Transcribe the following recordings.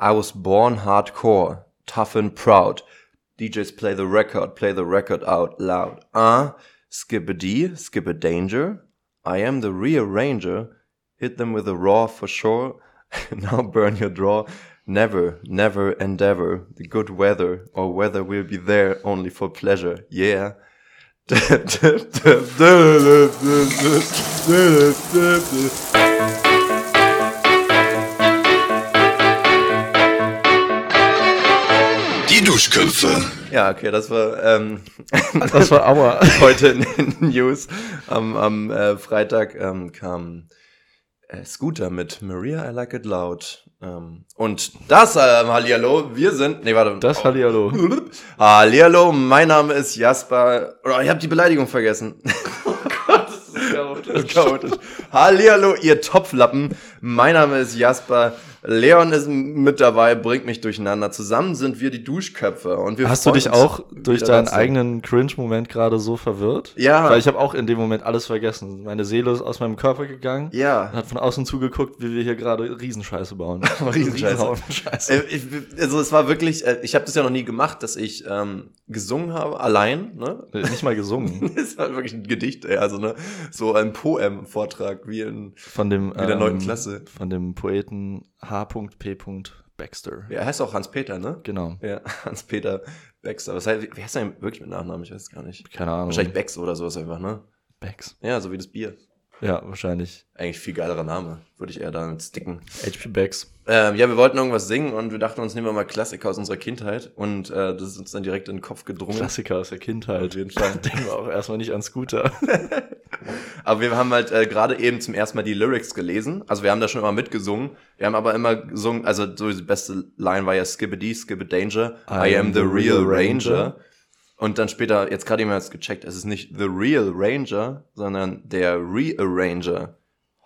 I was born hardcore, tough and proud. DJs play the record, play the record out loud. Uh, skip a D, skip a danger. I am the rearranger. Hit them with a raw for sure. now burn your draw. Never, never endeavor. The good weather or weather will be there only for pleasure. Yeah. Die Duschköpfe. Ja, okay, das war, ähm, Das war Aua. heute in den News. Am, am äh, Freitag ähm, kam äh, Scooter mit Maria I Like It Loud. Ähm, und das, ähm, Hallihallo, wir sind, nee, warte. Das Hallihallo. Hallihallo, mein Name ist Jasper. Oh, ich habe die Beleidigung vergessen. Das ist chaotisch. Hallihallo, ihr Topflappen. Mein Name ist Jasper. Leon ist mit dabei, bringt mich durcheinander. Zusammen sind wir die Duschköpfe. Und wir Hast du dich auch durch deinen dazu. eigenen Cringe-Moment gerade so verwirrt? Ja. Weil ich habe auch in dem Moment alles vergessen. Meine Seele ist aus meinem Körper gegangen. Ja. Und hat von außen zugeguckt, wie wir hier gerade Riesenscheiße bauen. Riesenscheiße. Riesenhaufen Scheiße. Äh, also es war wirklich, äh, ich habe das ja noch nie gemacht, dass ich ähm, gesungen habe, allein, ne? Nicht mal gesungen. Es war wirklich ein Gedicht, ey, also ne, so ein Poem-Vortrag, wie in, Von dem, ähm, der neunten Klasse. Von dem Poeten H.P. Baxter. ja, er heißt auch Hans-Peter, ne? Genau. Ja, Hans-Peter Baxter. Was heißt, wie heißt er denn wirklich mit Nachnamen? Ich weiß es gar nicht. Keine Ahnung. Wahrscheinlich Bex oder sowas einfach, ne? Bax. Ja, so wie das Bier. Ja, wahrscheinlich. Eigentlich viel geilerer Name. Würde ich eher damit sticken. HP Bax. Ähm, ja, wir wollten irgendwas singen und wir dachten uns, nehmen wir mal Klassiker aus unserer Kindheit. Und äh, das ist uns dann direkt in den Kopf gedrungen. Klassiker aus der Kindheit. Auf jeden Fall. Denken wir auch erstmal nicht an Scooter. Aber wir haben halt äh, gerade eben zum ersten Mal die Lyrics gelesen. Also wir haben da schon immer mitgesungen. Wir haben aber immer gesungen, also so die beste Line war ja Skibbity, Skibbe Danger. I, am the real Ranger. Und dann später, jetzt gerade jemand gecheckt, es ist nicht the real Ranger, sondern der Rearranger.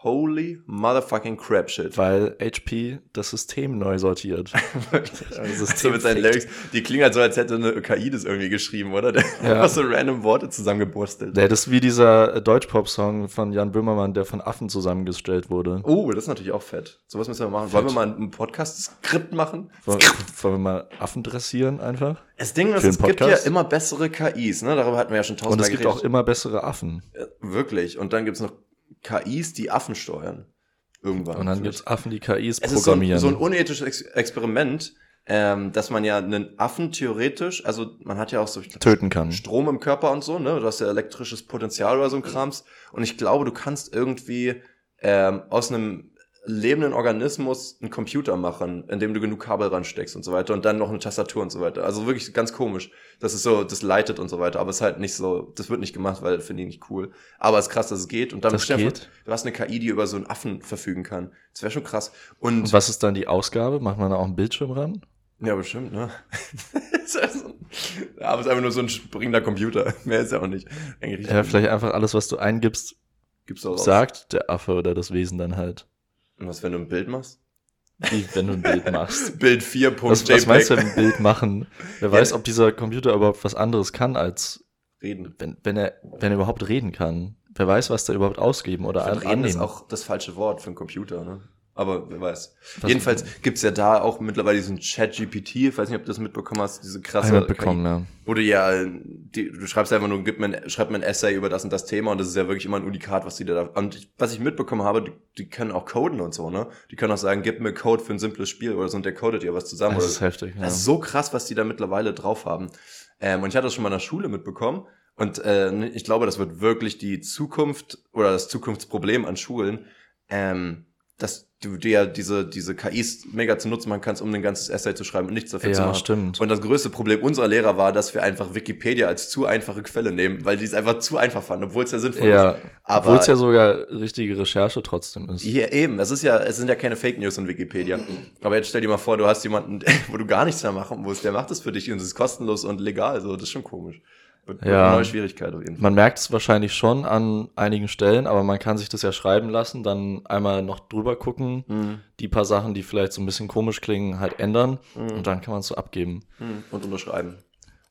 Holy motherfucking crap shit. Weil HP das System neu sortiert. so mit seinen Lyrics, die klingen halt so, als hätte eine KI das irgendwie geschrieben, oder? Der hat Ja. einfach so random Worte zusammengebastelt. Nee, das ist wie dieser äh, Deutschpop-Song von Jan Böhmermann, der von Affen zusammengestellt wurde. Oh, das ist natürlich auch fett. Sowas müssen wir machen. Wollen wir mal ein Podcast-Skript machen? Wollen, wollen wir mal Affen dressieren einfach? Das Ding ist, es gibt ja immer bessere KIs, ne? Darüber hatten wir ja schon Und tausendmal es gibt auch immer bessere Affen. Ja, Wirklich. Und dann gibt's noch KIs, die Affen steuern. Irgendwann. Und dann vielleicht. gibt's Affen, die KIs es ist so ein, programmieren. so ein unethisches Ex Experiment, ähm, dass man ja einen Affen theoretisch, also man hat ja auch so töten kann. Strom im Körper und so, ne? Du hast ja elektrisches Potenzial oder so ein Krams. Und ich glaube, du kannst irgendwie ähm, aus einem lebenden Organismus einen Computer machen, indem du genug Kabel ransteckst und so weiter und dann noch eine Tastatur und so weiter. Also wirklich ganz komisch. Das ist so, das leitet und so weiter, aber es ist halt nicht so, das wird nicht gemacht, weil finde ich nicht cool. Aber es ist krass, dass es geht. Und dann Das geht? du hast eine KI, die über so einen Affen verfügen kann. Das wäre schon krass. Und, Und was ist dann die Ausgabe? Macht man da auch einen Bildschirm ran? ja, bestimmt, ne? aber es ist einfach nur so ein springender Computer. Mehr ist ja auch nicht. Eigentlich Ja, vielleicht einfach alles, was du eingibst, Gibt's auch raus. sagt der Affe oder das Wesen dann halt. Und was, wenn du ein Bild machst? Wie wenn du ein Bild machst. Bild 4. Was, was meinst du mit ein Bild machen? Wer weiß, ob dieser Computer überhaupt was anderes kann, als Reden. wenn, wenn, er, wenn er überhaupt reden kann. Wer weiß, was da überhaupt ausgeben oder an, Reden ist annehmen. auch das falsche Wort für einen Computer, ne? Aber wer weiß. Was- Jedenfalls gibt's ja da auch mittlerweile diesen Chat-GPT, ich weiß nicht, ob du das mitbekommen hast, diese krasse Einmal bekommen, ja. Wo du ja, die, du schreibst einfach nur, gib mir ein, schreib mir ein Essay über das und das Thema und das ist ja wirklich immer ein Unikat, was die da, und ich, was ich mitbekommen habe, die, die können auch coden und so, ne? Die können auch sagen, gib mir Code für ein simples Spiel oder so und der codet dir was zusammen. Das oder ist heftig, ja. Das ist so krass, was die da mittlerweile drauf haben. Ähm, und ich hatte das schon mal in der Schule mitbekommen. Und äh, ich glaube, das wird wirklich die Zukunft oder das Zukunftsproblem an Schulen, ähm, dass du dir diese, diese KIs mega zu nutzen machen kannst, um ein ganzes Essay zu schreiben und nichts dafür zu Ja, machen. stimmt. Und das größte Problem unserer Lehrer war, dass wir einfach Wikipedia als zu einfache Quelle nehmen, weil die es einfach zu einfach fanden, obwohl es ja sinnvoll Ja, ist. Obwohl es ja sogar richtige Recherche trotzdem ist. ja, eben. Es ist ja, es sind ja keine Fake News in Wikipedia. Aber jetzt stell dir mal vor, du hast jemanden, wo du gar nichts mehr machen musst, der macht es für dich und es ist kostenlos und legal. So, das ist schon komisch. Wird, Ja. eine neue Schwierigkeit auf jeden Fall. Man merkt es wahrscheinlich schon an einigen Stellen, aber man kann sich das ja schreiben lassen, dann einmal noch drüber gucken, Mhm. die paar Sachen, die vielleicht so ein bisschen komisch klingen, halt ändern Mhm. und dann kann man es so abgeben. Hm, Und unterschreiben.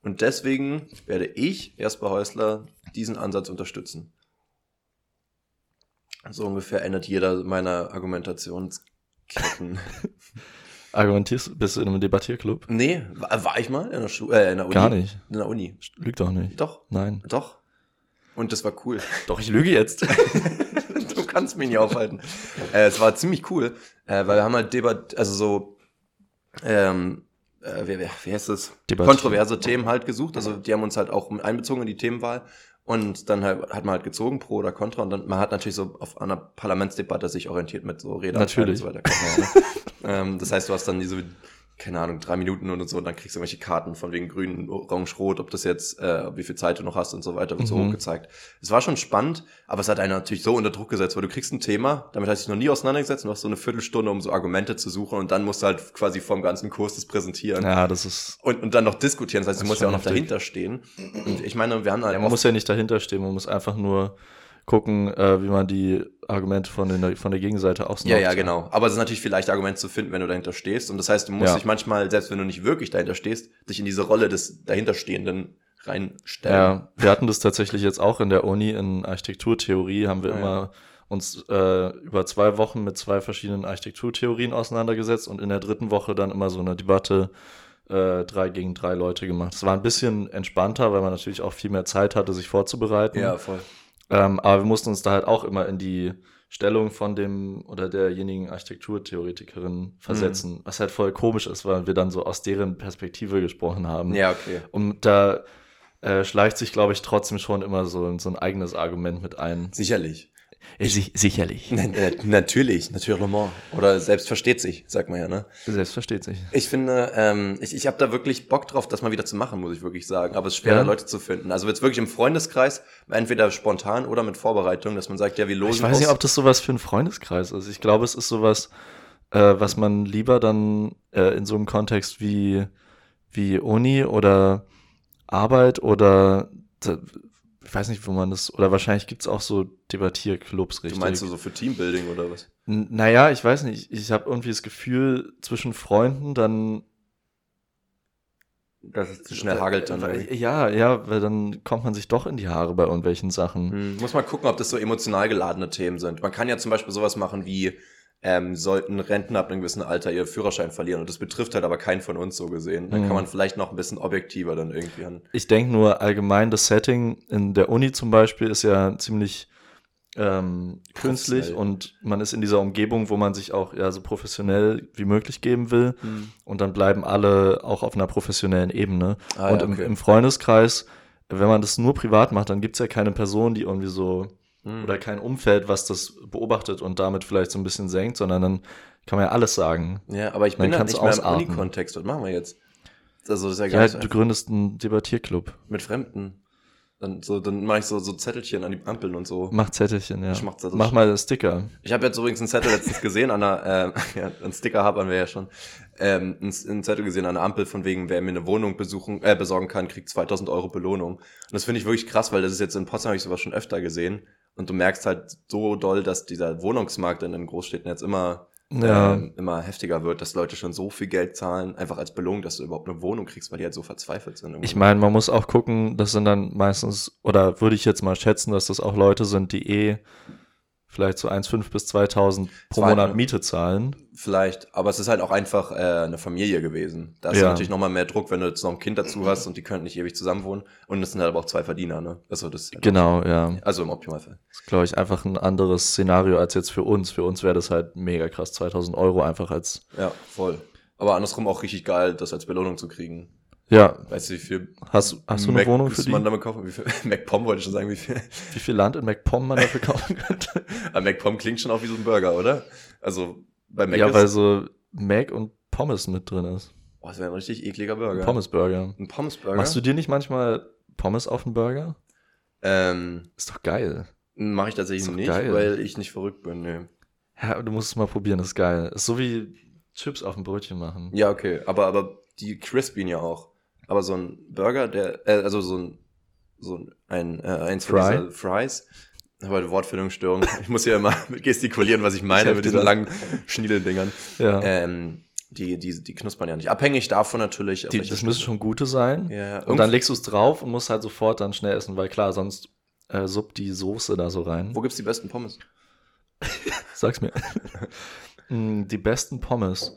Und deswegen werde ich, Jasper Häusler, diesen Ansatz unterstützen. So ungefähr endet jeder meiner Argumentationsketten. Argumentierst, bist du in einem Debattierclub? Nee, war, war ich mal in der Schule, äh, in der Uni? Gar nicht. In der Uni. Lüg doch nicht. Doch, Nein. doch. Und das war cool. Doch, ich lüge jetzt. du kannst mich nicht aufhalten. Äh, es war ziemlich cool, äh, weil wir haben halt Debat, also so, ähm, äh, wie, wie, heißt das? Debattieren. Kontroverse Themen halt gesucht. Also die haben uns halt auch einbezogen in die Themenwahl. Und dann halt, hat man halt gezogen, pro oder contra. Und dann, man hat natürlich so auf einer Parlamentsdebatte sich orientiert mit so Reden Natürlich. und so weiter. Ja, ne? ähm, das heißt, du hast dann diese, keine Ahnung, drei Minuten und so, und dann kriegst du irgendwelche Karten von wegen grün, orange, rot, ob das jetzt, äh, wie viel Zeit du noch hast und so weiter, wird so Mhm. hochgezeigt. Es war schon spannend, aber es hat einen natürlich so unter Druck gesetzt, weil du kriegst ein Thema, damit hast du dich noch nie auseinandergesetzt, und du hast so eine Viertelstunde, um so Argumente zu suchen, und dann musst du halt quasi vom ganzen Kurs das präsentieren. ja, das ist. Und, und dann noch diskutieren, das heißt, du Das ist musst ja auch noch dahinter stehen. Und ich meine, wir haben halt Ja, man muss ja nicht dahinter stehen, man muss einfach nur gucken, äh, wie man die Argumente von, den, von der Gegenseite Ja, ausnutzt. ja, genau. Aber es ist natürlich viel leichter, Argument zu finden, wenn du dahinter stehst. Und das heißt, du musst Ja. dich manchmal, selbst wenn du nicht wirklich dahinter stehst, dich in diese Rolle des dahinterstehenden reinstellen. Ja, wir hatten das tatsächlich jetzt auch in der Uni in Architekturtheorie, haben wir Ah, ja. immer uns äh, über zwei Wochen mit zwei verschiedenen Architekturtheorien auseinandergesetzt und in der dritten Woche dann immer so eine Debatte äh, drei gegen drei Leute gemacht. Es war ein bisschen entspannter, weil man natürlich auch viel mehr Zeit hatte, sich vorzubereiten. ja voll. Ähm, aber wir mussten uns da halt auch immer in die Stellung von dem oder derjenigen Architekturtheoretikerin versetzen, was halt voll komisch ist, weil wir dann so aus deren Perspektive gesprochen haben. Ja, okay. Und da äh, schleicht sich, glaube ich, trotzdem schon immer so, so ein eigenes Argument mit ein. Sicherlich. Sich, sicherlich. Natürlich, natürlich. Oder selbst versteht sich, sagt man ja, ne? Selbst versteht sich. Ich finde, ähm, ich, ich habe da wirklich Bock drauf, das mal wieder zu machen, muss ich wirklich sagen. Aber es ist schwer, Ja. Leute zu finden. Also jetzt wirklich im Freundeskreis, entweder spontan oder mit Vorbereitung, dass man sagt, ja, wir losen Ich weiß nicht, ob das sowas für einen Freundeskreis ist. Ich glaube, es ist sowas, äh, was man lieber dann äh, in so einem Kontext wie, wie Uni oder Arbeit oder ich weiß nicht, wo man das, oder wahrscheinlich gibt es auch so Debattierclubs, Du richtig? meinst du so für Teambuilding oder was? N- Naja, ich weiß nicht. Ich habe irgendwie das Gefühl, zwischen Freunden dann. Dass es zu schnell hagelt dann. Weil-. Ja, ja, weil dann kommt man sich doch in die Haare bei irgendwelchen Sachen. Hm, Muss man gucken, ob das so emotional geladene Themen sind. Man kann ja zum Beispiel sowas machen wie, ähm, sollten Rentner ab einem gewissen Alter ihr Führerschein verlieren und das betrifft halt aber keinen von uns so gesehen. Dann Mhm. kann man vielleicht noch ein bisschen objektiver dann irgendwie an. Ich denke nur allgemein, das Setting in der Uni zum Beispiel ist ja ziemlich ähm, künstlich und man ist in dieser Umgebung, wo man sich auch ja so professionell wie möglich geben will und dann bleiben alle auch auf einer professionellen Ebene. Ah, und ja, im, okay. im Freundeskreis, wenn man das nur privat macht, dann gibt's ja keine Person, die irgendwie so Hm. oder kein Umfeld, was das beobachtet und damit vielleicht so ein bisschen senkt, sondern dann kann man ja alles sagen. Ja, aber ich Dann bin da kannst nicht mehr im. Uni-Kontext. Was machen wir jetzt? Also das ist ja Ja, gar nicht du gründest einen Debattierclub. mit Fremden. Dann, so, dann mache ich so, so Zettelchen an die Ampeln und so. Mach Zettelchen, ja. Ich mach Zettelchen. Mach mal Sticker. Ich habe jetzt übrigens einen Zettel letztens gesehen an einer, äh, ja, einen Sticker haben wir ja schon, ähm, einen, einen Zettel gesehen an der Ampel von wegen, wer mir eine Wohnung besuchen, äh, besorgen kann, kriegt 2000 Euro Belohnung. Und das finde ich wirklich krass, weil das ist jetzt in Potsdam habe ich sowas schon öfter gesehen. Und du merkst halt so doll, dass dieser Wohnungsmarkt in den Großstädten jetzt immer, Ja. ähm, immer heftiger wird, dass Leute schon so viel Geld zahlen, einfach als Belohnung, dass du überhaupt eine Wohnung kriegst, weil die halt so verzweifelt sind. irgendwie. Ich meine, man muss auch gucken, das sind dann meistens, oder würde ich jetzt mal schätzen, dass das auch Leute sind, die eh vielleicht so 1,5 bis 2.000 pro Monat? Miete zahlen. Vielleicht, aber es ist halt auch einfach äh, eine Familie gewesen. Da ist Ja. natürlich nochmal mehr Druck, wenn du jetzt noch ein Kind dazu hast und die können nicht ewig zusammenwohnen. Und es sind halt aber auch zwei Verdiener, ne? Also das Genau, ja. Also im Optimalfall. Das ist, glaube ich, einfach ein anderes Szenario als jetzt für uns. Für uns wäre das halt mega krass, 2.000 Euro einfach als, Ja, voll. Aber andersrum auch richtig geil, das als Belohnung zu kriegen. ja, Weißt du, wie viel hast, hast du eine Mac Wohnung für die? man damit kaufen? Wie viel MacPom wollte ich schon sagen, wie viel? Wie viel Land in MacPom man dafür kaufen könnte? Aber MacPom klingt schon auch wie so ein Burger, oder? Also bei Mac ja, weil so Mac und Pommes mit drin ist. oh, das wäre ein richtig ekliger Burger. Pommesburger. Ein Pommesburger? Machst du dir nicht manchmal Pommes auf den Burger? Ähm, Ist doch geil. mache ich tatsächlich nicht, geil. weil ich nicht verrückt bin, ne. Ja, du musst es mal probieren, das ist geil. Ist so wie Chips auf dem Brötchen machen. Ja, okay, aber, aber die crispien ja auch. Aber so ein Burger, der, äh, also so ein, so ein, ein äh, eins von Fry? Fries, aber eine Wortfindungsstörung. Ich muss ja immer gestikulieren, was ich meine Ich mit diesen langen Schniedeldingern. Ja. Ähm, die, die, die knuspern ja nicht. Abhängig davon natürlich. Die, das müssen schon gute sein. Ja, ja. Und dann legst du es drauf und musst halt sofort dann schnell essen, weil klar, sonst äh, suppt die Soße da so rein. Wo gibt's die besten Pommes? Sag's mir. Mm, die besten Pommes.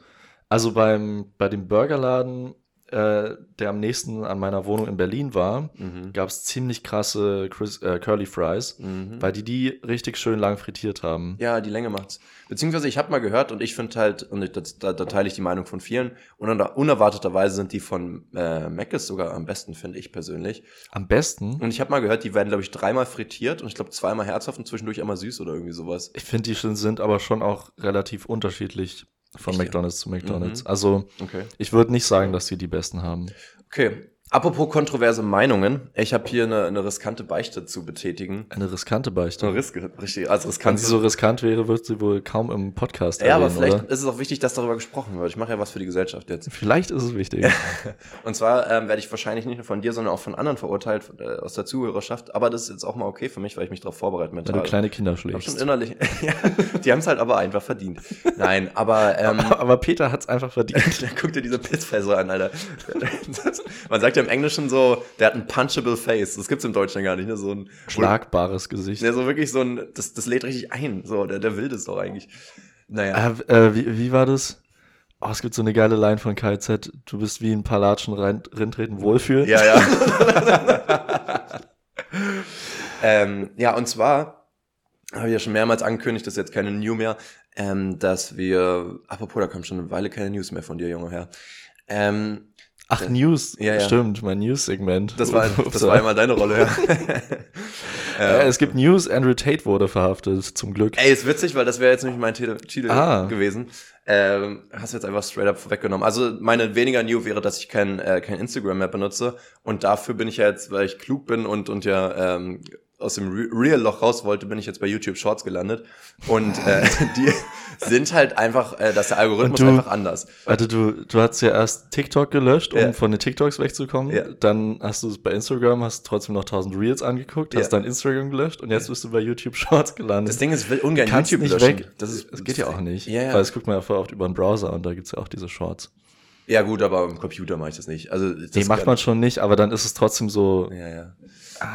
Also beim, bei dem Burgerladen, äh, der am nächsten an meiner Wohnung in Berlin war, Mhm. gab es ziemlich krasse Chris, äh, Curly Fries, Mhm. weil die die richtig schön lang frittiert haben. Ja, die Länge macht's. Beziehungsweise ich habe mal gehört und ich finde halt, und ich, das, da, da teile ich die Meinung von vielen, uner unerwarteterweise sind die von äh, Mc's sogar am besten, finde ich persönlich. Am besten, Und ich habe mal gehört, die werden, glaube ich, dreimal frittiert und ich glaube zweimal herzhaft und zwischendurch einmal süß oder irgendwie sowas. ich finde, die sind aber schon auch relativ unterschiedlich von Echt? McDonalds zu McDonalds. Mhm. Also Okay. ich würde nicht sagen, dass sie die besten haben. Okay. Apropos kontroverse Meinungen, ich habe hier eine, eine riskante Beichte zu betätigen. Eine riskante Beichte. Eine risk richtig, als Wenn riskant. sie so riskant wäre, wird sie wohl kaum im Podcast ja, aber erwähnen, vielleicht oder? ist es auch wichtig, dass darüber gesprochen wird. Ich mache ja was für die Gesellschaft jetzt. Vielleicht ist es wichtig. Und zwar ähm, werde ich wahrscheinlich nicht nur von dir, sondern auch von anderen verurteilt äh, aus der Zuhörerschaft. Aber das ist jetzt auch mal okay für mich, weil ich mich darauf vorbereite Wenn mental. du kleine Kinder hab schon schlägst. innerlich. ja, die haben es halt aber einfach verdient. Nein, aber ähm, Aber Peter hat es einfach verdient. guck dir diese Pissfässer an, Alter. Man sagt ja im Englischen so, der hat ein punchable face. Das gibt's im Deutschen gar nicht, ne? So ein Schlagbares Gesicht. Ja, so wirklich so ein, das, das lädt richtig ein. So, der, der will das doch eigentlich. Naja. Äh, äh, wie, wie war das? Oh, es gibt so eine geile Line von KZ. Du bist wie ein paar Latschen rein, rintreten wohlfühlen. Ja, ja. ähm, ja, und zwar habe ich ja schon mehrmals angekündigt, das ist jetzt keine New mehr, ähm, dass wir, apropos, da kommt schon eine Weile keine News mehr von dir, junger Herr. Ähm, Ach, News. Ja, ja. Stimmt, mein News-Segment. das war, das war einmal deine Rolle, ja. Äh, es gibt News, Andrew Tate wurde verhaftet, zum Glück. Ey, ist witzig, weil das wäre jetzt nämlich mein Titel, Ah. gewesen. Ähm, hast du jetzt einfach straight up vorweggenommen. Also meine weniger New wäre, dass ich kein, äh, kein Instagram mehr benutze. Und dafür bin ich ja jetzt, weil ich klug bin und, und ja ähm, aus dem Re Real-Loch raus wollte, bin ich jetzt bei YouTube Shorts gelandet. Und äh, die sind halt einfach, äh, dass der Algorithmus du- einfach anders. Warte, du, du hast ja erst TikTok gelöscht, um Ja. von den TikToks wegzukommen. Ja. Dann hast du es bei Instagram, hast trotzdem noch 1000 Reels angeguckt, hast Ja. dein Instagram gelöscht und jetzt bist du bei YouTube Shorts gelandet. Das Ding ist, ich will ungern kannst YouTube nicht löschen. weg. Das, ist, das geht ja auch nicht. Ja. Weil es guckt man ja voll oft über einen Browser und da gibt's ja auch diese Shorts. ja gut, aber im Computer mache ich das nicht. Also das Nee, macht man schon nicht, aber dann ist es trotzdem so. Ja, ja.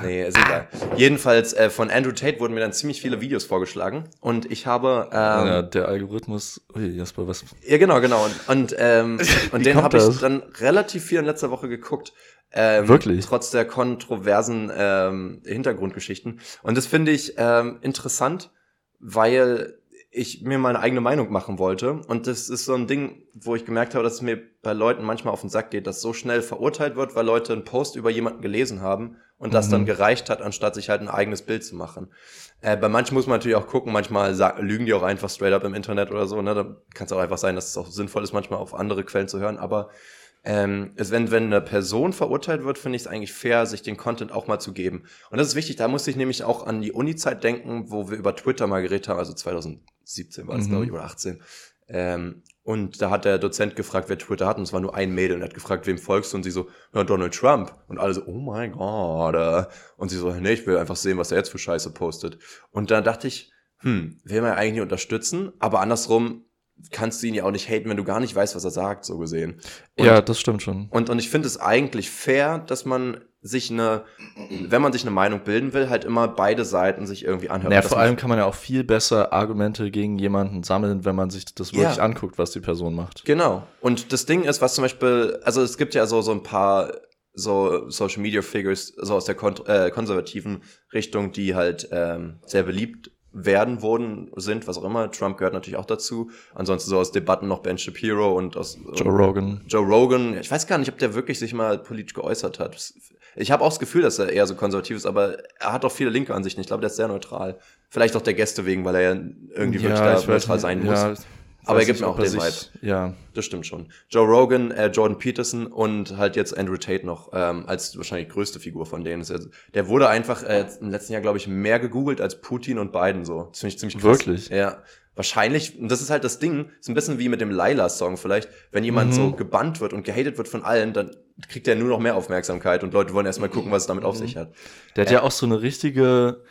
Nee, ist egal. Jedenfalls äh, von Andrew Tate wurden mir dann ziemlich viele Videos vorgeschlagen und ich habe ähm, ja, der Algorithmus. Ui, Jasper, was? Ja, genau, genau. Und, und, ähm, und den habe ich dann relativ viel in letzter Woche geguckt. Ähm, Wirklich? Trotz der kontroversen ähm, Hintergrundgeschichten. Und das finde ich ähm, interessant, weil ich mir meine eigene Meinung machen wollte. Und das ist so ein Ding, wo ich gemerkt habe, dass es mir bei Leuten manchmal auf den Sack geht, dass so schnell verurteilt wird, weil Leute einen Post über jemanden gelesen haben und das Mhm. dann gereicht hat, anstatt sich halt ein eigenes Bild zu machen. Äh, bei manchen muss man natürlich auch gucken, manchmal lügen die auch einfach straight up im Internet oder so. Ne? Da kann es auch einfach sein, dass es auch sinnvoll ist, manchmal auf andere Quellen zu hören. Aber ähm, es, wenn, wenn eine Person verurteilt wird, finde ich es eigentlich fair, sich den Content auch mal zu geben. Und das ist wichtig, da musste ich nämlich auch an die Uni-Zeit denken, wo wir über Twitter mal geredet haben, also 2017 war das, Mhm. glaube ich, oder 18. Ähm, und da hat der Dozent gefragt, wer Twitter hat, und es war nur ein Mädel, und er hat gefragt, wem folgst du? Und sie so, ja, Donald Trump. Und alle so, oh mein Gott. äh. Und sie so, nee, ich will einfach sehen, was er jetzt für Scheiße postet. Und da dachte ich, hm, will man eigentlich nicht unterstützen, aber andersrum kannst du ihn ja auch nicht haten, wenn du gar nicht weißt, was er sagt, so gesehen. Und, ja, das stimmt schon. und, und ich finde es eigentlich fair, dass man sich eine, wenn man sich eine Meinung bilden will, halt immer beide Seiten sich irgendwie anhört. Naja, Dass vor allem kann man ja auch viel besser Argumente gegen jemanden sammeln, wenn man sich das wirklich Ja. anguckt, was die Person macht. Genau. Und das Ding ist, was zum Beispiel, also es gibt ja so, so ein paar so Social Media Figures, so aus der kon äh, konservativen Richtung, die halt ähm, sehr beliebt werden, wurden, sind, was auch immer. Trump gehört natürlich auch dazu. Ansonsten so aus Debatten noch Ben Shapiro und aus Joe Rogan. Joe Rogan. Ich weiß gar nicht, ob der wirklich sich mal politisch geäußert hat. Ich habe auch das Gefühl, dass er eher so konservativ ist, aber er hat auch viele linke Ansichten. Ich glaube, der ist sehr neutral. Vielleicht auch der Gäste wegen, weil er ja irgendwie wirklich da neutral sein muss. Ja, Aber er gibt nicht, mir auch den sich- Ja, Das stimmt schon. Joe Rogan, äh, Jordan Peterson und halt jetzt Andrew Tate noch ähm, als wahrscheinlich größte Figur von denen. Er- Der wurde einfach äh, im letzten Jahr, glaube ich, mehr gegoogelt als Putin und Biden so. Das finde ich ziemlich krass. Wirklich? Ja. Wahrscheinlich, und das ist halt das Ding, ist ein bisschen wie mit dem Laila-Song vielleicht, wenn jemand Mhm. so gebannt wird und gehatet wird von allen, dann kriegt er nur noch mehr Aufmerksamkeit und Leute wollen erstmal gucken, was es damit auf Mhm. sich hat. der hat ja auch so eine richtige,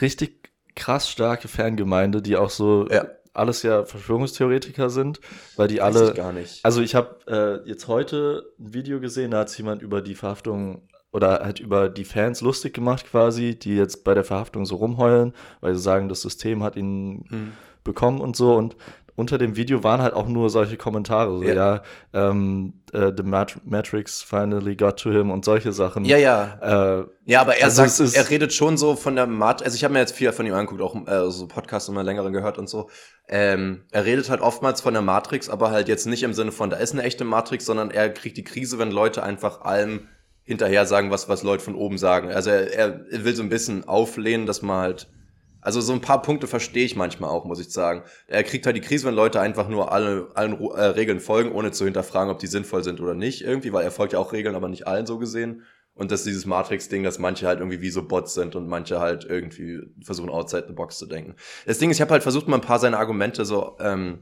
richtig krass starke Fangemeinde, die auch so Ja. Alles ja Verschwörungstheoretiker sind, weil die Weiß alle ich gar nicht. Also ich habe äh, jetzt heute ein Video gesehen, da hat sich jemand über die Verhaftung oder halt über die Fans lustig gemacht quasi, die jetzt bei der Verhaftung so rumheulen, weil sie sagen, das System hat ihn Hm. bekommen und so und unter dem Video waren halt auch nur solche Kommentare, so, Ja. ja, ähm, äh, The Mat Matrix finally got to him und solche Sachen. Ja, ja. Äh, Ja, aber er Also sagt, er redet schon so von der Mat, also ich habe mir jetzt viel von ihm angeguckt, auch äh, so Podcasts und mal längeren gehört und so. Ähm, er redet halt oftmals von der Matrix, aber halt jetzt nicht im Sinne von, da ist eine echte Matrix, sondern er kriegt die Krise, wenn Leute einfach allem hinterher sagen, was, was Leute von oben sagen. Also er, er will so ein bisschen auflehnen, dass man halt, also so ein paar Punkte verstehe ich manchmal auch, muss ich sagen. Er kriegt halt die Krise, wenn Leute einfach nur alle, allen äh, Regeln folgen, ohne zu hinterfragen, ob die sinnvoll sind oder nicht irgendwie, weil er folgt ja auch Regeln, aber nicht allen so gesehen. Und das ist dieses Matrix-Ding, dass manche halt irgendwie wie so Bots sind und manche halt irgendwie versuchen, outside the box zu denken. Das Ding ist, ich habe halt versucht, mal ein paar seiner Argumente so ähm,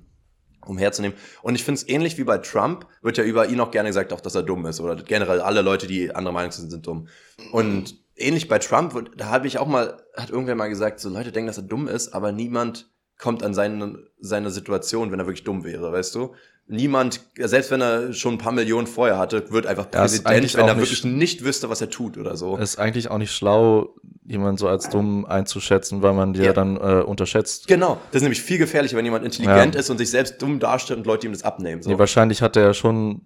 umherzunehmen. Und ich finde es ähnlich wie bei Trump, wird ja über ihn auch gerne gesagt, auch dass er dumm ist. Oder generell alle Leute, die anderer Meinung sind, sind dumm. Und ähnlich bei Trump, da habe ich auch mal, hat irgendwer mal gesagt, so Leute denken, dass er dumm ist, aber niemand kommt an seine, seine Situation, wenn er wirklich dumm wäre, weißt du? Niemand, selbst wenn er schon ein paar Millionen vorher hatte, wird einfach Ja, Präsident, eigentlich wenn er nicht- wirklich nicht wüsste, was er tut oder so. ist eigentlich auch nicht schlau, jemanden so als dumm einzuschätzen, weil man die ja, Ja. dann äh, unterschätzt. Genau, das ist nämlich viel gefährlicher, wenn jemand intelligent Ja. ist und sich selbst dumm darstellt und Leute ihm das abnehmen. So. Nee, wahrscheinlich hat er ja schon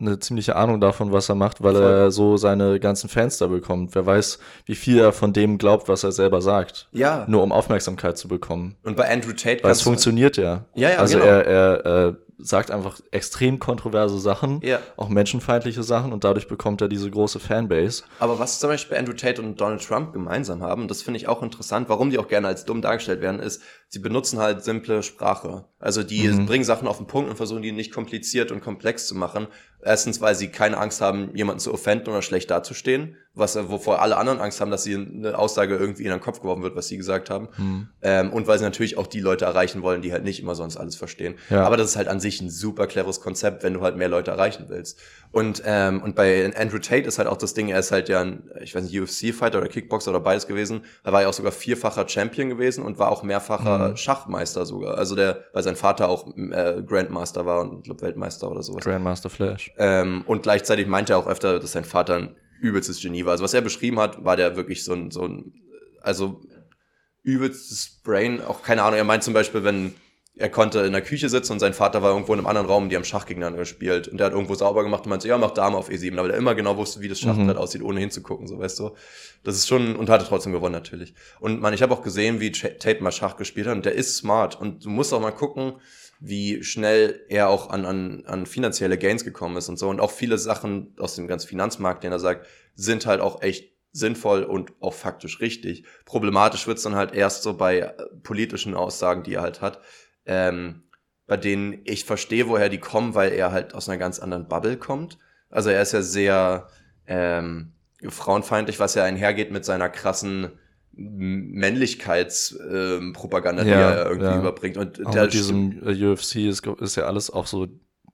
eine ziemliche Ahnung davon, was er macht, weil er so seine ganzen Fans da bekommt. Wer weiß, wie viel er von dem glaubt, was er selber sagt. ja, Nur um Aufmerksamkeit zu bekommen. und bei Andrew Tate Weil es funktioniert ja. Ja, ja, Also genau. er, er äh, sagt einfach extrem kontroverse Sachen, Ja. auch menschenfeindliche Sachen und dadurch bekommt er diese große Fanbase. Aber was zum Beispiel Andrew Tate und Donald Trump gemeinsam haben, das finde ich auch interessant, warum die auch gerne als dumm dargestellt werden, ist, sie benutzen halt simple Sprache. Also die Mhm. bringen Sachen auf den Punkt und versuchen die nicht kompliziert und komplex zu machen. Erstens, weil sie keine Angst haben, jemanden zu offenden oder schlecht dazustehen, was wovor alle anderen Angst haben, dass sie eine Aussage irgendwie in den Kopf geworfen wird, was sie gesagt haben. Hm. Ähm, und weil sie natürlich auch die Leute erreichen wollen, die halt nicht immer sonst alles verstehen. Ja. Aber das ist halt an sich ein super cleveres Konzept, wenn du halt mehr Leute erreichen willst. Und, ähm, und bei Andrew Tate ist halt auch das Ding, er ist halt ja ein, ich weiß nicht, UFC-Fighter oder Kickboxer oder beides gewesen. Er war ja auch sogar vierfacher Champion gewesen und war auch mehrfacher Mhm. Schachmeister sogar. Also der, weil sein Vater auch äh, Grandmaster war und glaub, Weltmeister oder sowas. Grandmaster Flash. Ähm, und gleichzeitig meinte er auch öfter, dass sein Vater ein übelstes Genie war. Also was er beschrieben hat, war der wirklich so ein, so ein also übelstes Brain. Auch keine Ahnung, er meint zum Beispiel, wenn er konnte in der Küche sitzen und sein Vater war irgendwo in einem anderen Raum, die haben Schach gegeneinander gespielt. Und der hat irgendwo sauber gemacht und meinte, ja, mach Dame auf E7. Aber der immer genau wusste, wie das Schachbrett Mhm. aussieht, ohne hinzugucken, so weißt du. Das ist schon, und hatte trotzdem gewonnen natürlich. Und man, ich habe auch gesehen, wie Tate mal Schach gespielt hat und der ist smart. Und du musst auch mal gucken, wie schnell er auch an, an, an finanzielle Gains gekommen ist und so. Und auch viele Sachen aus dem ganzen Finanzmarkt, den er sagt, sind halt auch echt sinnvoll und auch faktisch richtig. Problematisch wird's dann halt erst so bei äh, politischen Aussagen, die er halt hat, ähm, bei denen ich verstehe, woher die kommen, weil er halt aus einer ganz anderen Bubble kommt. Also er ist ja sehr ähm, frauenfeindlich, was ja einhergeht mit seiner krassen Männlichkeitspropaganda, die Ja, er irgendwie ja. überbringt. Und Auch da mit diesem äh, UFC ist, ist ja alles auch so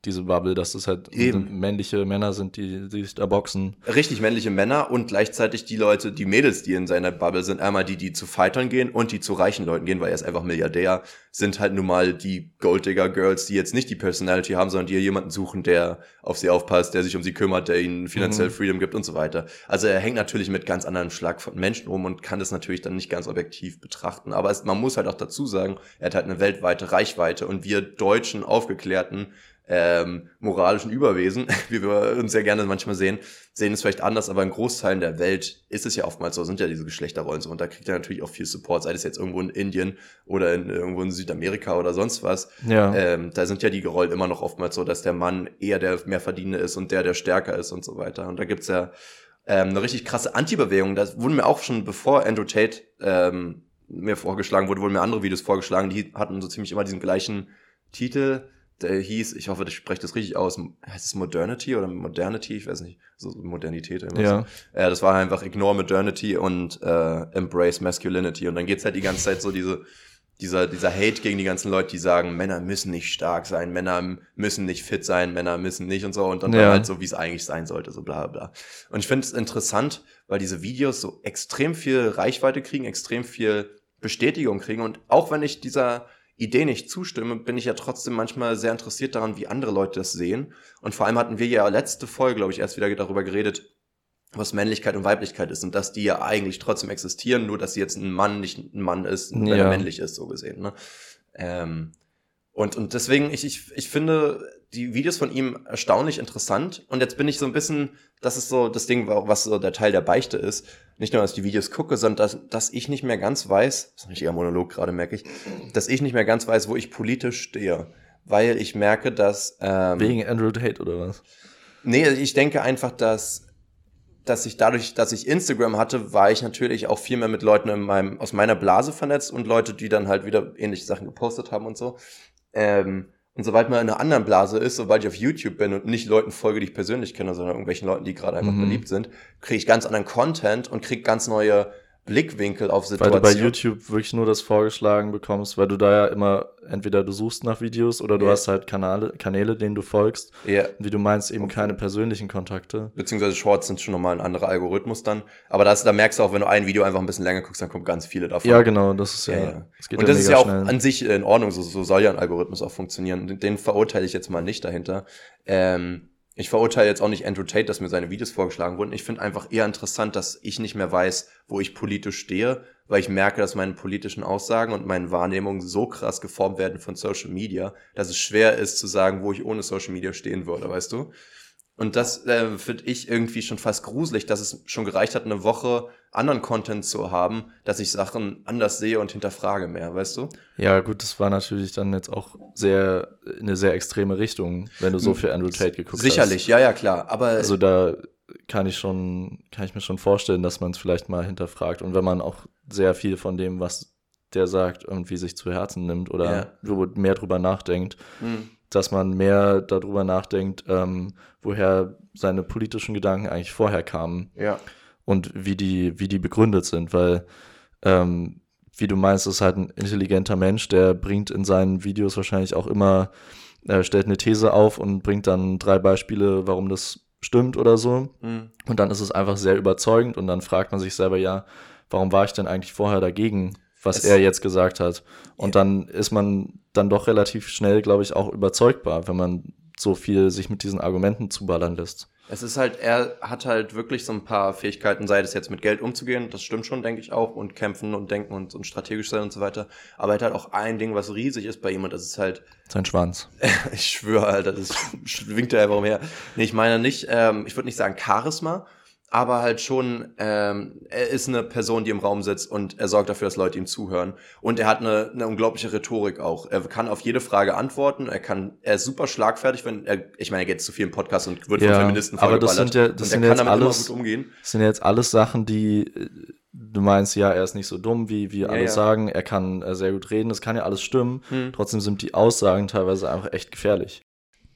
diese Bubble, dass es halt Eben. männliche Männer sind, die, die sich da boxen. richtig männliche Männer und gleichzeitig die Leute, die Mädels, die in seiner Bubble sind, einmal die, die zu Fightern gehen und die zu reichen Leuten gehen, weil er ist einfach Milliardär, sind halt nun mal die Golddigger Girls, die jetzt nicht die Personality haben, sondern die jemanden suchen, der auf sie aufpasst, der sich um sie kümmert, der ihnen finanziell Mhm. Freedom gibt und so weiter. Also er hängt natürlich mit ganz anderen Schlag von Menschen rum und kann das natürlich dann nicht ganz objektiv betrachten. Aber es, man muss halt auch dazu sagen, er hat halt eine weltweite Reichweite und wir deutschen Aufgeklärten ähm, moralischen Überwesen, wie wir uns ja gerne manchmal sehen, sehen es vielleicht anders, aber in Großteilen der Welt ist es ja oftmals so, sind ja diese Geschlechterrollen so und da kriegt er natürlich auch viel Support, sei es jetzt irgendwo in Indien oder in, irgendwo in Südamerika oder sonst was. Ja. Ähm, da sind ja die Rollen immer noch oftmals so, dass der Mann eher der Mehrverdienende ist und der, der stärker ist und so weiter. Und da gibt's ja ähm, eine richtig krasse Anti-Bewegung. Das wurde mir auch schon, bevor Andrew Tate ähm, mir vorgeschlagen wurde, wurden mir andere Videos vorgeschlagen, die hatten so ziemlich immer diesen gleichen Titel. Der hieß, ich hoffe, ich spreche das richtig aus, heißt es Modernity oder Modernity? Ich weiß nicht, so Modernität. irgendwas. Ja. Ja, das war einfach Ignore Modernity und äh, Embrace Masculinity. Und dann geht's halt die ganze Zeit so diese, dieser, dieser Hate gegen die ganzen Leute, die sagen, Männer müssen nicht stark sein, Männer müssen nicht fit sein, Männer müssen nicht und so. Und dann, Ja. dann halt so, wie es eigentlich sein sollte, so bla bla. Und ich finde es interessant, weil diese Videos so extrem viel Reichweite kriegen, extrem viel Bestätigung kriegen. Und auch wenn ich dieser Idee nicht zustimme, bin ich ja trotzdem manchmal sehr interessiert daran, wie andere Leute das sehen. Und vor allem hatten wir ja letzte Folge, glaube ich, erst wieder darüber geredet, was Männlichkeit und Weiblichkeit ist und dass die ja eigentlich trotzdem existieren, nur dass sie jetzt ein Mann nicht ein Mann ist, wenn Ja. er männlich ist, so gesehen. Ne? Ähm, Und, und deswegen, ich, ich, ich finde die Videos von ihm erstaunlich interessant. Und jetzt bin ich so ein bisschen, das ist so das Ding, was so der Teil der Beichte ist. Nicht nur, dass ich die Videos gucke, sondern dass, dass ich nicht mehr ganz weiß, das ist ein richtiger Monolog gerade, merke ich, dass ich nicht mehr ganz weiß, wo ich politisch stehe. Weil ich merke, dass. Ähm, Wegen Andrew Tate oder was? Nee, ich denke einfach, dass, dass ich dadurch, dass ich Instagram hatte, war ich natürlich auch viel mehr mit Leuten in meinem, aus meiner Blase vernetzt und Leute, die dann halt wieder ähnliche Sachen gepostet haben und so. Ähm, und sobald man in einer anderen Blase ist, sobald ich auf YouTube bin und nicht Leuten folge, die ich persönlich kenne, sondern irgendwelchen Leuten, die gerade einfach Mhm. beliebt sind, kriege ich ganz anderen Content und kriege ganz neue Blickwinkel auf Weil du Situationen. bei YouTube wirklich nur das vorgeschlagen bekommst, weil du da ja immer, entweder du suchst nach Videos oder du Ja. hast halt Kanäle, Kanäle, denen du folgst. Ja, Wie du meinst, eben Okay. keine persönlichen Kontakte. beziehungsweise Shorts sind schon nochmal ein anderer Algorithmus dann. Aber das, da merkst du auch, wenn du ein Video einfach ein bisschen länger guckst, dann kommen ganz viele davon. Ja, genau, das ist ja, Ja, ja. das und ja das ist mega ja auch schnell. an sich in Ordnung, so, so soll ja ein Algorithmus auch funktionieren. Den- Den verurteile ich jetzt mal nicht dahinter. Ähm, ich verurteile jetzt auch nicht Andrew Tate, dass mir seine Videos vorgeschlagen wurden. Ich finde einfach eher interessant, dass ich nicht mehr weiß, wo ich politisch stehe, weil ich merke, dass meine politischen Aussagen und meine Wahrnehmungen so krass geformt werden von Social Media, dass es schwer ist zu sagen, wo ich ohne Social Media stehen würde, weißt du? Und das äh, finde ich irgendwie schon fast gruselig, dass es schon gereicht hat, eine Woche anderen Content zu haben, dass ich Sachen anders sehe und hinterfrage mehr, weißt du? Ja, gut, das war natürlich dann jetzt auch sehr, in eine sehr extreme Richtung, wenn du so viel Andrew Tate geguckt Hm. Sicherlich, ja, ja, klar. Aber hast. Also da kann ich schon, kann ich mir schon vorstellen, dass man es vielleicht mal hinterfragt. Und wenn man auch sehr viel von dem, was der sagt, irgendwie sich zu Herzen nimmt oder Ja. mehr drüber nachdenkt, hm, dass man mehr darüber nachdenkt, ähm, woher seine politischen Gedanken eigentlich vorher kamen. Ja, und wie die, wie die begründet sind, weil, ähm, wie du meinst, ist halt ein intelligenter Mensch, der bringt in seinen Videos wahrscheinlich auch immer, äh, stellt eine These auf und bringt dann drei Beispiele, warum das stimmt oder so. hm, Und dann ist es einfach sehr überzeugend und dann fragt man sich selber, ja, warum war ich denn eigentlich vorher dagegen, was Es- er jetzt gesagt hat? Und dann ist man dann doch relativ schnell, glaube ich, auch überzeugbar, wenn man so viel sich mit diesen Argumenten zuballern lässt. Es ist halt, er hat halt wirklich so ein paar Fähigkeiten, sei es jetzt mit Geld umzugehen, das stimmt schon, denke ich auch, und kämpfen und denken und, und strategisch sein und so weiter. Aber er hat halt auch ein Ding, was riesig ist bei ihm und das ist halt, Sein Schwanz. ich schwöre, Alter, das schwingt er einfach umher. Nee, ich meine nicht, ähm, ich würde nicht sagen Charisma, aber halt schon, ähm, er ist eine Person, die im Raum sitzt und er sorgt dafür, dass Leute ihm zuhören. Und er hat eine, eine unglaubliche Rhetorik auch. Er kann auf jede Frage antworten, er kann, er ist super schlagfertig, wenn er, ich meine, er geht zu vielen Podcasts und wird Ja, von Feministen aber das sind ja- das sind er ja kann jetzt alles-. Das sind ja jetzt alles Sachen, die äh, du meinst, ja, er ist nicht so dumm, wie wir alle ja. sagen, er kann äh, sehr gut reden, das kann ja alles stimmen. Hm. Trotzdem sind die Aussagen teilweise einfach echt gefährlich.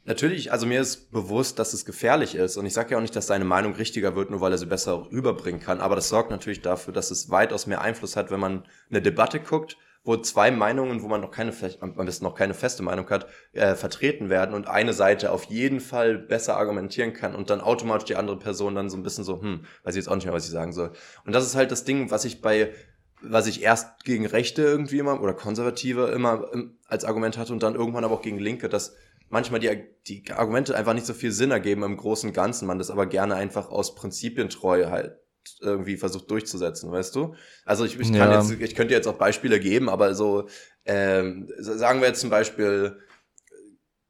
Natürlich, also mir ist bewusst, dass es gefährlich ist. Und ich sage ja auch nicht, dass seine Meinung richtiger wird, nur weil er sie besser rüberbringen kann. Aber das sorgt natürlich dafür, dass es weitaus mehr Einfluss hat, wenn man eine Debatte guckt, wo zwei Meinungen, wo man noch keine, am besten noch keine feste Meinung hat, äh, vertreten werden und eine Seite auf jeden Fall besser argumentieren kann und dann automatisch die andere Person dann so ein bisschen so, hm, weiß ich jetzt auch nicht mehr, was ich sagen soll. Und das ist halt das Ding, was ich bei was ich erst gegen Rechte irgendwie immer oder Konservative immer ähm, als Argument hatte und dann irgendwann aber auch gegen Linke, dass manchmal die, die Argumente einfach nicht so viel Sinn ergeben im großen und Ganzen, man das aber gerne einfach aus Prinzipientreue halt irgendwie versucht durchzusetzen, weißt du? Also ich, ich kann Ja. jetzt, ich könnte jetzt auch Beispiele geben, aber so, ähm, sagen wir jetzt zum Beispiel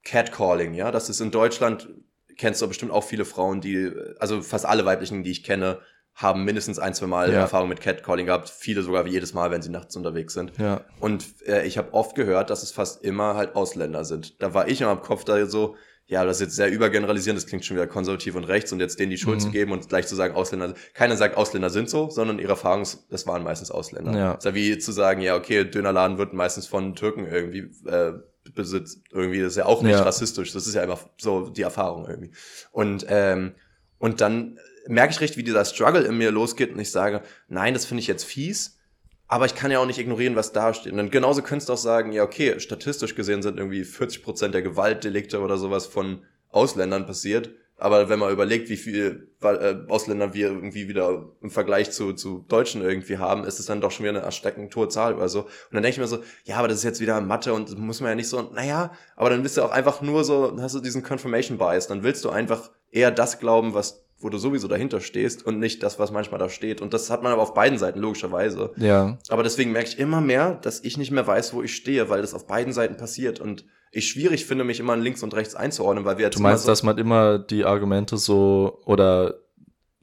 Catcalling, ja, das ist in Deutschland, kennst du bestimmt auch viele Frauen, die, also fast alle weiblichen, die ich kenne, haben mindestens ein, zwei Mal Ja. Erfahrung mit Catcalling gehabt, viele sogar wie jedes Mal, wenn sie nachts unterwegs sind. Ja. Und äh, ich habe oft gehört, dass es fast immer halt Ausländer sind. Da war ich immer im Kopf da so, ja, das ist jetzt sehr übergeneralisierend, das klingt schon wieder konservativ und rechts und jetzt denen die Schuld Mhm. zu geben und gleich zu sagen, Ausländer, keiner sagt, Ausländer sind so, sondern ihre Erfahrung, das waren meistens Ausländer. Ja. Das ist ja wie zu sagen, ja, okay, Dönerladen wird meistens von Türken irgendwie äh, besitzt, irgendwie, das ist ja auch nicht Ja. rassistisch, das ist ja einfach so die Erfahrung irgendwie. Und, ähm, und dann merke ich richtig, wie dieser Struggle in mir losgeht und ich sage, nein, das finde ich jetzt fies, aber ich kann ja auch nicht ignorieren, was da steht. Und genauso könntest du auch sagen, ja, okay, statistisch gesehen sind irgendwie 40 Prozent der Gewaltdelikte oder sowas von Ausländern passiert. Aber wenn man überlegt, wie viel äh, Ausländer wir irgendwie wieder im Vergleich zu, zu Deutschen irgendwie haben, ist es dann doch schon wieder eine erschreckend hohe Zahl oder so. Und dann denke ich mir so, ja, aber das ist jetzt wieder Mathe und muss man ja nicht so, naja, aber dann bist du auch einfach nur so, hast du diesen Confirmation Bias, dann willst du einfach eher das glauben, was wo du sowieso dahinter stehst und nicht das, was manchmal da steht. Und das hat man aber auf beiden Seiten, logischerweise. Ja. Aber deswegen merke ich immer mehr, dass ich nicht mehr weiß, wo ich stehe, weil das auf beiden Seiten passiert und ich schwierig finde, mich immer links und rechts einzuordnen, weil wir jetzt Du meinst, immer dass man immer die Argumente so oder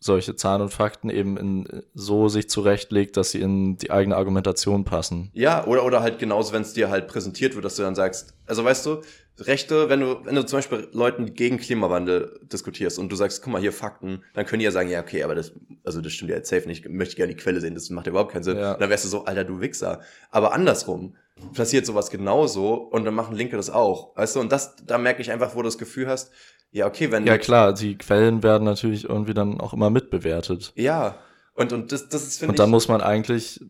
solche Zahlen und Fakten eben in, so sich zurechtlegt, dass sie in die eigene Argumentation passen. Ja, oder, oder halt genauso, wenn es dir halt präsentiert wird, dass du dann sagst, also weißt du, Rechte, wenn du, wenn du zum Beispiel Leuten gegen Klimawandel diskutierst und du sagst, guck mal, hier Fakten, dann können die ja sagen, ja, okay, aber das, also das stimmt ja jetzt safe nicht, möchte gerne die Quelle sehen, das macht ja überhaupt keinen Sinn. Ja. Dann wärst du so, Alter, du Wichser. Aber andersrum passiert sowas genauso und dann machen Linke das auch. Weißt du, und das, da merke ich einfach, wo du das Gefühl hast, ja, okay, wenn. Ja klar, die Quellen werden natürlich irgendwie dann auch immer mitbewertet. Ja. Und, und das, das ist, finde Und ich. dann muss man eigentlich,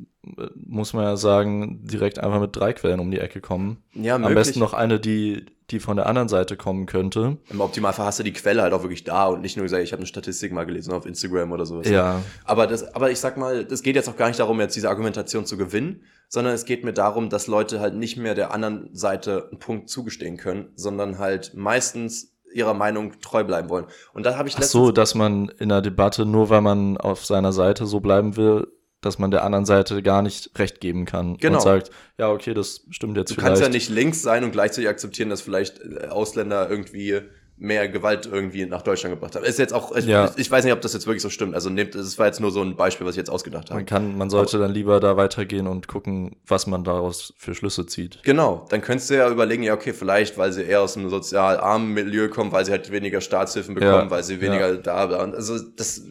muss man ja sagen, direkt einfach mit drei Quellen um die Ecke kommen. ja, Am möglich. besten noch eine, die, die von der anderen Seite kommen könnte. Im Optimalfall hast du die Quelle halt auch wirklich da und nicht nur gesagt, ich habe eine Statistik mal gelesen auf Instagram oder sowas. Ja, Aber das, aber ich sag mal, es geht jetzt auch gar nicht darum, jetzt diese Argumentation zu gewinnen, sondern es geht mir darum, dass Leute halt nicht mehr der anderen Seite einen Punkt zugestehen können, sondern halt meistens ihrer Meinung treu bleiben wollen. Und da habe ich Ach so, dass man in der Debatte, nur weil man auf seiner Seite so bleiben will, dass man der anderen Seite gar nicht recht geben kann. Genau. Und sagt, ja, okay, das stimmt jetzt du vielleicht. kannst ja nicht links sein und gleichzeitig akzeptieren, dass vielleicht äh, Ausländer irgendwie mehr Gewalt irgendwie nach Deutschland gebracht haben. Ist jetzt auch, ich, Ja. ich weiß nicht, ob das jetzt wirklich so stimmt. Also nehmt, das war jetzt nur so ein Beispiel, was ich jetzt ausgedacht habe. Man kann, man sollte dann lieber da weitergehen und gucken, was man daraus für Schlüsse zieht. Genau, dann könntest du ja überlegen, ja, okay, vielleicht, weil sie eher aus einem sozial armen Milieu kommen, weil sie halt weniger Staatshilfen bekommen, Ja, weil sie weniger da waren. Also das,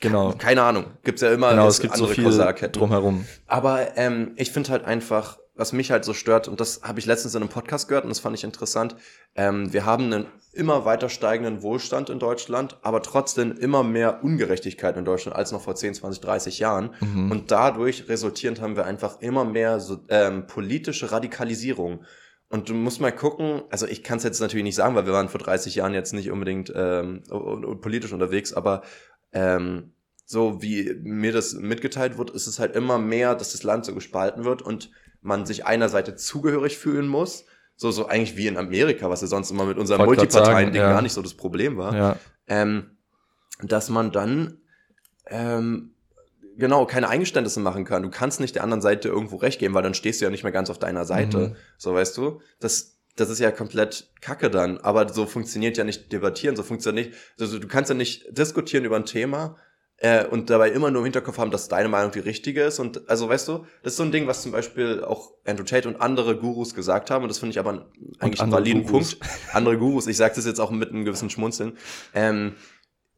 Genau. keine Ahnung, gibt's ja immer Genau, es gibt so andere viel Kausalketten. drumherum. Aber ähm, ich finde halt einfach, was mich halt so stört, und das habe ich letztens in einem Podcast gehört und das fand ich interessant, ähm, wir haben einen immer weiter steigenden Wohlstand in Deutschland, aber trotzdem immer mehr Ungerechtigkeit in Deutschland als noch vor 10, 20, 30 Jahren. Mhm. Und dadurch resultierend haben wir einfach immer mehr so, ähm, politische Radikalisierung. Und du musst mal gucken, also ich kann es jetzt natürlich nicht sagen, weil wir waren vor 30 Jahren jetzt nicht unbedingt ähm, politisch unterwegs, aber ähm, so wie mir das mitgeteilt wird, ist es halt immer mehr, dass das Land so gespalten wird und man sich einer Seite zugehörig fühlen muss. So, so eigentlich wie in Amerika, was ja sonst immer mit unserem Multiparteien-Ding ja. gar nicht so das Problem war. Ja, Ähm, dass man dann ähm, genau keine Eingeständnisse machen kann. Du kannst nicht der anderen Seite irgendwo recht geben, weil dann stehst du ja nicht mehr ganz auf deiner Seite. Mhm. So weißt du, das das ist ja komplett Kacke dann. Aber so funktioniert ja nicht debattieren, so funktioniert nicht. Also du kannst ja nicht diskutieren über ein Thema äh, und dabei immer nur im Hinterkopf haben, dass deine Meinung die richtige ist. Und also weißt du, das ist so ein Ding, was zum Beispiel auch Andrew Tate und andere Gurus gesagt haben. Und das finde ich aber eigentlich einen validen Gurus. Punkt. Andere Gurus, ich sage das jetzt auch mit einem gewissen Schmunzeln. Ähm,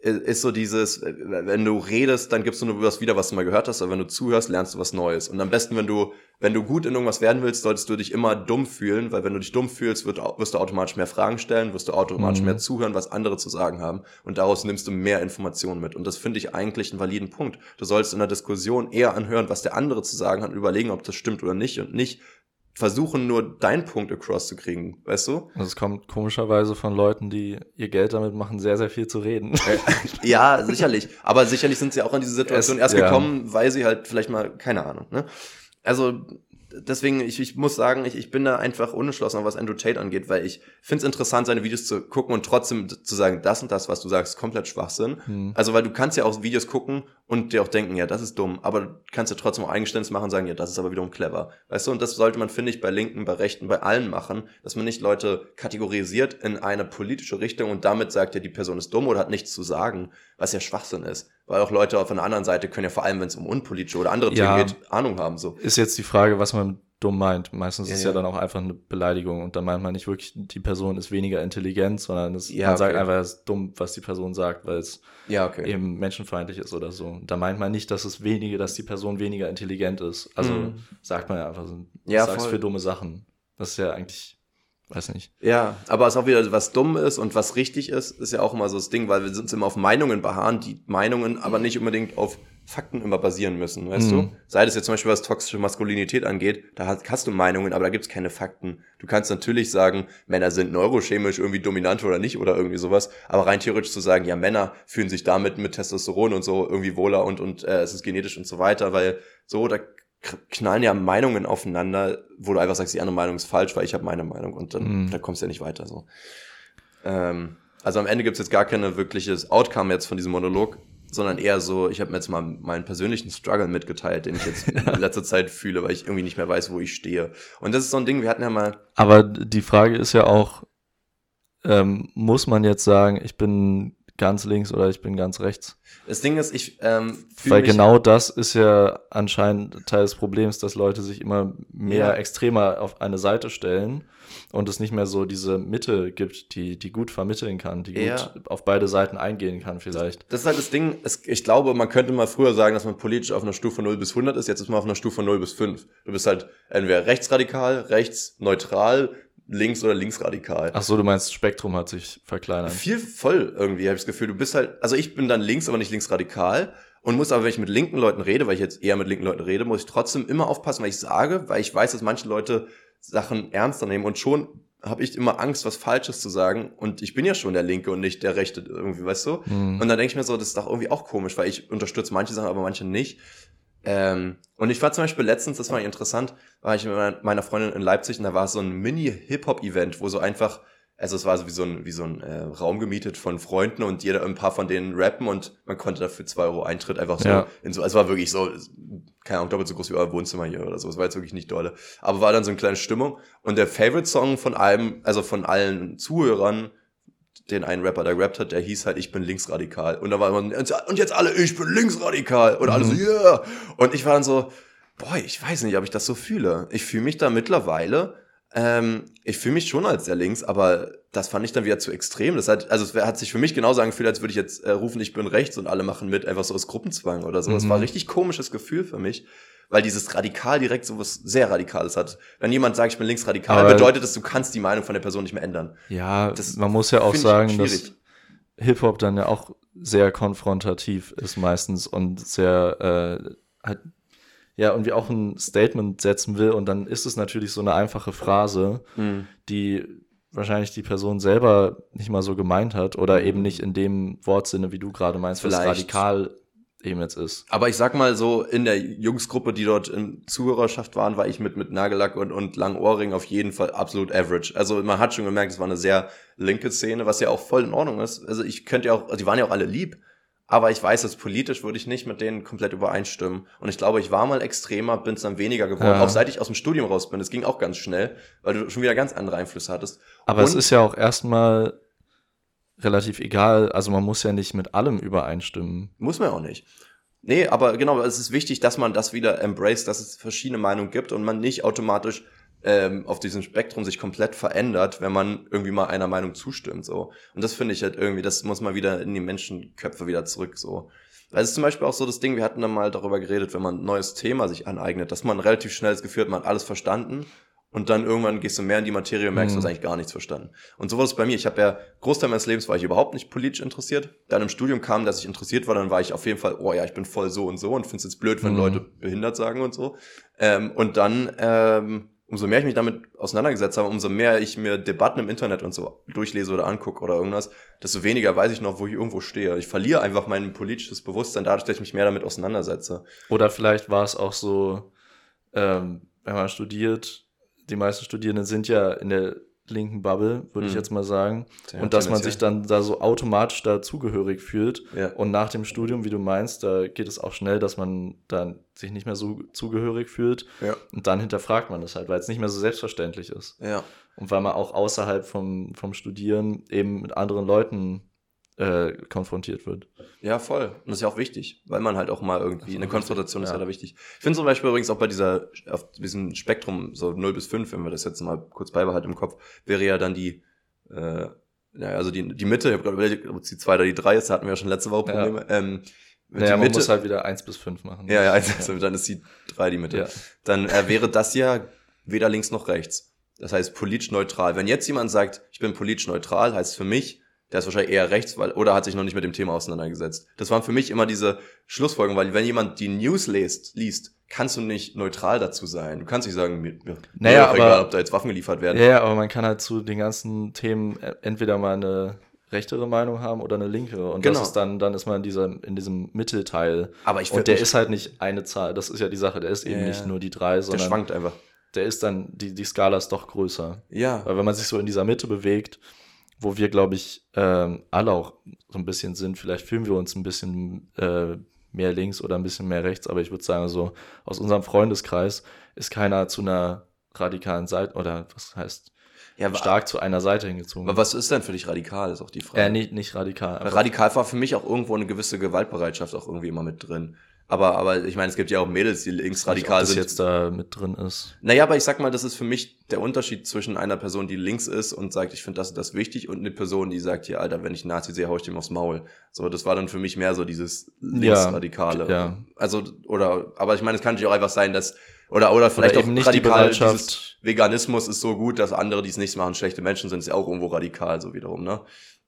ist so dieses, wenn du redest, dann gibst du nur was wieder, was du mal gehört hast, aber wenn du zuhörst, lernst du was Neues. Und am besten, wenn du, wenn du gut in irgendwas werden willst, solltest du dich immer dumm fühlen, weil wenn du dich dumm fühlst, wird, wirst du automatisch mehr Fragen stellen, wirst du automatisch Mhm. mehr zuhören, was andere zu sagen haben. Und daraus nimmst du mehr Informationen mit. Und das finde ich eigentlich einen validen Punkt. Du sollst in der Diskussion eher anhören, was der andere zu sagen hat und überlegen, ob das stimmt oder nicht und nicht versuchen, nur deinen Punkt across zu kriegen, weißt du? also es kommt komischerweise von Leuten, die ihr Geld damit machen, sehr, sehr viel zu reden. Ja, sicherlich. Aber sicherlich sind sie auch in diese Situation Es- erst ja. gekommen, weil sie halt vielleicht mal, keine Ahnung, ne? Also, deswegen, ich, ich muss sagen, ich, ich bin da einfach unentschlossen, was Andrew Tate angeht, weil ich finde es interessant, seine Videos zu gucken und trotzdem zu sagen, das und das, was du sagst, ist komplett Schwachsinn. Hm. Also, weil du kannst ja auch Videos gucken und dir auch denken, ja, das ist dumm, aber du kannst ja trotzdem auch Eingeständnis machen und sagen, ja, das ist aber wiederum clever. Weißt du, und das sollte man, finde ich, bei Linken, bei Rechten, bei allen machen, dass man nicht Leute kategorisiert in eine politische Richtung und damit sagt, ja, die Person ist dumm oder hat nichts zu sagen, was ja Schwachsinn ist. Weil auch Leute von der anderen Seite können ja vor allem, wenn es um unpolitische oder andere Ja. Themen geht, Ahnung haben, so. Ist jetzt die Frage, was man dumm meint. Meistens Ja, ist ja, ja. dann auch einfach eine Beleidigung und dann meint man nicht wirklich, die Person ist weniger intelligent, sondern es, Ja, man sagt okay. einfach, es ist dumm, was die Person sagt, weil es okay. eben menschenfeindlich ist oder so. Da meint man nicht, dass es weniger, dass die Person weniger intelligent ist. Also Mhm. sagt man ja einfach so, Ja, sagst für dumme Sachen. Das ist ja eigentlich, weiß nicht. Ja, aber es ist auch wieder, was dumm ist und was richtig ist, ist ja auch immer so das Ding, weil wir uns immer auf Meinungen beharren, die Meinungen aber nicht unbedingt auf Fakten immer basieren müssen, weißt Mhm. du? Sei das jetzt zum Beispiel, was toxische Maskulinität angeht, da hast, hast du Meinungen, aber da gibt's keine Fakten. Du kannst natürlich sagen, Männer sind neurochemisch irgendwie dominant oder nicht oder irgendwie sowas, aber rein theoretisch zu sagen, ja, Männer fühlen sich damit mit Testosteron und so irgendwie wohler und, und äh, es ist genetisch und so weiter, weil so, da knallen ja Meinungen aufeinander, wo du einfach sagst, die andere Meinung ist falsch, weil ich habe meine Meinung und dann Mhm. da kommst du ja nicht weiter so. Ähm, Also am Ende gibt's jetzt gar keine wirkliches Outcome jetzt von diesem Monolog, sondern eher so, ich habe mir jetzt mal meinen persönlichen Struggle mitgeteilt, den ich jetzt in letzter Zeit fühle, weil ich irgendwie nicht mehr weiß, wo ich stehe. Und das ist so ein Ding, wir hatten ja mal, Aber die Frage ist ja auch, ähm, muss man jetzt sagen, ich bin ganz links oder ich bin ganz rechts? das Ding ist, ich ähm, Weil genau das ist ja anscheinend Teil des Problems, dass Leute sich immer mehr Ja. extremer auf eine Seite stellen und es nicht mehr so diese Mitte gibt, die, die gut vermitteln kann, die Ja. gut auf beide Seiten eingehen kann vielleicht. Das ist halt das Ding, es, ich glaube, man könnte mal früher sagen, dass man politisch auf einer Stufe 0 bis 100 ist, jetzt ist man auf einer Stufe 0 bis 5. Du bist halt entweder rechtsradikal, rechtsneutral, links oder linksradikal. Ach so, du meinst, Spektrum hat sich verkleinert. Viel voll irgendwie, habe ich das Gefühl. Du bist halt, also ich bin dann links, aber nicht linksradikal. Und muss aber, wenn ich mit linken Leuten rede, weil ich jetzt eher mit linken Leuten rede, muss ich trotzdem immer aufpassen, was ich sage, weil ich weiß, dass manche Leute Sachen ernster nehmen und schon habe ich immer Angst, was Falsches zu sagen. Und ich bin ja schon der Linke und nicht der Rechte irgendwie, weißt du? Hm. Und dann denke ich mir so, das ist doch irgendwie auch komisch, weil ich unterstütze manche Sachen, aber manche nicht. Ähm, und ich war zum Beispiel letztens, das war interessant, war ich mit meiner- Freundin in Leipzig und da war so ein Mini-Hip-Hop-Event, wo so einfach, also es war so wie so ein, wie so ein äh, Raum gemietet von Freunden und jeder, ein paar von denen rappen und man konnte dafür zwei Euro Eintritt einfach so Ja. in so, es war wirklich so, keine Ahnung, doppelt so groß wie euer Wohnzimmer hier oder so, es war jetzt wirklich nicht dolle. Aber war dann so eine kleine Stimmung und der Favorite-Song von allem, also von allen Zuhörern, den einen Rapper, der gerappt hat, der hieß halt, ich bin linksradikal. Und da war immer, und jetzt alle, ich bin linksradikal. Und alle so, yeah. Und ich war dann so, boah, ich weiß nicht, ob ich das so fühle. Ich fühle mich da mittlerweile, ähm, ich fühle mich schon als sehr links, aber das fand ich dann wieder zu extrem. Das hat, also es hat sich für mich genauso angefühlt, als würde ich jetzt äh, rufen, ich bin rechts und alle machen mit, einfach so aus Gruppenzwang oder so. Das Mhm. war ein richtig komisches Gefühl für mich, weil dieses Radikal direkt so was sehr Radikales hat. Wenn jemand sagt, ich bin linksradikal, Aber- bedeutet das, du kannst die Meinung von der Person nicht mehr ändern. Ja, Das man muss ja auch sagen, dass. Hip-Hop dann ja auch sehr konfrontativ ist meistens und sehr äh, halt, ja, irgendwie auch ein Statement setzen will und dann ist es natürlich so eine einfache Phrase, Mhm. die wahrscheinlich die Person selber nicht mal so gemeint hat oder Mhm. eben nicht in dem Wortsinne, wie du gerade meinst, was Vielleicht. radikal eben jetzt ist. Aber ich sag mal so, in der Jungsgruppe, die dort in Zuhörerschaft waren, war ich mit, mit Nagellack und, und langen Ohrringen auf jeden Fall absolut average. Also man hat schon gemerkt, es war eine sehr linke Szene, was ja auch voll in Ordnung ist. Also ich könnte ja auch, also die waren ja auch alle lieb, aber ich weiß, dass politisch würde ich nicht mit denen komplett übereinstimmen. Und ich glaube, ich war mal extremer, bin es dann weniger geworden. Ja. Auch seit ich aus dem Studium raus bin. Das ging auch ganz schnell, weil du schon wieder ganz andere Einflüsse hattest. Aber es Und- ist ja auch erstmal relativ egal, also man muss ja nicht mit allem übereinstimmen. Muss man auch nicht. Nee, aber genau, es ist wichtig, dass man das wieder embraced, dass es verschiedene Meinungen gibt und man nicht automatisch ähm, auf diesem Spektrum sich komplett verändert, wenn man irgendwie mal einer Meinung zustimmt. so. Und das finde ich halt irgendwie, das muss mal wieder in die Menschenköpfe wieder zurück. so. Weil es ist zum Beispiel auch so das Ding, wir hatten dann mal darüber geredet, wenn man ein neues Thema sich aneignet, dass man relativ schnell das Gefühl hat, man hat alles verstanden und dann irgendwann gehst du mehr in die Materie und merkst, du Mhm. hast eigentlich gar nichts verstanden. Und so war es bei mir. Ich habe ja, Großteil meines Lebens war ich überhaupt nicht politisch interessiert. Dann im Studium kam, dass ich interessiert war, dann war ich auf jeden Fall, oh ja, ich bin voll so und so und finde es jetzt blöd, wenn Mhm. Leute behindert sagen und so. Ähm, und dann, ähm, umso mehr ich mich damit auseinandergesetzt habe, umso mehr ich mir Debatten im Internet und so durchlese oder angucke oder irgendwas, desto weniger weiß ich noch, wo ich irgendwo stehe. Ich verliere einfach mein politisches Bewusstsein dadurch, dass ich mich mehr damit auseinandersetze. Oder vielleicht war es auch so, ähm, wenn man studiert, die meisten Studierenden sind ja in der linken Bubble, würde ich Mhm. jetzt mal sagen. Ja, und dass man sich dann da so automatisch da zugehörig fühlt. Ja. Und nach dem Studium, wie du meinst, da geht es auch schnell, dass man dann sich nicht mehr so zugehörig fühlt. Ja. Und dann hinterfragt man das halt, weil es nicht mehr so selbstverständlich ist. Und weil man auch außerhalb vom, vom Studieren eben mit anderen Leuten äh, konfrontiert wird. Ja, voll. Und das ist ja auch wichtig, weil man halt auch mal irgendwie, eine Konfrontation ist ja ja. da wichtig. Ich finde zum Beispiel übrigens auch bei dieser, auf diesem Spektrum, so 0 bis 5, wenn wir das jetzt mal kurz beibehalten im Kopf, wäre ja dann die, äh, ja, also die, die Mitte, ich habe gerade überlegt, ob es die 2 oder die 3 ist, da hatten wir ja schon letzte Woche Ja. Probleme. Ähm, Naja, die man muss halt wieder eins bis fünf machen. ja, ja, also dann ist die 3 die Mitte. Ja. Dann äh, wäre das ja weder links noch rechts. Das heißt politisch neutral. Wenn jetzt jemand sagt, ich bin politisch neutral, heißt für mich, der ist wahrscheinlich eher rechts, weil, oder hat sich noch nicht mit dem Thema auseinandergesetzt. Das waren für mich immer diese Schlussfolgerungen, weil wenn jemand die News liest, liest, kannst du nicht neutral dazu sein. Du kannst nicht sagen, mir, mir Naja, doch egal, aber- ob da jetzt Waffen geliefert werden. Ja, ja, aber man kann halt zu den ganzen Themen äh, entweder mal eine rechtere Meinung haben oder eine linke. Und Genau. das ist dann, dann ist man in dieser, in diesem Mittelteil. Aber ich Und der ist halt nicht eine Zahl, das ist ja die Sache, der ist eben Ja, nicht nur die drei, der sondern schwankt einfach. der ist dann, die, die Skala ist doch größer. Ja. Weil wenn man sich so in dieser Mitte bewegt, wo wir, glaube ich, ähm, alle auch so ein bisschen sind. Vielleicht fühlen wir uns ein bisschen äh, mehr links oder ein bisschen mehr rechts, aber ich würde sagen, so aus unserem Freundeskreis ist keiner zu einer radikalen Seite oder was heißt Ja, stark zu einer Seite hingezogen. aber was ist denn für dich radikal, ist auch die Frage. äh, nicht, nicht radikal. Radikal war für mich auch irgendwo eine gewisse Gewaltbereitschaft auch irgendwie immer mit drin. Aber, aber ich meine, es gibt ja auch Mädels, die nicht, ob linksradikal das sind. jetzt da mit drin ist. Naja, aber ich sag mal, das ist für mich der Unterschied zwischen einer Person, die links ist und sagt, ich finde das das wichtig, und eine Person, die sagt, hier, Alter, wenn ich Nazi sehe, hau ich dem aufs Maul. So, das war dann für mich mehr so dieses linksradikale. ja. Also, oder, aber ich meine, es kann natürlich auch einfach sein, dass, oder, oder vielleicht eben auch nicht die radikal, Bereitschaft- dieses Veganismus ist so gut, dass andere, die es nicht machen, schlechte Menschen sind, ist ja auch irgendwo radikal, so wiederum, ne?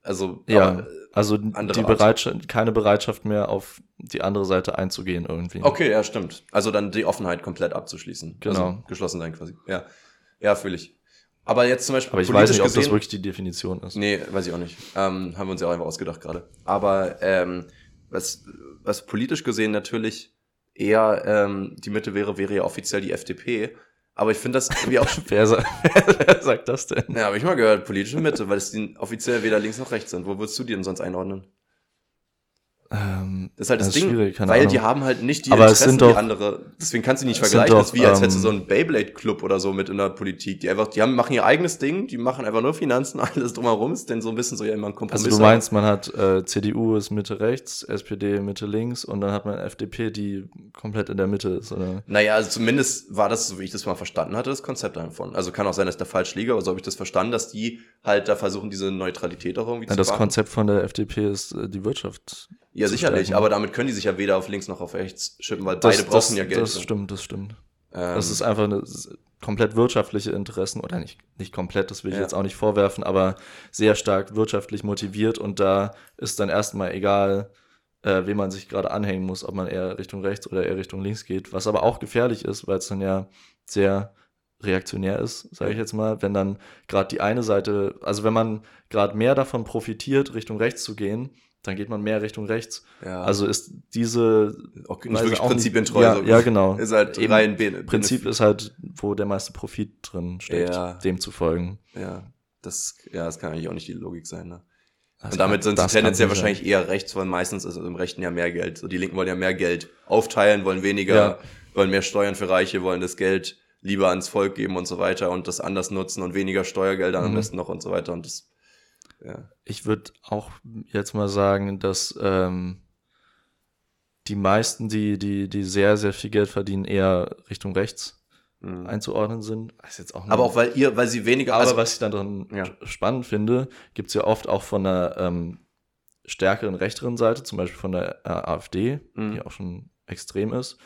Also, Ja, aber, also die. Bereitschaft, keine Bereitschaft mehr auf die andere Seite einzugehen irgendwie. Okay, ja, stimmt. Also dann die Offenheit komplett abzuschließen. Genau. Also geschlossen sein quasi. Ja. Ja, fühle ich. Aber jetzt zum Beispiel Aber ich weiß nicht, ob das gesehen- wirklich die Definition ist. Nee, weiß ich auch nicht. Ähm, haben wir uns ja auch einfach ausgedacht gerade. Aber ähm, was, was politisch gesehen natürlich eher ähm, die Mitte wäre, wäre ja offiziell die FDP. Aber ich finde das irgendwie auch. Wer, sa wer sagt das denn? ja, habe ich mal gehört, politische Mitte, weil es die offiziell weder links noch rechts sind. Wo würdest du die denn sonst einordnen? Ähm, Das ist halt das, Das Ding, weil Ahnung. die haben halt nicht die Aber es sind die doch- andere. Deswegen kannst du nicht vergleichen. das ist wie als hättest du ähm, so einen Beyblade-Club oder so mit in der Politik. Die einfach, die haben, machen ihr eigenes Ding, die machen einfach nur Finanzen, alles drumherum ist denn so ein bisschen so ja immer ein Kompromiss. also du meinst, man hat äh, CDU ist Mitte rechts, SPD Mitte links und dann hat man FDP, die komplett in der Mitte ist, oder? Naja, also zumindest war das, so wie ich das mal verstanden hatte, das Konzept davon. Also kann auch sein, dass ich da falsch liege, aber so habe ich das verstanden, dass die halt da versuchen, diese Neutralität auch irgendwie Ja, zu das wahren. Konzept von der FDP ist äh, die Wirtschaft. Ja, sicherlich, stärken. aber damit können die sich ja weder auf links noch auf rechts schippen, weil Das, beide brauchen das, ja Geld. Das stimmt, das stimmt. Ähm, Das ist einfach eine komplett wirtschaftliche Interessen, oder nicht, nicht komplett, das will ich Ja. jetzt auch nicht vorwerfen, aber sehr stark wirtschaftlich motiviert und da ist dann erstmal egal, äh, wem man sich gerade anhängen muss, ob man eher Richtung rechts oder eher Richtung links geht, was aber auch gefährlich ist, weil es dann ja sehr reaktionär ist, sage ich jetzt mal, wenn dann gerade die eine Seite, also wenn man gerade mehr davon profitiert, Richtung rechts zu gehen, dann geht man mehr Richtung rechts. ja, Also ist diese auch nicht wirklich auch prinzipientreu. Ja, so. ja, genau. Ist halt Eben, rein Be Prinzip ist halt, wo der meiste Profit drin steckt, Ja. dem zu folgen. Ja, das, ja, das kann eigentlich auch nicht die Logik sein, ne? Das Und damit sind sie tendenziell wahrscheinlich eher rechts, weil meistens ist im Rechten ja mehr Geld. So, die Linken wollen ja mehr Geld aufteilen, wollen weniger, Ja. wollen mehr Steuern für Reiche, wollen das Geld lieber ans Volk geben und so weiter und das anders nutzen und weniger Steuergelder am Mhm. besten noch und so weiter. Und das, ja. Ich würde auch jetzt mal sagen, dass ähm, die meisten, die, die, die sehr, sehr viel Geld verdienen, eher Richtung rechts Mhm. einzuordnen sind. Ist jetzt auch Aber auch weil ihr, weil sie weniger, Aber also, was ich dann dran Ja. spannend finde, gibt es ja oft auch von einer ähm, stärkeren rechteren Seite, zum Beispiel von der äh, AfD, Mhm. die auch schon extrem ist,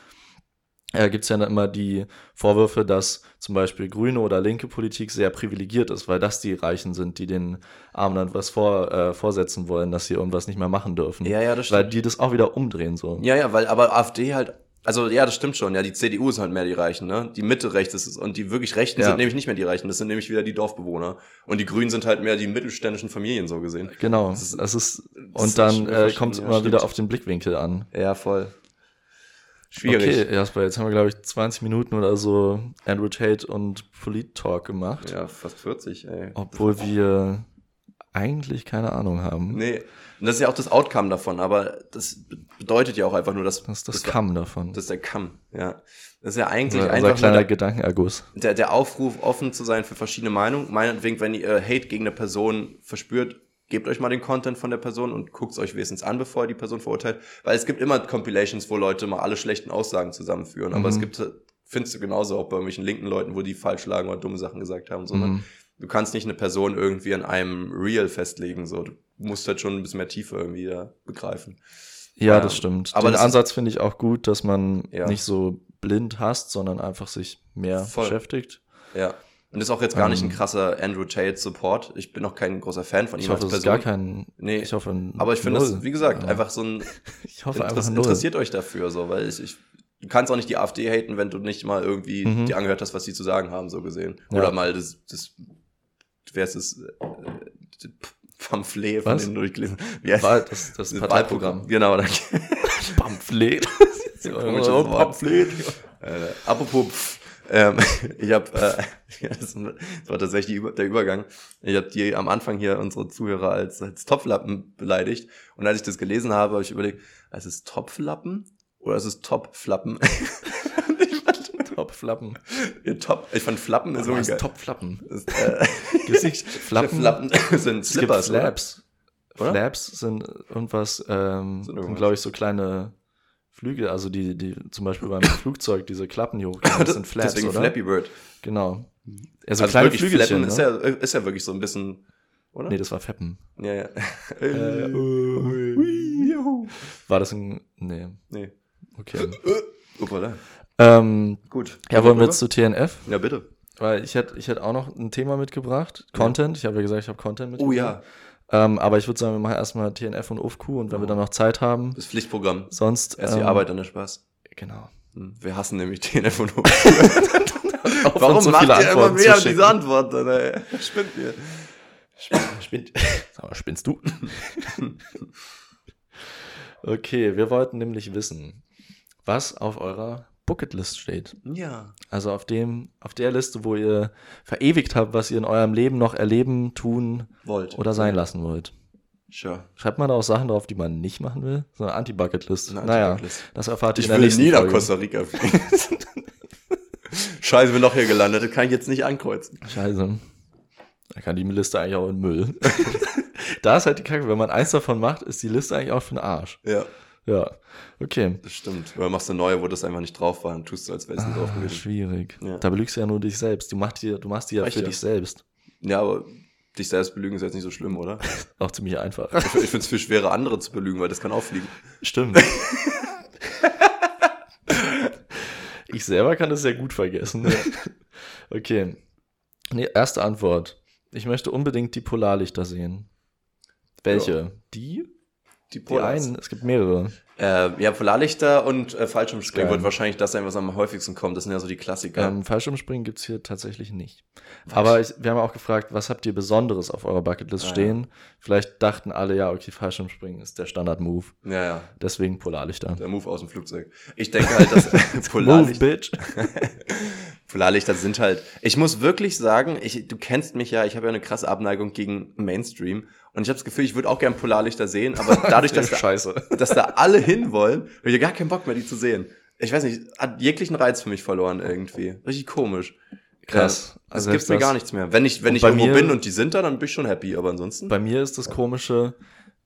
äh, gibt es ja immer die Vorwürfe, dass zum Beispiel grüne oder linke Politik sehr privilegiert ist, weil das die Reichen sind, die den Armen dann was vor, äh, vorsetzen wollen, dass sie irgendwas nicht mehr machen dürfen. ja, ja, das weil stimmt. die das auch wieder umdrehen so. Ja, ja, weil, aber AfD halt, also ja, das stimmt schon, ja, die CDU ist halt mehr die Reichen, ne? Die Mitte rechts ist es und die wirklich Rechten Ja. sind nämlich nicht mehr die Reichen, das sind nämlich wieder die Dorfbewohner. Und die Grünen sind halt mehr die mittelständischen Familien so gesehen. Genau, Das ist- das ist, und dann äh, kommt es immer wieder auf den Blickwinkel an. Ja, voll. Schwierig. Okay, Jasper, jetzt haben wir, glaube ich, 20 Minuten oder so Andrew Tate und Polit-Talk gemacht. Ja, fast 40, ey. Obwohl wir eigentlich keine Ahnung haben. Nee. Und das ist ja auch das Outcome davon, aber das be- bedeutet ja auch einfach nur, dass Das ist das das, Kamm davon. das ist der Kamm, ja. Das ist ja eigentlich unser, unser einfach nur kleiner der, Gedankenerguss. der, der Aufruf, offen zu sein für verschiedene Meinungen. Meinetwegen, wenn ihr Hate gegen eine Person verspürt, gebt euch mal den Content von der Person und guckt es euch wenigstens an, bevor ihr die Person verurteilt. Weil es gibt immer Compilations, wo Leute mal alle schlechten Aussagen zusammenführen. Aber Mhm. es gibt, findest du genauso auch bei irgendwelchen linken Leuten, wo die falsch lagen oder dumme Sachen gesagt haben. So, ne? Mhm. Du kannst nicht eine Person irgendwie an einem Real festlegen. So, du musst halt schon ein bisschen mehr Tiefe irgendwie da begreifen. Ja, Ähm, das stimmt. aber Den Ansatz finde ich auch gut, dass man Ja. nicht so blind hasst, sondern einfach sich mehr Voll. beschäftigt. Ja. Und das ist auch jetzt gar nicht ein Ähm. krasser Andrew Tate Support. Ich bin auch kein großer Fan von ihm Ich hoffe, als es ist Person. gar kein. Nee. Ich hoffe, aber ich finde das, wie gesagt, Ja. einfach so ein Ich hoffe einfach Interess null. interessiert euch dafür, so, weil ich, ich du kannst auch nicht die AfD haten, wenn du nicht mal irgendwie Mhm. dir angehört hast, was sie zu sagen haben, so gesehen. Ja. Oder mal das, das, wer ist das, äh, das Pamphlet von Was? denen durchgelesen. Wie heißt Wahl- das, das das Parteiprogramm. Genau, danke. Pamphlet. Komisches Oh, Wort. Pamphlet. Äh, apropos, pff, Ähm, ich habe, äh, das war tatsächlich der Übergang. Ich habe die am Anfang hier unsere Zuhörer als, als Topflappen beleidigt. Und als ich das gelesen habe, habe ich überlegt, es ist Topflappen oder es ist Topflappen? Topflappen. Ja, top. Ich fand Flappen ist so geil. Topflappen. Äh, Gibt's nicht Flappen? Flappen sind Es Slippers? Flaps. Oder? Flaps sind irgendwas, ähm, Sind sind, glaube ich, so kleine Flügel, also die, die zum Beispiel beim Flugzeug, diese Klappen hier hochgehen, das sind Flaps, Deswegen oder? Flappy Bird. Genau. Also, Also kleine Flügelchen, ne? ist, ja, ist ja wirklich so ein bisschen, oder? Nee, das war Feppen. ja, ja. Äh, Juhu. War das ein, nee, nee. okay. Upala. ähm, Gut. ja, wollen wir jetzt zu TNF? Ja, bitte. Weil ich hätte ich hätte auch noch ein Thema mitgebracht. Content. Ich habe ja gesagt, ich habe Content Oh mitgebracht. ja, Ähm, aber ich würde sagen, wir machen erstmal TNF und UFQ und wenn wir dann noch Zeit haben, das Pflichtprogramm. sonst. Erst die ähm, Arbeit, dann der Spaß. Genau. Hm, Wir hassen nämlich TNF und uns Warum so macht ihr immer Antworten zu mehr diese Antworten? Ey? Spinnt ihr. Spinnt. Sag mal, spinnst du? okay, wir wollten nämlich wissen, was auf eurer Bucketlist steht. Ja. Also auf dem, auf der Liste, wo ihr verewigt habt, was ihr in eurem Leben noch erleben, tun Wollt. oder sein lassen wollt. Sure. Schreibt man da auch Sachen drauf, die man nicht machen will? So eine Anti-Bucketlist. Eine Naja, das erfahrt ihr Ich in der will nie nach. Costa Rica fliegen. Scheiße, bin noch hier gelandet. Das kann ich jetzt nicht ankreuzen. Scheiße. Da kann die Liste eigentlich auch in Müll. da ist halt die Kacke, wenn man eins davon macht, ist die Liste eigentlich auch für den Arsch. Ja, Ja. Okay. das stimmt. Oder machst du eine neue, wo das einfach nicht drauf war und tust du, als wäre es nicht drauf Ah, gewesen. schwierig. Ja. Da belügst du ja nur dich selbst. Du machst die, du machst die ja für ja. dich selbst. Ja, aber dich selbst belügen ist jetzt nicht so schlimm, oder? Auch ziemlich einfach. Ich finde es viel schwerer, andere zu belügen, weil das kann auffliegen. Stimmt. ich selber kann das sehr gut vergessen. Okay. Nee, erste Antwort. Ich möchte unbedingt die Polarlichter sehen. Welche? Die? Die Polars. einen? Es gibt mehrere. Äh, ja, Polarlichter und äh, Fallschirmspringen Geil. wird wahrscheinlich das sein, was am häufigsten kommt. Das sind ja so die Klassiker. Ähm, Fallschirmspringen gibt's hier tatsächlich nicht. Aber ich, wir haben auch gefragt, was habt ihr Besonderes auf eurer Bucketlist Ah, ja. stehen? Vielleicht dachten alle, ja, okay, Fallschirmspringen ist der Standard-Move. ja, ja. Deswegen Polarlichter. Der Move aus dem Flugzeug. Ich denke halt, dass Move, Polarlichter, bitch. Polarlichter sind halt. Ich muss wirklich sagen, ich, du kennst mich ja, ich habe ja eine krasse Abneigung gegen Mainstream. Und ich habe das Gefühl, ich würde auch gern Polarlichter sehen, aber dadurch, dass da, Scheiße. dass da alle hinwollen, habe ich ja gar keinen Bock mehr, die zu sehen. Ich weiß nicht, hat jeglichen Reiz für mich verloren irgendwie. Richtig komisch. Krass. Ja, Also gibt's selbst mir das- gar nichts mehr. Wenn ich, wenn Und ich bei irgendwo mir- bin und die sind da, dann bin ich schon happy, aber ansonsten. Bei mir ist das Komische,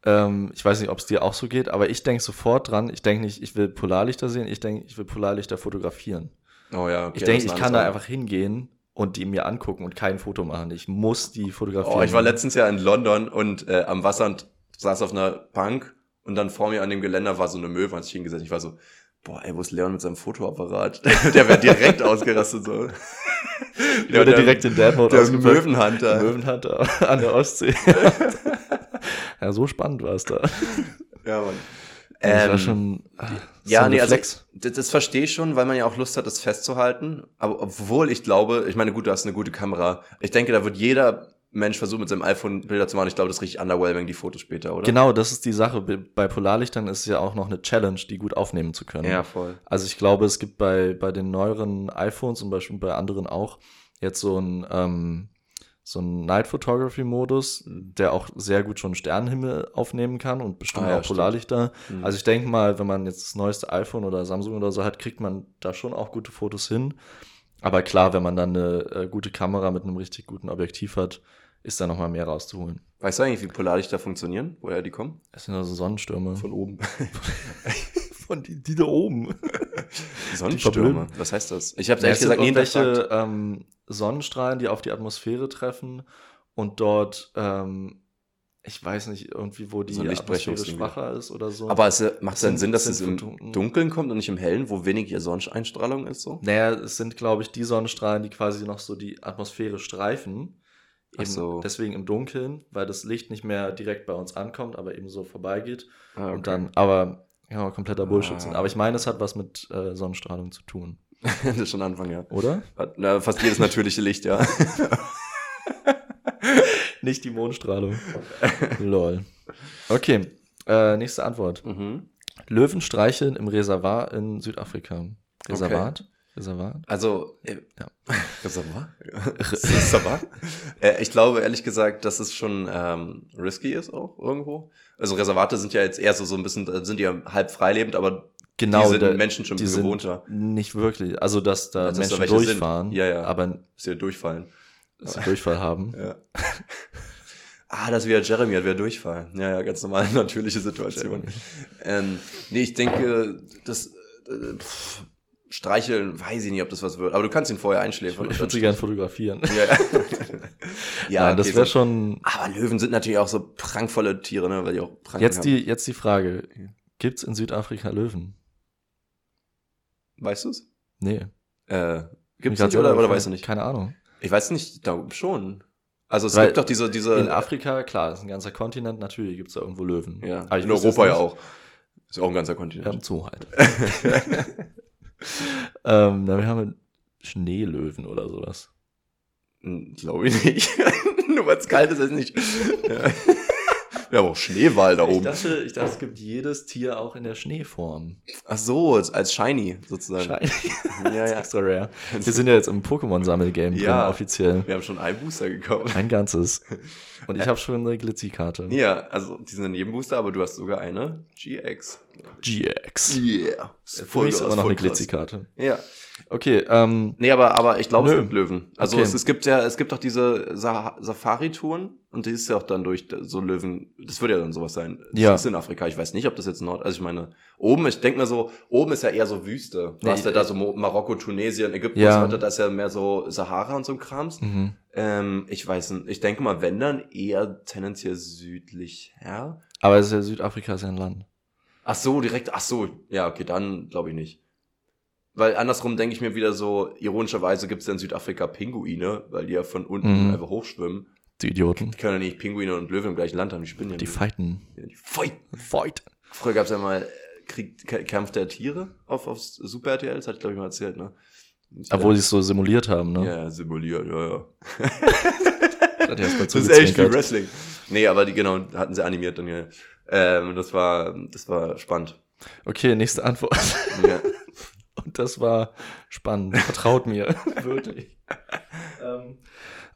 ähm, ich weiß nicht, ob es dir auch so geht, aber ich denke sofort dran, ich denke nicht, ich will Polarlichter sehen, ich denke, ich will Polarlichter fotografieren. Oh ja, okay, ich denke, ich kann da einfach hingehen und die mir angucken und kein Foto machen. Ich muss die fotografieren. Oh, ich war letztens ja in London und äh, am Wasser und saß auf einer Bank und dann vor mir an dem Geländer war so eine Möwe, hat sich hingesetzt. Ich war so, boah, ey, wo ist Leon mit seinem Fotoapparat? Der wäre direkt ausgerastet so. Der wurde direkt in Dad-Mode Der. Möwenhunter. Möwenhunter an der Ostsee. ja, so spannend war es da. Ja, Mann. Das war Ähm, schon ah, Ja, so nee, also Reflex. das, das verstehe ich schon, weil man ja auch Lust hat, das festzuhalten. Aber obwohl ich glaube, ich meine, gut, du hast eine gute Kamera. Ich denke, da wird jeder Mensch versuchen, mit seinem iPhone Bilder zu machen. Ich glaube, das ist richtig underwhelming, die Fotos später, oder? Genau, das ist die Sache. Bei- Bei Polarlichtern ist es ja auch noch eine Challenge, die gut aufnehmen zu können. Ja, voll. Also ich glaube, es gibt bei, bei den neueren iPhones zum Beispiel bei anderen auch jetzt so ein, ähm, so ein Night Photography Modus, der auch sehr gut schon Sternenhimmel aufnehmen kann und bestimmt Ah, ja, auch. Polarlichter. Mhm. Also ich denke mal, wenn man jetzt das neueste iPhone oder Samsung oder so hat, kriegt man da schon auch gute Fotos hin. Aber klar, wenn man dann eine äh, gute Kamera mit einem richtig guten Objektiv hat, ist da noch mal mehr rauszuholen. Weißt du eigentlich, wie Polarlichter funktionieren? Woher die kommen? Das sind also Sonnenstürme. Von oben. von die, die da oben. Sonnenstürme. Was heißt das? Ich habe ehrlich es gesagt nie irgendwelche ähm, Sonnenstrahlen, die auf die Atmosphäre treffen und dort, ähm, ich weiß nicht, irgendwie, wo die So Atmosphäre schwacher ist oder so. Aber es äh, macht sind- dann Sinn, dass es im. Dunkeln kommt und nicht im Hellen, wo weniger Sonneneinstrahlung ist so? naja, es sind, glaube ich, die Sonnenstrahlen, die quasi noch so die Atmosphäre streifen. Eben so. Deswegen im Dunkeln, weil das Licht nicht mehr direkt bei uns ankommt, aber eben so vorbeigeht. Ah, okay. Und dann, aber ja, kompletter Bullshit sind. Ah. Aber ich meine, es hat was mit äh, Sonnenstrahlung zu tun, das ist schon Anfang, ja. oder? Na, fast jedes natürliche Licht, ja. Nicht die Mondstrahlung. Lol. Okay, äh, nächste Antwort. mhm. Löwen streicheln im Reservat in Südafrika. Reservat? Reservat? Also, äh, Ja. Reservoir? Reservoir? äh, ich glaube ehrlich gesagt, dass es schon ähm, risky ist auch irgendwo. Also Reservate sind ja jetzt eher so, so ein bisschen, äh, sind ja halb freilebend, aber Genau, die sind da- Menschen schon die gewohnter, Nicht wirklich. Also, dass da Also, dass da Menschen welche sind. durchfahren, Ja, ja. aber dass sie durchfallen. dass sie Durchfall haben. Ja. ah, das wieder Jeremy hat wieder Durchfall. Ja, ja, ganz normale, natürliche Situation. Ähm, nee, ich denke, das äh, pff, Streicheln, weiß ich nicht, ob das was wird. Aber du kannst ihn vorher einschläfern. Ich würde sie gerne fotografieren. Ja, ja. ja Nein, das okay, wäre so- schon. Aber Löwen sind natürlich auch so prankvolle Tiere, ne? Weil die auch Pranken Jetzt haben. die, jetzt die Frage: Gibt's in Südafrika Löwen? Weißt du's? Nee. Äh, gibt's nicht oder, oder weißt du nicht? Keine Ahnung. Ich weiß nicht, ich glaube schon. Also es Weil gibt doch diese, diese. In Afrika, klar, das ist ein ganzer Kontinent, natürlich gibt's da irgendwo Löwen. ja, Aber ich in Europa ja auch. Ist ja auch ein ganzer Ja, Kontinent. im Zoo halt. ähm, wir haben Schneelöwen oder sowas. Glaube ich nicht. Nur weil es kalt ist, ist nicht. ja. Wir haben auch Schneewal da Ich oben. dachte, ich dachte, es gibt jedes Tier auch in der Schneeform. Ach so, als- Shiny sozusagen. Shiny. Ja, ja. Extra rare. Wir sind ja jetzt im Pokémon-Sammelgame Ja. drin, offiziell. Wir haben schon einen Booster gekauft. Ein ganzes. Und ich habe schon eine Glitzy-Karte. Ja, also die sind in jedem Booster, aber du hast sogar eine GX. GX. Yeah. Für mich ist aber noch eine Glitzy-Karte. Ja. Okay, ähm, Nee, aber, aber ich glaube, es gibt Löwen. Also Okay. es, es gibt ja, es gibt doch diese Sa Safari-Touren und die ist ja auch dann durch so Löwen, das würde ja dann sowas sein. Das Ja. ist in Afrika. Ich weiß nicht, ob das jetzt Nord, also ich meine, oben, ich denke mir so, oben ist ja eher so Wüste. Du Nee, hast ja da so Marokko, Tunesien, Ägypten, Ja. und so weiter, da ist ja mehr so Sahara und so ein Krams. mhm. Ähm, ich weiß nicht, ich denke mal, wenn dann eher tendenziell südlich her. aber es ist ja Südafrika ist ja ein Land. Ach so, direkt, ach so, ja, okay, dann glaube ich nicht. Weil andersrum denke ich mir wieder so, ironischerweise gibt es ja in Südafrika Pinguine, weil die ja von unten Mhm. einfach hochschwimmen. Die Idioten. Die können ja nicht Pinguine und Löwen im gleichen Land haben, die spinnen ja Die nicht. fighten. Ja, die Fight. Fight. Früher gab es ja mal äh, Krieg, K- Kampf der Tiere auf, auf Super RTL, das hatte ich glaube ich mal erzählt, ne? Obwohl sie es so simuliert haben, ne? Ja, ja, simuliert, ja, ja. Mal Das ist echt wie. Wrestling. Nee, aber die, genau, hatten sie animiert dann ja. Ähm, das war, das war spannend. Okay, nächste Antwort. Ja. Und das war spannend. Vertraut mir. Wirklich. ähm,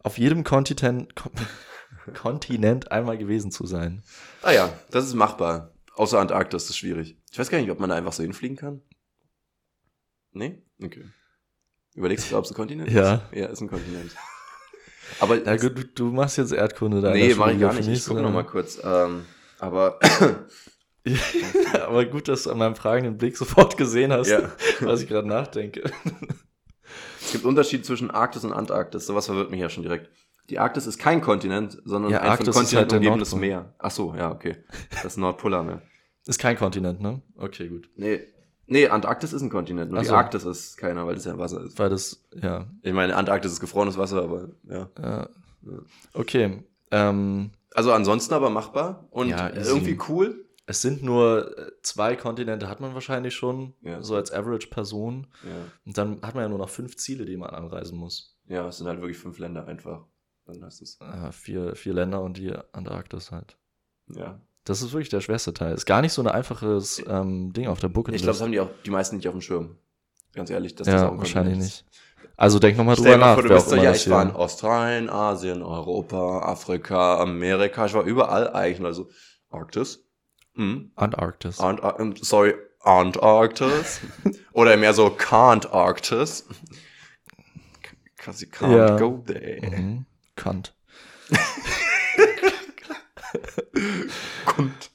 auf jedem Kontinent, Kon Kontinent einmal gewesen zu sein. Ah ja, das ist machbar. Außer Antarktis ist schwierig. Ich weiß gar nicht, ob man da einfach so hinfliegen kann. Nee? Okay. Überlegst du, ob es ein Kontinent Ja. ist? Ja, ist ein Kontinent. Aber Na gut, du, du machst jetzt Erdkunde da. in nee, mach ich gar nicht. Ich guck noch mal kurz. Ähm, aber Aber gut, dass du an meinem fragenden Blick sofort gesehen hast, Ja. was ich gerade nachdenke. es gibt Unterschied zwischen Arktis und Antarktis. Sowas verwirrt mich ja schon direkt. Die Arktis ist kein Kontinent, sondern Ja, ein Arktis von ist halt umgebenes. Meer. Ach so, ja, okay. Das Nordpolarmeer. Ist kein Kontinent, ne? Okay, gut. Nee, nee, Antarktis ist ein Kontinent. Nur Ach die so. Arktis ist keiner, weil das ja Wasser ist. Weil das, ja. Ich meine, Antarktis ist gefrorenes Wasser, aber ja. ja. Okay. Ähm, Also ansonsten aber machbar und Ja, irgendwie cool. es sind nur äh, zwei Kontinente, hat man wahrscheinlich schon, Ja. so als Average-Person. Ja. Und dann hat man ja nur noch fünf Ziele, die man anreisen muss. ja, es sind halt wirklich fünf Länder einfach. Dann heißt es. Äh, vier, vier Länder und die Antarktis halt. Ja. Das ist wirklich der schwerste Teil. Ist gar nicht so ein einfaches ähm, Ding auf der Bucketlist. Ich glaube, das haben die auch die meisten nicht auf dem Schirm. Ganz ehrlich, dass das auch ja, ein wahrscheinlich ist. Also denk nochmal drüber nach. vor, du bist so, ja, das ich hier- war in Australien, Asien, Europa, Afrika, Amerika, ich war überall eigentlich, also Arktis. Hm. Antarktis. Ant ähm, sorry, Antarktis. Oder mehr so Can't Arktis. Cause you can't Ja. go there. Mhm. Kant. Kommt.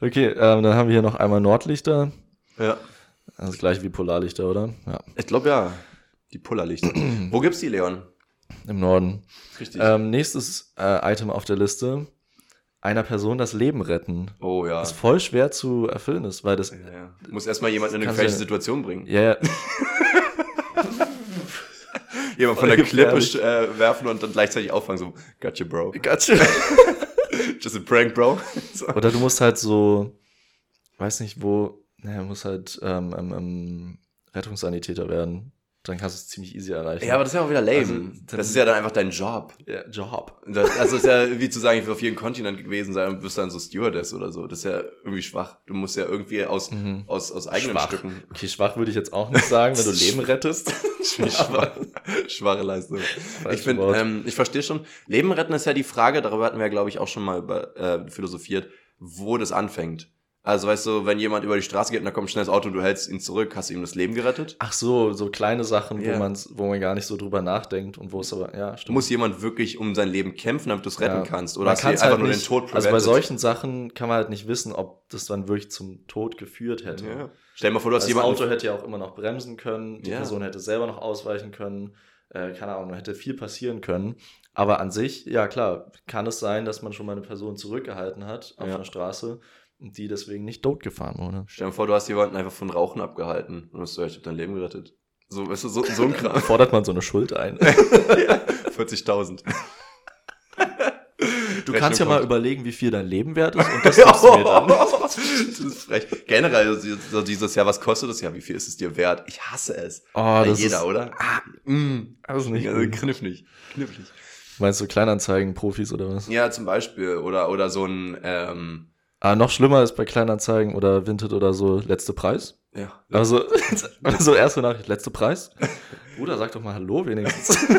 Okay, ähm, dann haben wir hier noch einmal Nordlichter. Ja. Also gleich wie Polarlichter, oder? Ja, Ich glaube ja. Die Pullerlichter. Wo gibt's die, Leon? im Norden. Richtig. Ähm, nächstes äh, Item auf der Liste. Einer Person das Leben retten. oh ja. Was voll schwer zu erfüllen ist, weil das. ja, ja. Muss erstmal jemand in eine gefährliche Situation bringen. Ja, ja, Jemand von der Klippe äh, werfen und dann gleichzeitig auffangen, so, gotcha, Bro. gotcha. Just a prank, Bro. so. Oder du musst halt so, weiß nicht wo, naja, musst halt ähm, ähm, Rettungssanitäter werden. Dann kannst du es ziemlich easy erreichen. Ja, aber das ist ja auch wieder lame. Also, das ist ja dann einfach dein Job. ja, Job. Das, also ist ja wie zu sagen, ich will auf jedem Kontinent gewesen sein und bist dann so Stewardess oder so. Das ist ja irgendwie schwach. Du musst ja irgendwie aus, aus, aus eigenen Mhm. Schwach. Stücken. Okay, schwach würde ich jetzt auch nicht sagen, wenn du Leben rettest. Schwach, schwache Leistung. Ich bin, Wort. ähm, ich verstehe schon. Leben retten ist ja die Frage, darüber hatten wir, glaube ich, auch schon mal über, äh, philosophiert, wo das anfängt. Also weißt du, wenn jemand über die Straße geht und da kommt ein schnelles Auto und du hältst ihn zurück, hast du ihm das Leben gerettet? Ach so, so kleine Sachen, Ja. wo, man's, wo man gar nicht so drüber nachdenkt und wo es aber, ja, stimmt. Muss jemand wirklich um sein Leben kämpfen, damit du es retten Ja. kannst? Oder Man hast du einfach halt nur nicht, den Tod Also bei prevented? solchen Sachen kann man halt nicht wissen, ob das dann wirklich zum Tod geführt hätte. Ja. Stell dir mal vor, du hast Das jemanden... Auto hätte ja auch immer noch bremsen können, die Ja. Person hätte selber noch ausweichen können, äh, keine Ahnung, hätte viel passieren können. Aber an sich, ja klar, kann es sein, dass man schon mal eine Person zurückgehalten hat auf einer Straße und die deswegen nicht totgefahren wurde. Stell dir vor, du hast jemanden einfach von Rauchen abgehalten und hast du, ich hab dein Leben gerettet. So, weißt du, so, so ein Kram. Fordert man so eine Schuld ein. 40.000. Du kannst ja mal überlegen, wie viel dein Leben wert ist und das gibst du mir dann. das ist frech. Generell, so dieses Jahr, was kostet das Jahr? Wie viel ist es dir wert? Ich hasse es. Oh, das jeder, ist, oder? Ah, mm. das ist nicht gut. knifflig. Knifflig. Meinst du Kleinanzeigen-Profis oder was? Ja, zum Beispiel. Oder, oder so ein, ähm, Ah, noch schlimmer ist bei Kleinanzeigen oder Vinted oder so, letzte Preis. ja. Also, also erste Nachricht, letzte Preis. Bruder, sag doch mal Hallo wenigstens.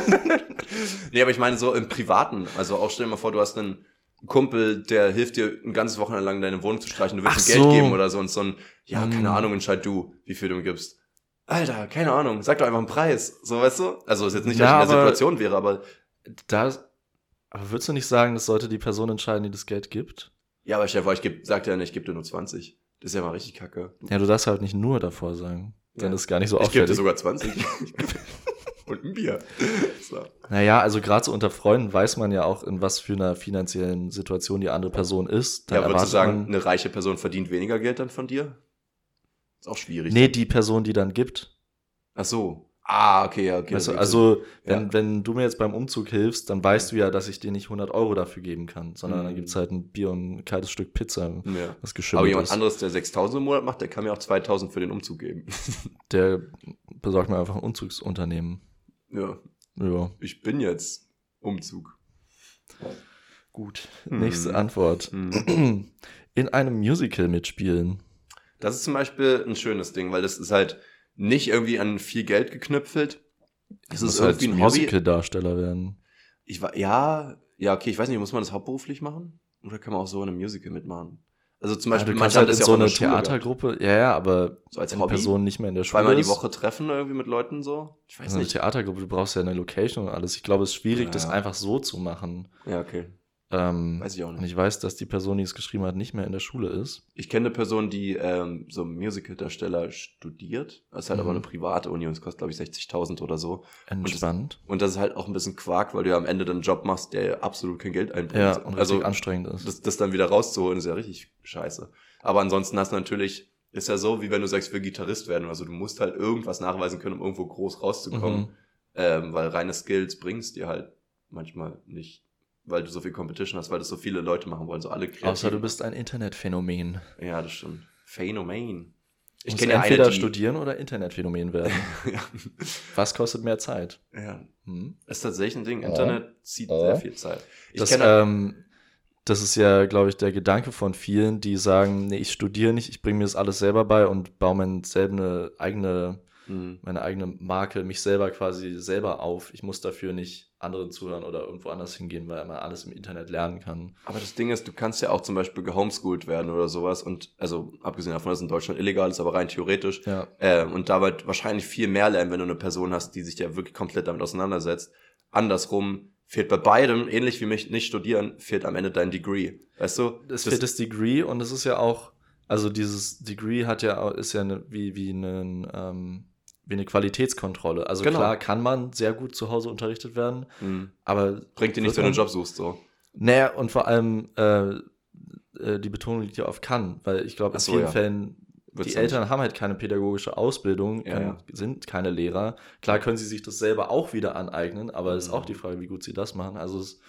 Nee, aber ich meine so im Privaten. Also auch stell dir mal vor, du hast einen Kumpel, der hilft dir ein ganzes Wochenende lang deine Wohnung zu streichen. Du willst Ach ihm Geld so. geben oder so. Und so ein, ja, keine Hm. Ahnung, entscheid du, wie viel du ihm gibst. Alter, keine Ahnung, sag doch einfach einen Preis. So, weißt du? Also ist jetzt nicht, dass Ja, ich in der aber- Situation wäre, aber Da, aber würdest du nicht sagen, das sollte die Person entscheiden, die das Geld gibt? Ja, aber vor, ich geb, sag dir nicht, ich gebe dir nur 20. Das ist ja mal richtig kacke. Ja, du darfst halt nicht nur davor sagen. Dann Ja. ist gar nicht so Ich gebe dir sogar 20. Und ein Bier. So. Naja, also gerade so unter Freunden weiß man ja auch, in was für einer finanziellen Situation die andere Person ist. Dann Ja, würdest du sagen, eine reiche Person verdient weniger Geld dann von dir? Ist auch schwierig. nee, die Person, die dann gibt. Ach so. Ah, okay, okay. weißt du, das also, wenn, Ja. wenn du mir jetzt beim Umzug hilfst, dann weißt du ja, dass ich dir nicht 100 Euro dafür geben kann, sondern dann Mhm. gibt's halt ein Bier und ein kaltes Stück Pizza, ja. was Aber jemand ist. anderes, der 6000 im Monat macht, der kann mir auch 2000 für den Umzug geben. Der besorgt mir einfach ein Umzugsunternehmen. ja, Ja, ich bin jetzt Umzug. gut. Mhm. Nächste Antwort. Mhm. In einem Musical mitspielen. Das ist zum Beispiel ein schönes Ding, weil das ist halt nicht irgendwie an viel Geld geknüpfelt. Es Das ist halt irgendwie ein Hobby. Musical-Darsteller werden. Ich war, ja, ja, okay, ich weiß nicht, muss man das hauptberuflich machen? Oder kann man auch so in einem Musical mitmachen? Also zum Ja, Beispiel, du manche halt das in ja so eine. Theatergruppe, ja, ja, aber So als Hobby? die Person nicht mehr in der Schule Zweimal die ist, Woche treffen irgendwie mit Leuten so? Ich weiß so eine nicht. Theatergruppe, du brauchst ja eine Location und alles. Ich glaube, es ist schwierig, Ja. das einfach so zu machen. Ja, okay. Ähm, Weiß ich auch und nicht. ich weiß, dass die Person, die es geschrieben hat, nicht mehr in der Schule ist. Ich kenne eine Person, die ähm, so Musical-Darsteller studiert. Das ist halt Mhm. aber eine private Uni und es kostet, glaube ich, 60.000 oder so. Entspannt. Und das ist halt auch ein bisschen Quark, weil du ja am Ende dann einen Job machst, der absolut kein Geld einbringt. Ja, und also anstrengend ist. das, das dann wieder rauszuholen, ist ja richtig scheiße. Aber ansonsten hast du natürlich, ist ja so, wie wenn du sagst, will Gitarrist werden. Also du musst halt irgendwas nachweisen können, um irgendwo groß rauszukommen. Mhm. Ähm, weil reine Skills bringst dir halt manchmal nicht, weil du so viel Competition hast, weil das so viele Leute machen wollen, so alle kreativ. Außer du bist ein Internetphänomen. Ja, das stimmt. Phänomen. Ich kenne ja entweder eine, die, studieren oder Internetphänomen werden. ja, Was kostet mehr Zeit? ja, Hm? ist tatsächlich ein Ding. Ja. Internet zieht Ja. sehr viel Zeit. Ich Das, kenne, ähm, das ist ja, glaube ich, der Gedanke von vielen, die sagen, nee, ich studiere nicht, ich bringe mir das alles selber bei und baue meine selber eine eigene, Hm. meine eigene Marke, mich selber quasi selber auf. Ich muss dafür nicht anderen zuhören oder irgendwo anders hingehen, weil man alles im Internet lernen kann. Aber das Ding ist, du kannst ja auch zum Beispiel gehomeschoolt werden oder sowas und, also abgesehen davon, dass es in Deutschland illegal ist, aber rein theoretisch, Ja. ähm, und dabei wahrscheinlich viel mehr lernen, wenn du eine Person hast, die sich ja wirklich komplett damit auseinandersetzt. Andersrum fehlt bei beidem, ähnlich wie mich nicht studieren, fehlt am Ende dein Degree. Weißt du? Es fehlt das Degree und es ist ja auch, also dieses Degree hat ja, ist ja eine, wie, wie, einen, ähm, wie eine Qualitätskontrolle. Also Genau. klar kann man sehr gut zu Hause unterrichtet werden, Hm. aber Bringt dir nichts, wenn du einen Job suchst, so. Naja, und vor allem äh, äh, die Betonung liegt ja auf kann, weil ich glaube, in so, vielen ja. Fällen, Wird's die Eltern haben halt keine pädagogische Ausbildung, können, ja. sind keine Lehrer. Klar können sie sich das selber auch wieder aneignen, aber es ist Mhm. auch die Frage, wie gut sie das machen. Also es,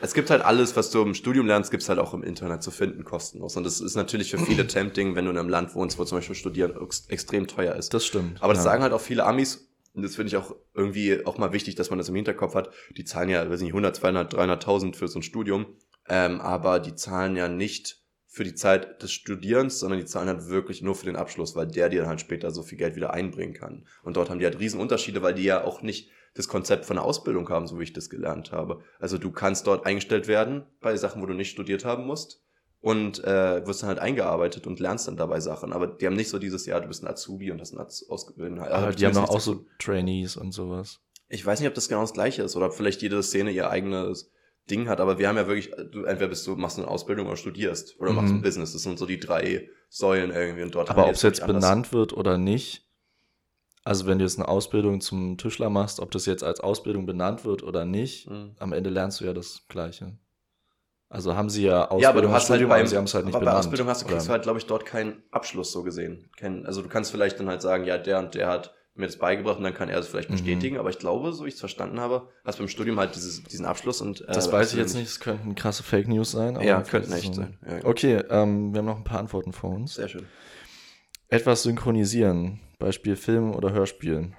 Es gibt halt alles, was du im Studium lernst, gibt's halt auch im Internet zu finden, kostenlos. Und das ist natürlich für viele tempting, wenn du in einem Land wohnst, wo zum Beispiel Studieren ex extrem teuer ist. das stimmt. Aber das ja. sagen halt auch viele Amis, Und das finde ich auch irgendwie auch mal wichtig, dass man das im Hinterkopf hat. Die zahlen ja, weiß nicht, 100, 200, 300.000 für so ein Studium. Ähm, aber die zahlen ja nicht für die Zeit des Studierens, sondern die zahlen halt wirklich nur für den Abschluss, weil der dir dann halt später so viel Geld wieder einbringen kann. Und dort haben die halt riesen Unterschiede, weil die ja auch nicht das Konzept von der Ausbildung haben, so wie ich das gelernt habe. Also du kannst dort eingestellt werden bei Sachen, wo du nicht studiert haben musst und äh, wirst dann halt eingearbeitet und lernst dann dabei Sachen. Aber die haben nicht so dieses Jahr, du bist ein Azubi und hast ein Az ausgebildet. Aber die haben doch auch so Trainees und sowas. Ich weiß nicht, ob das genau das gleiche ist oder ob vielleicht jede Szene ihr eigenes Ding hat, aber wir haben ja wirklich, du entweder bist du, machst eine Ausbildung oder studierst oder machst Mhm. ein Business. Das sind so die drei Säulen irgendwie und dort Aber ob es jetzt benannt wird oder nicht, also wenn du jetzt eine Ausbildung zum Tischler machst, ob das jetzt als Ausbildung benannt wird oder nicht, Mhm. am Ende lernst du ja das Gleiche. Also haben sie ja Ausbildung Ja, aber du hast halt Studium, beim, aber sie haben es halt nicht aber bei benannt. Ausbildung hast du, kriegst du halt, glaube ich, dort keinen Abschluss so gesehen. Kein, also du kannst vielleicht dann halt sagen, ja, der und der hat mir das beigebracht und dann kann er es vielleicht Mhm. bestätigen, aber ich glaube, so ich es verstanden habe, hast beim Studium halt dieses, diesen Abschluss und äh, das weiß ich jetzt nicht, es könnten krasse Fake News sein. aber Ja, könnten echt so. sein. Ja, Okay, ähm, wir haben noch ein paar Antworten vor uns. Sehr schön. Etwas synchronisieren, Beispiel Film oder Hörspiel.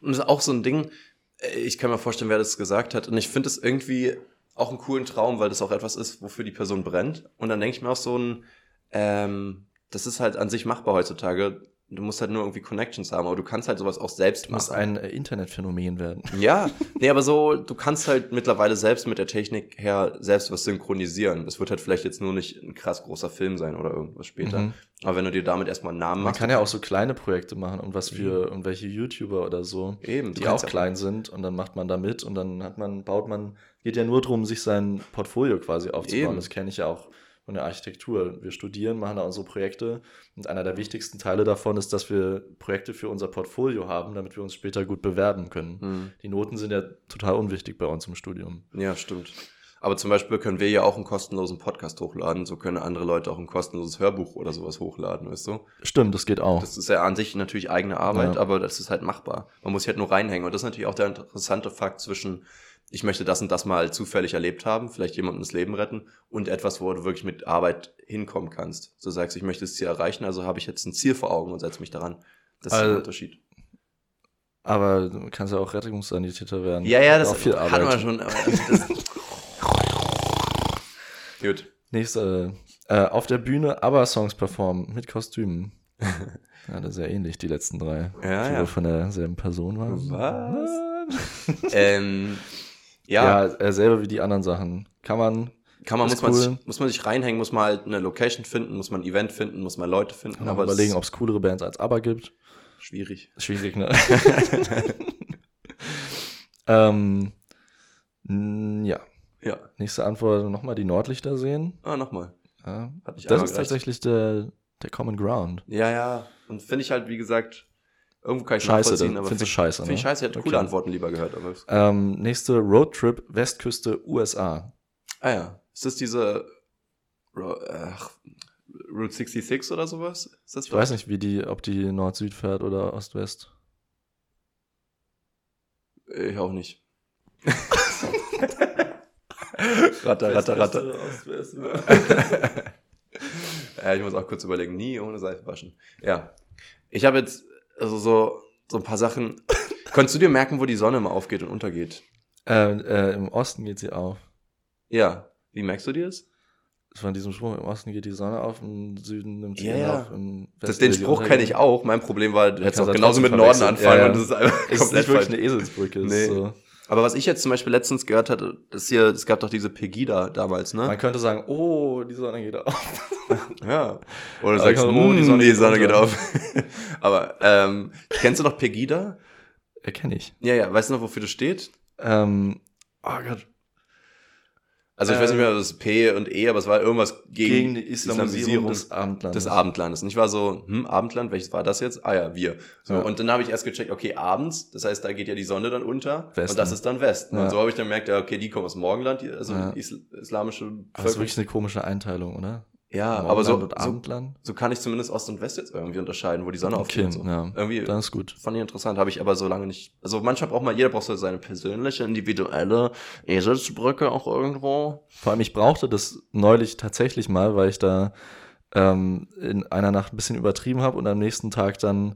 Und das ist auch so ein Ding, äh, ich kann mir vorstellen, wer das gesagt hat. Und ich finde es irgendwie auch einen coolen Traum, weil das auch etwas ist, wofür die Person brennt. Und dann denke ich mir auch so ein, ähm, das ist halt an sich machbar heutzutage. Du musst halt nur irgendwie Connections haben, aber du kannst halt sowas auch selbst Du musst machen. ein äh, Internetphänomen werden. Ja, nee, aber so, du kannst halt mittlerweile selbst mit der Technik her selbst was synchronisieren. Das wird halt vielleicht jetzt nur nicht ein krass großer Film sein oder irgendwas später. Mhm. Aber wenn du dir damit erstmal einen Namen Man machst. kann ja auch so kleine Projekte machen und was für irgendwelche YouTuber oder so, Eben, die auch klein sind und dann macht man da mit und dann hat man, baut man, geht ja nur darum, sich sein Portfolio quasi aufzubauen. Eben. Das kenne ich ja auch von der Architektur. Wir studieren, machen da unsere Projekte und einer der wichtigsten Teile davon ist, dass wir Projekte für unser Portfolio haben, damit wir uns später gut bewerben können. Hm. Die Noten sind ja total unwichtig bei uns im Studium. Ja, stimmt. Aber zum Beispiel können wir ja auch einen kostenlosen Podcast hochladen, so können andere Leute auch ein kostenloses Hörbuch oder sowas hochladen, weißt du? Stimmt, das geht auch. Das ist ja an sich natürlich eigene Arbeit, Ja. aber das ist halt machbar. Man muss sich halt nur reinhängen. Und das ist natürlich auch der interessante Fakt zwischen, ich möchte das und das mal zufällig erlebt haben, vielleicht jemandem das Leben retten, und etwas, wo du wirklich mit Arbeit hinkommen kannst. Du sagst, ich möchte das Ziel erreichen, also habe ich jetzt ein Ziel vor Augen und setze mich daran. Das ist Also- ein Unterschied. Aber du kannst ja auch Rettungssanitäter werden. Ja, ja, das auch viel hatten Arbeit. wir schon. Aber Gut. Nächste, äh, auf der Bühne ABBA-Songs performen mit Kostümen. ja, das ist ja ähnlich, die letzten drei. Ja, die ja. von derselben Person waren. Was? ähm, Ja, ja, äh, selber wie die anderen Sachen. Kann man, kann man, muss, man cool. sich, muss man sich reinhängen, muss man halt eine Location finden, muss man ein Event finden, muss man Leute finden. kann man aber überlegen, ob es coolere Bands als ABBA gibt. schwierig. Schwierig, ne? ähm, ja, Ja. nächste Antwort, nochmal die Nordlichter sehen. Ah, nochmal. Ja. Das ist gereicht. tatsächlich der, der Common Ground. Ja, ja. Und finde ich halt, wie gesagt, irgendwo kann ich Scheiße, nachvollziehen, aber findest du find- scheiße, Finde ich ne? scheiße, ich hätte Okay. coole Antworten lieber gehört. Aber Ähm, nächste Roadtrip, Westküste, USA. ah ja. Ist das diese ach, Route 66 oder sowas? Ist das Ich weiß nicht, wie die, ob die Nord-Süd fährt oder Ost-West. Ich auch nicht. ratter, ratter, ratter. ja, ich muss auch kurz überlegen. Nie ohne Seife waschen. Ja. Ich habe jetzt also so, so ein paar Sachen. Konntest du dir merken, wo die Sonne immer aufgeht und untergeht? äh, äh, Im Osten geht sie auf. Ja. Wie merkst du dir das? Von diesem Spruch, im Osten geht die Sonne auf, im Süden nimmt sie ja. auf. Im Das, den Spruch kenne ich auch. Mein Problem war, du hättest auch genauso mit Norden anfangen Ja, ja. und das ist einfach ist nicht wirklich eine Eselsbrücke. es Nee. Ist so. Aber was ich jetzt zum Beispiel letztens gehört hatte, das hier, es gab doch diese Pegida damals, ne? Man könnte sagen, oh, die Sonne geht auf. Ja. Oder du sagst, oh, die Sonne, die Sonne geht unter." auf. Aber ähm, kennst du noch Pegida? Erkenne ich. Ja, ja. Weißt du noch, wofür das steht? Ähm, oh Gott. Also ich Äh, weiß nicht mehr, das ist P und E, aber es war irgendwas gegen, Gegen die Islamisierung des Abendlandes. des Abendlandes. Und ich war so, hm, Abendland, welches war das jetzt? Ah ja, wir. So, Ja. Und dann habe ich erst gecheckt, okay, abends, das heißt, da geht ja die Sonne dann unter Westen. und das ist dann Westen. Ja. Und so habe ich dann gemerkt, ja, okay, die kommen aus Morgenland, die, also Ja. islamische Aber das ist Bevölkerung. wirklich eine komische Einteilung, oder? Ja, aber so, so, so kann ich zumindest Ost und West jetzt irgendwie unterscheiden, wo die Sonne aufgeht. Okay, und so. ja. Irgendwie Dann ist gut. fand ich interessant, habe ich aber so lange nicht. Also manchmal braucht man, jeder braucht so seine persönliche, individuelle Eselsbrücke auch irgendwo. Vor allem, ich brauchte das neulich tatsächlich mal, weil ich da ähm, in einer Nacht ein bisschen übertrieben habe und am nächsten Tag dann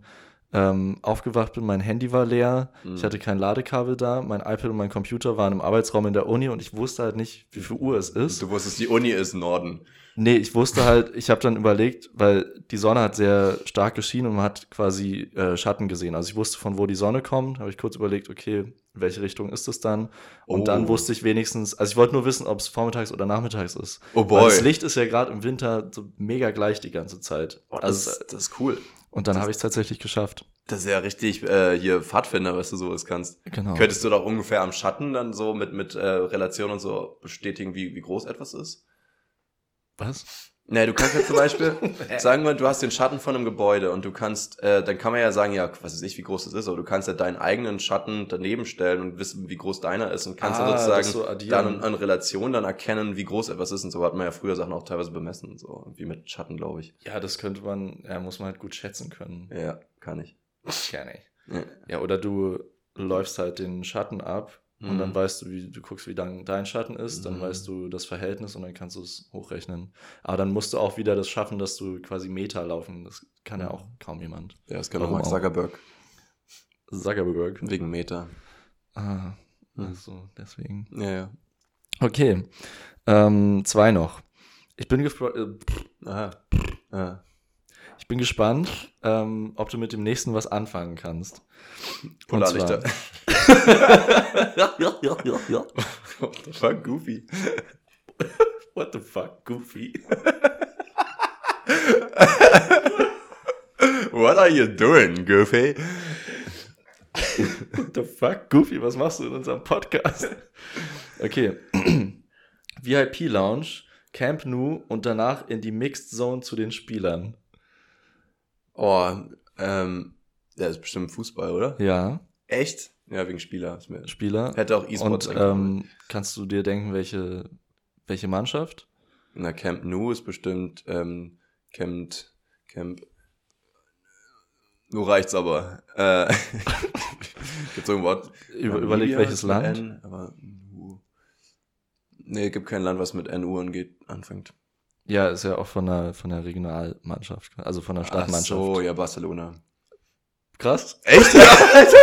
ähm, aufgewacht bin, mein Handy war leer, Mhm. ich hatte kein Ladekabel da, mein iPad und mein Computer waren im Arbeitsraum in der Uni und ich wusste halt nicht, wie viel Uhr es ist. Du wusstest, die Uni ist Norden. Nee, ich wusste halt, ich habe dann überlegt, weil die Sonne hat sehr stark geschienen und man hat quasi äh, Schatten gesehen. Also ich wusste, von wo die Sonne kommt, habe ich kurz überlegt, okay, in welche Richtung ist es dann? Und Oh. dann wusste ich wenigstens, also ich wollte nur wissen, ob es vormittags oder nachmittags ist. Oh Weil boy. das Licht ist ja gerade im Winter so mega gleich die ganze Zeit. Oh, das, also, ist, das ist cool. und dann habe ich es tatsächlich geschafft. Das ist ja richtig äh, hier Pfadfinder, was du sowas kannst. Genau. Könntest du doch ungefähr am Schatten dann so mit, mit äh, Relation und so bestätigen, wie, wie groß etwas ist? Was? Nee, du kannst ja zum Beispiel, sagen wir, du hast den Schatten von einem Gebäude und du kannst, äh, dann kann man ja sagen, ja, was weiß ich, wie groß das ist, aber du kannst ja deinen eigenen Schatten daneben stellen und wissen, wie groß deiner ist und kannst Ah, das sozusagen so addieren. dann an Relation dann erkennen, wie groß etwas ist und so hat man ja früher Sachen auch teilweise bemessen und so, wie mit Schatten, glaube ich. Ja, das könnte man, ja, muss man halt gut schätzen können. Ja, kann ich. Gerne. Ja. Ja, oder du läufst halt den Schatten ab und Mhm. dann weißt du, wie du guckst, wie lang dein Schatten ist, dann Mhm. weißt du das Verhältnis und dann kannst du es hochrechnen. Aber dann musst du auch wieder das schaffen, dass du quasi Meter laufen. Das kann ja auch kaum jemand. Ja, das kann auch Warum Mark auch? Zuckerberg. Zuckerberg. Wegen Meter. Ah, Mhm. also deswegen. Ja, ja. Okay. Ähm, zwei noch. Ich bin, gespro- äh, Aha. Aha. Ich bin gespannt, ähm, ob du mit dem nächsten was anfangen kannst. Und Polarlichter. ja, ja, ja, ja, ja. What the fuck, Goofy. What the fuck, Goofy? What are you doing, Goofy? What the fuck, Goofy, was machst du in unserem Podcast? Okay. VIP Lounge, Camp Nou und danach in die Mixed Zone zu den Spielern. Oh, ähm, der ist bestimmt Fußball, oder? Ja, Echt? Ja, wegen Spieler. Spieler. Hätte auch E-Sport Und ähm, kannst du dir denken, welche, welche Mannschaft? Na, Camp Nou ist bestimmt, ähm, Camp, Camp, nur reicht's aber. Äh, gibt so ein Wort? Über, Namibia überleg welches Land. N, aber Nu. Nee, gibt kein Land, was mit NU angeht, anfängt. Ja, ist ja auch von der, von der Regionalmannschaft, also von der Ach Stadtmannschaft. so, ja, Barcelona. Krass. Echt? Ja, Alter.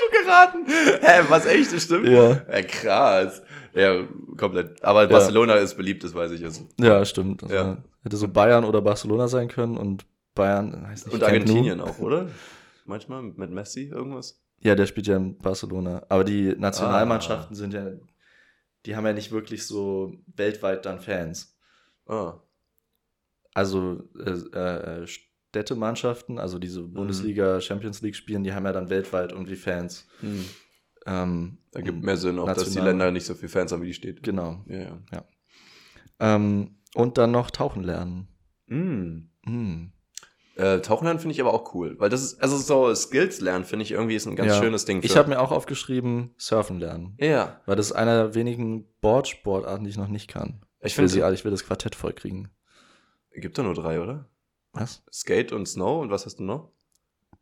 du geraten. Hä, was echt, das stimmt? Ja. Ja, krass. Ja, komplett. Aber Barcelona ist beliebt, das weiß ich. Also. Ja, stimmt. Also Ja. Hätte so Bayern oder Barcelona sein können und Bayern, heißt nicht Und. Argentinien auch, oder? Manchmal mit Messi irgendwas? Ja, der spielt ja in Barcelona. Aber die Nationalmannschaften Ah. sind ja, die haben ja nicht wirklich so weltweit dann Fans. Ah. Also äh, äh, Städtemannschaften, also diese Bundesliga, Champions League spielen, die haben ja dann weltweit irgendwie Fans. Hm. Ähm, Da gibt mehr Sinn, auch dass die Länder nicht so viel Fans haben, wie die steht. Genau. Ja, ja. Ähm, und dann noch tauchen lernen. Hm. Hm. Äh, Tauchen lernen finde ich aber auch cool, weil das ist, also so Skills lernen finde ich irgendwie ist ein ganz Ja. schönes Ding. Ich habe mir auch aufgeschrieben, surfen lernen. ja, Weil das ist einer der wenigen Boardsportarten, die ich noch nicht kann. Ich will, finde, sie, ich will das Quartett vollkriegen. gibt da nur drei, oder? Was? Skate und Snow und was hast du noch?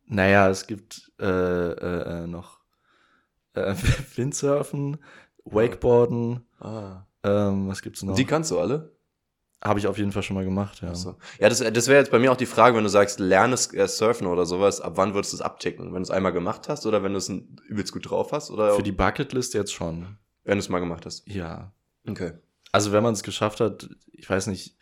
Naja, es gibt äh, äh, äh, noch äh, Windsurfen, Wakeboarden, Ah. ähm, was gibt's noch? Die kannst du alle? Habe ich auf jeden Fall schon mal gemacht, ja. Ach so. Ja, das, das wäre jetzt bei mir auch die Frage, wenn du sagst, lerne es, äh, surfen oder sowas, ab wann würdest du es abticken? Wenn du es einmal gemacht hast oder wenn du es übelst gut drauf hast oder Für die Bucketlist jetzt schon. wenn du es mal gemacht hast? Ja. Okay. Also wenn man es geschafft hat, ich weiß nicht,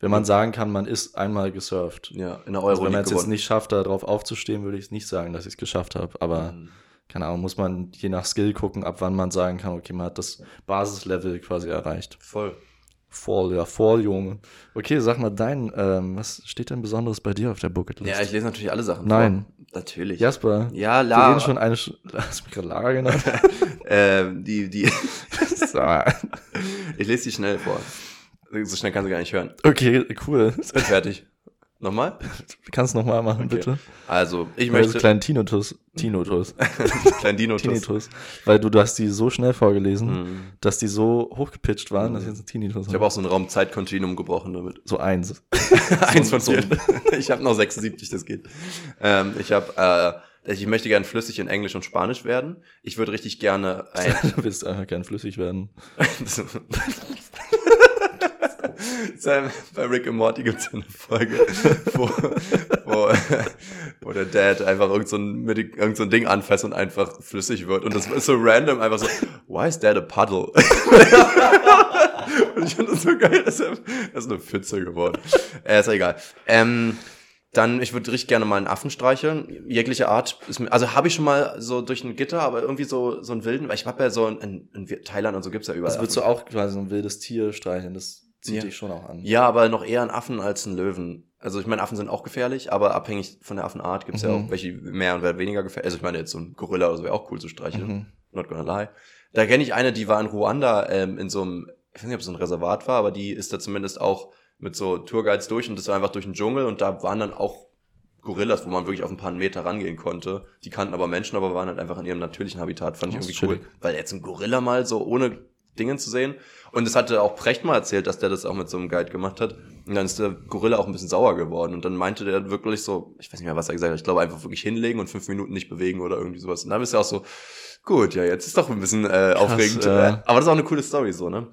wenn man sagen kann, man ist einmal gesurft. Ja, in der Also Euro wenn man es jetzt nicht schafft, darauf aufzustehen, würde ich nicht sagen, dass ich es geschafft habe. Aber Mhm. keine Ahnung, muss man je nach Skill gucken, ab wann man sagen kann, okay, man hat das Basislevel quasi erreicht. Voll. Voll, ja, voll, Junge. Okay, sag mal dein, ähm, was steht denn Besonderes bei dir auf der Bucketlist? Ja, ich lese natürlich alle Sachen Nein. vor. Natürlich. Jasper, Ja, wir la. reden schon eine, Sch- hast du mich gerade Lara genannt? ähm, die, die. ich lese die schnell vor. So schnell kannst du gar nicht hören. okay, cool. Bin fertig. Nochmal? Kannst du nochmal machen, Okay. bitte? Also, ich möchte. kleinen Tinnitus, Tinnitus, Klein Dino Tinnitus, weil du, du hast die so schnell vorgelesen, Mhm. dass die so hochgepitcht waren, dass ich jetzt einen Tinnitus Ich habe auch so ein Raumzeitkontinuum gebrochen damit. so eins. Eins von so-. Ich habe noch 76, das geht. Ähm, ich habe, äh, ich möchte gern flüssig in Englisch und Spanisch werden. Ich würde richtig gerne ein. du willst einfach gern flüssig werden. Sam, bei Rick and Morty gibt es eine Folge, wo, wo, wo der Dad einfach irgend so, ein, irgend so ein Ding anfasst und einfach flüssig wird. Und das ist so random, einfach so, why is dad a puddle? und ich fand das so geil, dass er, das ist eine Pfütze geworden. Äh, ist ja egal. Ähm, dann, ich würde richtig gerne mal einen Affen streicheln. Jegliche Art. Ist mir, also habe ich schon mal so durch ein Gitter, aber irgendwie so, so einen wilden, weil ich habe ja so in, in Thailand und so gibt's ja überall. Das würdest du auch quasi so ein wildes Tier streicheln, das zieht Ja. dich schon auch an. Ja, aber noch eher einen Affen als einen Löwen. Also ich meine, Affen sind auch gefährlich, aber abhängig von der Affenart gibt's ja Mhm. auch welche mehr und wer weniger gefährlich. Also ich meine, jetzt so ein Gorilla oder so wäre auch cool zu streicheln. Mhm. Not gonna lie. Da kenne ich eine, die war in Ruanda ähm, in so einem, ich weiß nicht, ob es so ein Reservat war, aber die ist da zumindest auch mit so Tourguides durch und das war einfach durch den Dschungel und da waren dann auch Gorillas, wo man wirklich auf ein paar Meter rangehen konnte. Die kannten aber Menschen, aber waren halt einfach in ihrem natürlichen Habitat. Fand ich irgendwie cool. Weil jetzt ein Gorilla mal so ohne Dingen zu sehen. Und das hatte auch Precht mal erzählt, dass der das auch mit so einem Guide gemacht hat. Und dann ist der Gorilla auch ein bisschen sauer geworden. Und dann meinte der wirklich so, ich weiß nicht mehr, was er gesagt hat, ich glaube einfach wirklich hinlegen und fünf Minuten nicht bewegen oder irgendwie sowas. Und dann bist du auch so, gut, ja, jetzt ist doch ein bisschen äh, aufregend. äh. Aber das ist auch eine coole Story so, ne?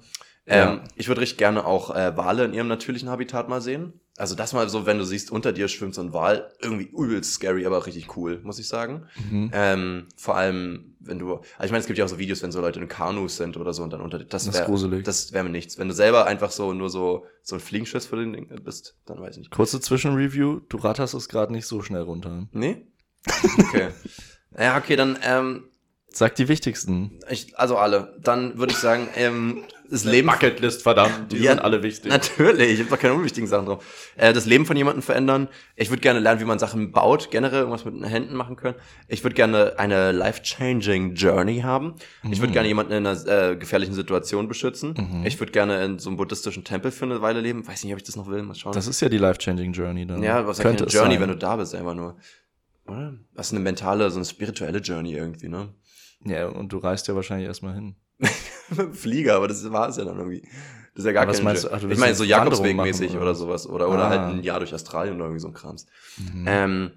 Ähm, Ja. Ich würde richtig gerne auch äh, Wale in ihrem natürlichen Habitat mal sehen. Also das mal so, wenn du siehst, unter dir schwimmt so ein Wal, irgendwie übelst scary, aber richtig cool, muss ich sagen. Mhm. Ähm, vor allem, wenn du, also ich meine, es gibt ja auch so Videos, wenn so Leute in Kanus sind oder so und dann unter das Das ist wäre gruselig. das wäre mir nichts. Wenn du selber einfach so nur so so ein Fliegenschiss für den Ding bist, dann weiß ich nicht. Kurze Zwischenreview, du ratterst es gerade nicht so schnell runter. Nee? Okay. ja, okay, dann ähm, Sag die wichtigsten. ich, also alle. Dann würde ich sagen, ähm, das Leben Bucketlist, verdammt, die Ja, sind alle wichtig. Natürlich, ich habe doch keine unwichtigen Sachen drauf. Äh, das Leben von jemandem verändern. Ich würde gerne lernen, wie man Sachen baut, generell irgendwas mit den Händen machen können. Ich würde gerne eine life-changing Journey haben. Ich würde gerne jemanden in einer äh, gefährlichen Situation beschützen. Mhm. Ich würde gerne in so einem buddhistischen Tempel für eine Weile leben. Weiß nicht, ob ich das noch will. Mal schauen. Das ist ja die life-changing Journey dann. ja, was könnte es Journey, sein. wenn du da bist, einfach nur. Oder? Das ist eine mentale, so eine spirituelle Journey irgendwie, ne? Ja, und du reist ja wahrscheinlich erstmal hin. Mit dem Flieger, aber das war es ja dann irgendwie. Das ist ja gar Aber was keine meinst du? Ach, du Ich meine, eine so Jakobsweg-mäßig oder oder? sowas. Oder, oder Ah. halt ein Jahr durch Australien oder irgendwie so ein Krams. Mhm. Ähm,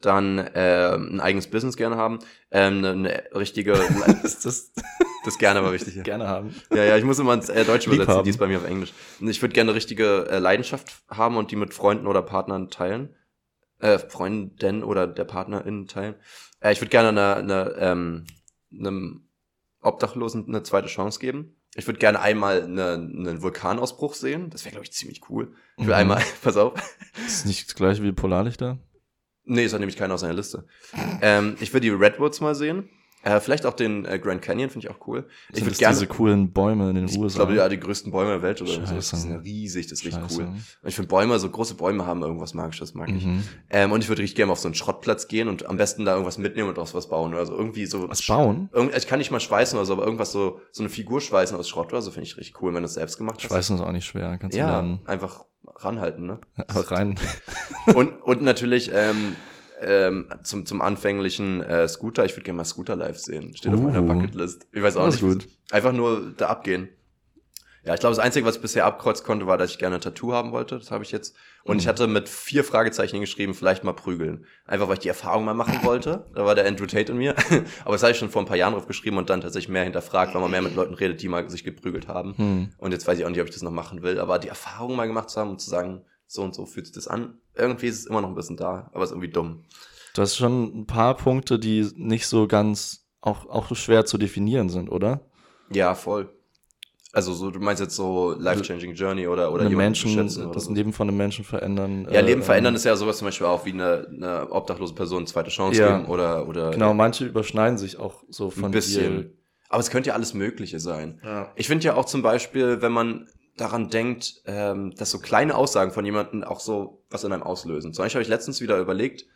dann äh, ein eigenes Business gerne haben. Ähm, eine, eine richtige, ist das das gerne aber wichtig. Ja. gerne haben. ja, ja, ich muss immer ins äh, Deutsch Lieb übersetzen, haben. die ist bei mir auf Englisch. Ich würde gerne eine richtige äh, Leidenschaft haben und die mit Freunden oder Partnern teilen. Äh, Freundin oder der Partnerin teilen. Äh, ich würde gerne eine, eine, ähm, einem Obdachlosen eine zweite Chance geben. Ich würde gerne einmal eine, einen Vulkanausbruch sehen. Das wäre, glaube ich, ziemlich cool. Ich will Mhm. einmal, pass auf. Ist nicht das gleiche wie Polarlichter? Nee, es hat nämlich keiner auf seiner Liste. Ähm, ich will die Redwoods mal sehen. Äh, vielleicht auch den äh, Grand Canyon, finde ich auch cool. Ich Sind würde das gerne. diese coolen Bäume in den Ich USA? glaube, ja, die größten Bäume der Welt oder so. Scheiße. Das ist riesig, das ist richtig cool. Und ich finde Bäume, so große Bäume haben irgendwas Magisches, mag ich. Mhm. Ähm, und ich würde richtig gerne auf so einen Schrottplatz gehen und am besten da irgendwas mitnehmen und daraus was bauen. Oder so irgendwie so. Was bauen? Irgend, ich kann nicht mal schweißen oder so, aber irgendwas so, so eine Figur schweißen aus Schrott oder so, finde ich richtig cool, wenn du es selbst gemacht hast. Schweißen ist auch nicht schwer, kannst du Ja, lernen. einfach ranhalten, ne? Rein. und, und natürlich ähm, ähm, zum, zum anfänglichen äh, Scooter. Ich würde gerne mal Scooter live sehen. Steht auf meiner Uh. Bucketlist. Ich weiß auch nicht. Einfach nur da abgehen. Ja, ich glaube, das Einzige, was ich bisher abkreuzen konnte, war, dass ich gerne ein Tattoo haben wollte. Das habe ich jetzt. Und Mhm. ich hatte mit vier Fragezeichen geschrieben, vielleicht mal prügeln. Einfach, weil ich die Erfahrung mal machen wollte. Da war der Andrew Tate in mir. Aber das habe ich schon vor ein paar Jahren drauf geschrieben und dann tatsächlich mehr hinterfragt, weil man mehr mit Leuten redet, die mal sich geprügelt haben. Hm. Und jetzt weiß ich auch nicht, ob ich das noch machen will. Aber die Erfahrung mal gemacht zu haben und zu sagen, so und so fühlt sich das an. Irgendwie ist es immer noch ein bisschen da, aber es ist irgendwie dumm. Du hast schon ein paar Punkte, die nicht so ganz, auch, auch schwer zu definieren sind, oder? Ja, voll. Also so, du meinst jetzt so life-changing Journey oder oder Menschen, oder das so. Leben von einem Menschen verändern. Ja, äh, Leben verändern ähm, ist ja sowas zum Beispiel auch wie eine, eine obdachlose Person eine zweite Chance Ja. geben oder oder Genau, manche überschneiden sich auch so ein von bisschen. Aber es könnte ja alles Mögliche sein. dir. Ja. Ich finde ja auch zum Beispiel, wenn man daran denkt, ähm, dass so kleine Aussagen von jemandem auch so was in einem auslösen. Zum Beispiel habe ich letztens wieder überlegt,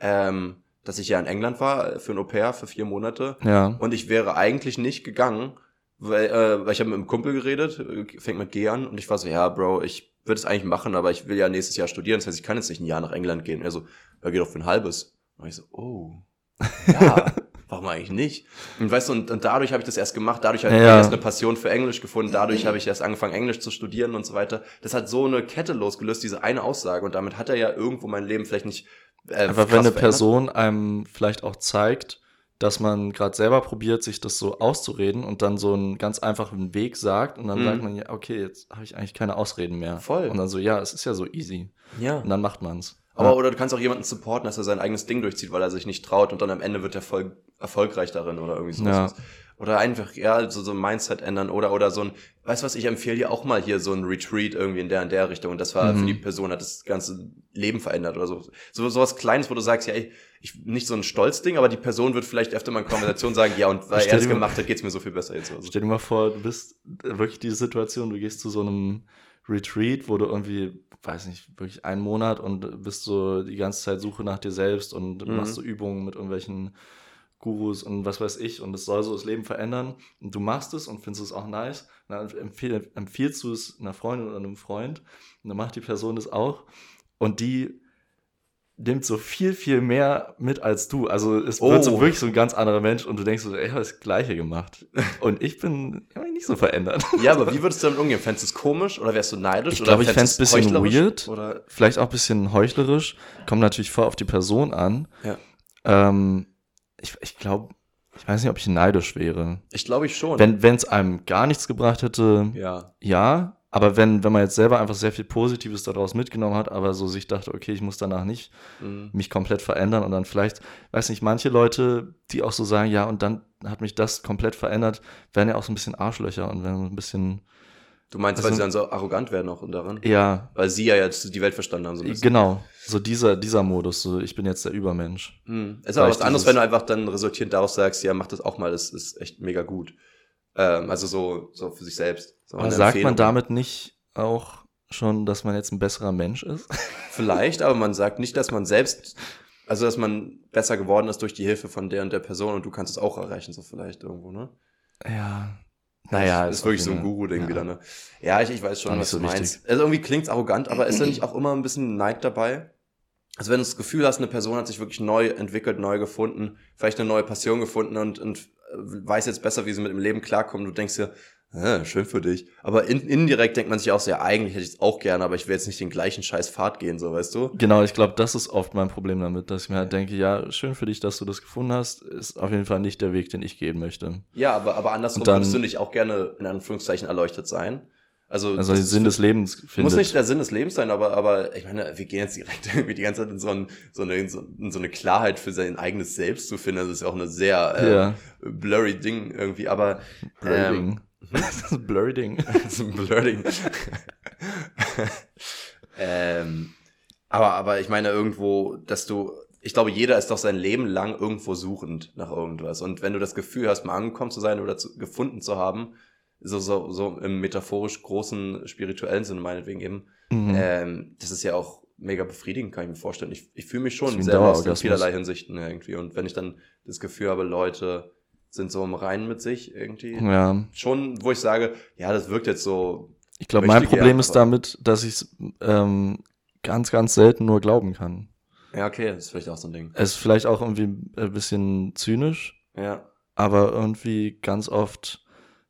ähm, dass ich ja in England war äh, für ein Au pair für vier Monate Ja. und ich wäre eigentlich nicht gegangen, weil, äh, weil ich habe mit einem Kumpel geredet, äh, fängt mit G an und ich war so, ja, Bro, ich würde es eigentlich machen, aber ich will ja nächstes Jahr studieren, das heißt, ich kann jetzt nicht ein Jahr nach England gehen. Er so, ja, geh doch für ein halbes. Und ich so, oh, ja, warum eigentlich nicht? Und weißt du, und, und dadurch habe ich das erst gemacht, dadurch habe ich Ja. erst eine Passion für Englisch gefunden, dadurch habe ich erst angefangen, Englisch zu studieren und so weiter. Das hat so eine Kette losgelöst, diese eine Aussage und damit hat er ja irgendwo mein Leben vielleicht nicht äh, Einfach krass wenn eine verändert. Person einem vielleicht auch zeigt, dass man gerade selber probiert, sich das so auszureden und dann so einen ganz einfachen Weg sagt und dann Mhm. sagt man, ja, okay, jetzt habe ich eigentlich keine Ausreden mehr. Voll. Und dann so, ja, es ist ja so easy. Ja. Und dann macht man's. Aber ja. oder du kannst auch jemanden supporten, dass er sein eigenes Ding durchzieht, weil er sich nicht traut und dann am Ende wird er voll erfolgreich darin oder irgendwie sowas. Ja. Oder einfach, ja, so, so ein Mindset ändern oder, oder so ein, weißt du was, ich empfehle dir auch mal hier so ein Retreat irgendwie in der, in der Richtung und das war Mhm. für die Person, hat das ganze Leben verändert oder so. So, sowas Kleines, wo du sagst, ja, ey, ich, nicht so ein Stolzding, aber die Person wird vielleicht öfter mal in Konversation sagen, ja, und weil er es mal- gemacht hat, geht's mir so viel besser jetzt. Also. Stell dir mal vor, du bist äh, wirklich diese Situation, du gehst zu so einem Retreat, wo du irgendwie, weiß nicht, wirklich einen Monat und bist so die ganze Zeit Suche nach dir selbst und Mhm. machst so Übungen mit irgendwelchen Gurus und was weiß ich und es soll so das Leben verändern und du machst es und findest es auch nice, dann empfehl, empfiehlst du es einer Freundin oder einem Freund und dann macht die Person das auch und die nimmt so viel, viel mehr mit als du. Also es wird so Oh. wirklich so ein ganz anderer Mensch und du denkst so, ey, ich habe das Gleiche gemacht. Und ich bin ich nicht so verändert. Ja, aber wie würdest du damit umgehen? Fändest du es komisch oder wärst du neidisch? Ich glaube, ich du es bisschen heuchlerisch? weird. Oder? Vielleicht auch ein bisschen heuchlerisch. Kommt natürlich voll auf die Person an. Ja. Ähm, ich ich glaube, ich weiß nicht, ob ich neidisch wäre. Ich glaube ich schon. Wenn es einem gar nichts gebracht hätte, ja. ja. Aber wenn, wenn man jetzt selber einfach sehr viel Positives daraus mitgenommen hat, aber so sich dachte, okay, ich muss danach nicht Mhm. mich komplett verändern und dann vielleicht, weiß nicht, manche Leute, die auch so sagen, ja, und dann hat mich das komplett verändert, werden ja auch so ein bisschen Arschlöcher und werden so ein bisschen, Du meinst, weil Also- sie dann so arrogant werden auch und daran? ja, Weil sie ja jetzt die Welt verstanden haben. So ein bisschen. genau, so dieser, dieser Modus, so ich bin jetzt der Übermensch. Hm. Es ist aber was anderes, wenn du einfach dann resultierend daraus sagst, ja, mach das auch mal, das ist echt mega gut. Ähm, also so, so für sich selbst. So Aber sagt man Empfehlung. damit nicht auch schon, dass man jetzt ein besserer Mensch ist? Vielleicht, aber man sagt nicht, dass man selbst, also dass man besser geworden ist durch die Hilfe von der und der Person und du kannst es auch erreichen, so vielleicht irgendwo, ne? Ja. Naja, das ist wirklich so ein Guru-Ding ja. wieder, ne? Ja, ich, ich weiß schon, was so du meinst. wichtig. Also irgendwie klingt's arrogant, aber ist da nicht auch immer ein bisschen Neid dabei? Also wenn du das Gefühl hast, eine Person hat sich wirklich neu entwickelt, neu gefunden, vielleicht eine neue Passion gefunden und, und äh, weiß jetzt besser, wie sie mit dem Leben klarkommt, du denkst dir, äh, schön für dich. Aber in, indirekt denkt man sich auch so, ja, eigentlich hätte ich es auch gerne, aber ich will jetzt nicht den gleichen scheiß Pfad gehen, so, weißt du? Genau, ich glaube, das ist oft mein Problem damit, dass ich mir halt denke, ja, schön für dich, dass du das gefunden hast, ist auf jeden Fall nicht der Weg, den ich gehen möchte. Ja, aber, aber andersrum dann- würdest du nicht auch gerne, in Anführungszeichen, erleuchtet sein. Also, Also den Sinn des Lebens findet. Muss nicht der Sinn des Lebens sein, aber, aber ich meine, wir gehen jetzt direkt irgendwie die ganze Zeit in so, ein, so, eine, in so, in so eine Klarheit für sein eigenes Selbst zu finden. Das ist ja auch eine sehr äh, Ja. blurry Ding irgendwie, aber ähm. Das ist ein Blurry Ding. so ein blurring. ähm, aber, aber ich meine irgendwo, dass du, ich glaube, jeder ist doch sein Leben lang irgendwo suchend nach irgendwas. Und wenn du das Gefühl hast, mal angekommen zu sein oder zu, gefunden zu haben, so, so, so im metaphorisch großen spirituellen Sinne meinetwegen eben, Mhm. ähm, das ist ja auch mega befriedigend, kann ich mir vorstellen. Ich, ich fühle mich Das ist schon sehr lost in vielerlei Hinsichten irgendwie. Und wenn ich dann das Gefühl habe, Leute sind so im Reinen mit sich irgendwie, ja. schon, wo ich sage, ja, das wirkt jetzt so, Ich glaube, mein Problem gern, ist damit, dass ich es ähm, ganz, ganz selten nur glauben kann. ja, okay, das ist vielleicht auch so ein Ding. Es ist vielleicht auch irgendwie ein bisschen zynisch, Ja, aber irgendwie ganz oft,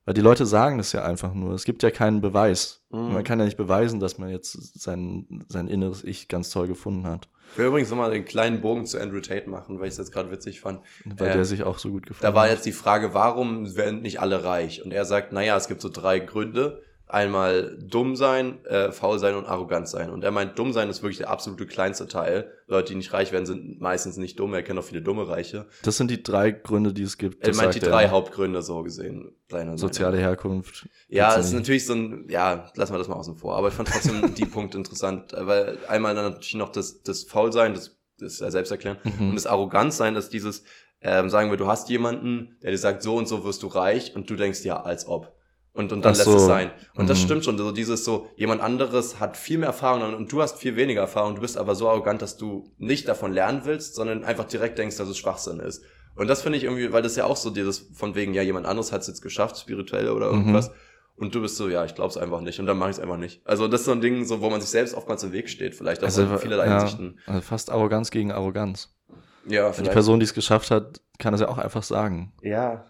weil die Leute sagen das ja einfach nur. Es gibt ja keinen Beweis. Mhm. Man kann ja nicht beweisen, dass man jetzt sein, sein inneres Ich ganz toll gefunden hat, ich will übrigens nochmal den kleinen Bogen zu Andrew Tate machen, weil ich es jetzt gerade witzig fand. weil Ähm, der sich auch so gut gefunden Da war hat. jetzt die Frage, warum werden nicht alle reich? Und er sagt, naja, es gibt so drei Gründe. Einmal dumm sein, äh, faul sein und arrogant sein. Und er meint, dumm sein ist wirklich der absolute kleinste Teil. Leute, die nicht reich werden, sind meistens nicht dumm. Er kennt auch viele dumme Reiche. Das sind die drei Gründe, die es gibt. Er meint die drei er. Hauptgründe so gesehen. Seine, Soziale seine. Herkunft. Ja, es ist natürlich so ein, ja, lassen wir das mal außen vor. Aber ich fand trotzdem die Punkt interessant, weil einmal dann natürlich noch das, das Faulsein, das, das ist ja selbst erklären. Mhm. Und das Arroganzsein ist dieses, ähm, sagen wir, du hast jemanden, der dir sagt, so und so wirst du reich und du denkst, ja, als ob. Und, und dann Ach lässt so. es sein. Und das Mhm. stimmt schon. So dieses so, jemand anderes hat viel mehr Erfahrung und, du hast viel weniger Erfahrung. Du bist aber so arrogant, dass du nicht davon lernen willst, sondern einfach direkt denkst, dass es Schwachsinn ist. Und das finde ich irgendwie, weil das ja auch so dieses von wegen, ja, jemand anderes hat es jetzt geschafft, spirituell oder Mhm. irgendwas. Und du bist so, ja, ich glaub's einfach nicht. Und dann mache ich es einfach nicht. Also das ist so ein Ding, so, wo man sich selbst oftmals im Weg steht, vielleicht auch Also, in vielerlei ja, Hinsichten. also fast Arroganz gegen Arroganz. Ja, Weil die vielleicht. Person, die es geschafft hat, kann das ja auch einfach sagen. Ja.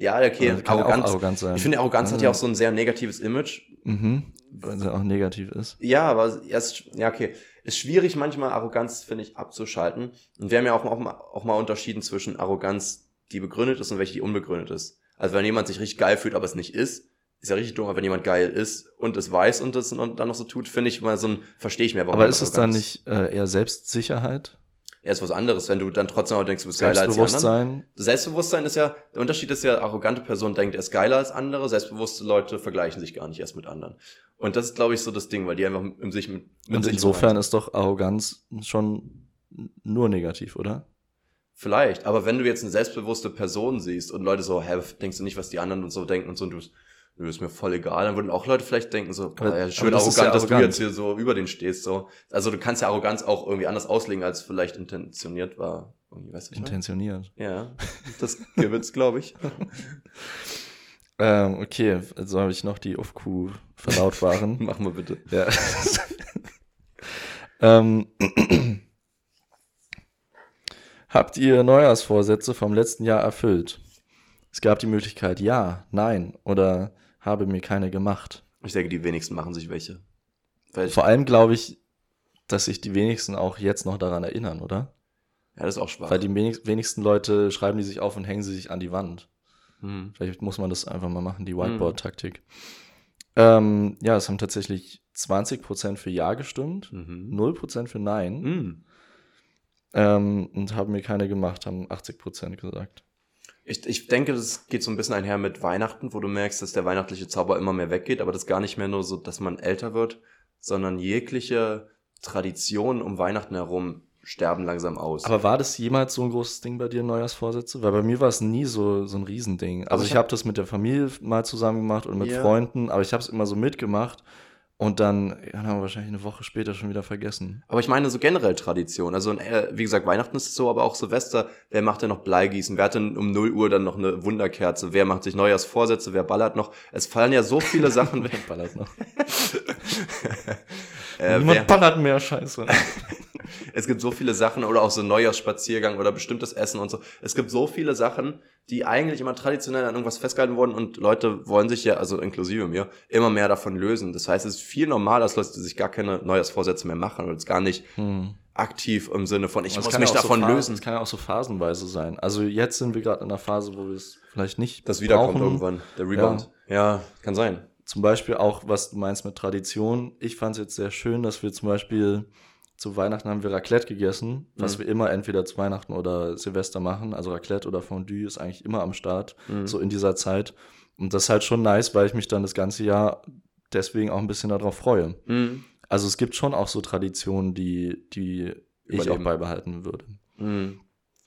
Ja, okay, Also kann ja auch Arroganz. arrogant sein. Ich finde, Arroganz hat Ja. auch so ein sehr negatives Image. Mhm. Weil es ja auch negativ ist. Ja, aber erst, ja, okay. Ist schwierig manchmal Arroganz, finde ich, abzuschalten. Und wir haben ja auch, auch, mal, auch mal unterschieden zwischen Arroganz, die begründet ist und welche, die unbegründet ist. Also wenn jemand sich richtig geil fühlt, aber es nicht ist, ist ja richtig dumm, aber wenn jemand geil ist und es weiß und es dann noch so tut, finde ich mal so ein, verstehe ich mehr, warum. Aber ist es dann nicht äh, eher Selbstsicherheit? Ja, ist was anderes, wenn du dann trotzdem auch denkst, du bist geiler als die anderen. Selbstbewusstsein. Selbstbewusstsein ist ja, der Unterschied ist ja, arrogante Person denkt, er ist geiler als andere, selbstbewusste Leute vergleichen sich gar nicht erst mit anderen. Und das ist, glaube ich, so das Ding, weil die einfach in sich mit, mit Und sich insofern ist doch Arroganz schon nur negativ, oder? Vielleicht, aber wenn du jetzt eine selbstbewusste Person siehst und Leute so, hä, denkst du nicht, was die anderen und so denken und so, und du nö, ist mir voll egal. Dann würden auch Leute vielleicht denken so, boah, ja, schön arrogant, ja dass du jetzt hier so über den stehst. So. Also du kannst ja Arroganz auch irgendwie anders auslegen, als vielleicht intentioniert war. Weißt du, Intentioniert. Ja, das gibt's, glaube ich. ähm, okay, also habe ich noch die UFQ verlautbaren. Machen wir bitte. Ja. ähm, Habt ihr Neujahrsvorsätze vom letzten Jahr erfüllt? Es gab die Möglichkeit ja, nein oder habe mir keine gemacht. Ich denke, die wenigsten machen sich welche. Vor allem glaube ich, dass sich die wenigsten auch jetzt noch daran erinnern, oder? Ja, das ist auch schwach. Weil die wenigsten Leute schreiben die sich auf und hängen sie sich an die Wand. Hm. Vielleicht muss man das einfach mal machen, die Whiteboard-Taktik. Hm. Ähm, ja, es haben tatsächlich 20% für Ja gestimmt, mhm. 0% für Nein. Mhm. Ähm, und haben mir keine gemacht, haben 80% gesagt. Ich, ich denke, das geht so ein bisschen einher mit Weihnachten, wo du merkst, dass der weihnachtliche Zauber immer mehr weggeht, aber das gar nicht mehr nur so, dass man älter wird, sondern jegliche Traditionen um Weihnachten herum sterben langsam aus. Aber war das jemals so ein großes Ding bei dir, Neujahrsvorsätze? Weil bei mir war es nie so, so ein Riesending. Also, also ich habe hab das mit der Familie mal zusammen gemacht und mit yeah. Freunden, aber ich habe es immer so mitgemacht und dann ja, haben wir wahrscheinlich eine Woche später schon wieder vergessen. Aber ich meine so generell Tradition. Also äh, wie gesagt, Weihnachten ist so, aber auch Silvester. Wer macht denn noch Bleigießen? Wer hat denn um 0 Uhr dann noch eine Wunderkerze? Wer macht sich Neujahrsvorsätze? Wer ballert noch? Es fallen ja so viele Sachen. wer ballert noch? äh, Niemand wer... ballert mehr, scheiße. es gibt so viele Sachen oder auch so Neujahrsspaziergang oder bestimmtes Essen und so. Es gibt so viele Sachen, die eigentlich immer traditionell an irgendwas festgehalten wurden und Leute wollen sich ja, also inklusive mir, immer mehr davon lösen. Das heißt, es ist viel normal, dass Leute sich gar keine Neujahrsvorsätze mehr machen oder es gar nicht hm. aktiv im Sinne von, ich muss mich davon so lösen. Das kann ja auch so phasenweise sein. Also jetzt sind wir gerade in einer Phase, wo wir es vielleicht nicht Das wiederkommt brauchen. irgendwann, der Rebound. Ja. ja, kann sein. Zum Beispiel auch, was du meinst mit Tradition. Ich fand es jetzt sehr schön, dass wir zum Beispiel zu Weihnachten haben wir Raclette gegessen, was mhm. wir immer entweder zu Weihnachten oder Silvester machen. Also Raclette oder Fondue ist eigentlich immer am Start, mhm. so in dieser Zeit. Und das ist halt schon nice, weil ich mich dann das ganze Jahr deswegen auch ein bisschen darauf freue. Mhm. Also es gibt schon auch so Traditionen, die, die ich auch beibehalten würde. Mhm.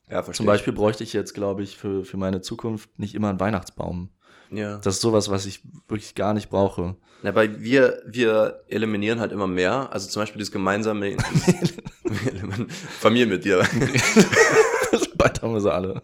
Ja, verstehe. Zum Beispiel bräuchte ich jetzt, glaube ich, für, für meine Zukunft nicht immer einen Weihnachtsbaum. Ja. Das ist sowas, was ich wirklich gar nicht brauche. Ja, weil wir, wir eliminieren halt immer mehr. Also zum Beispiel das gemeinsame Familie mit dir. Bald haben wir sie alle.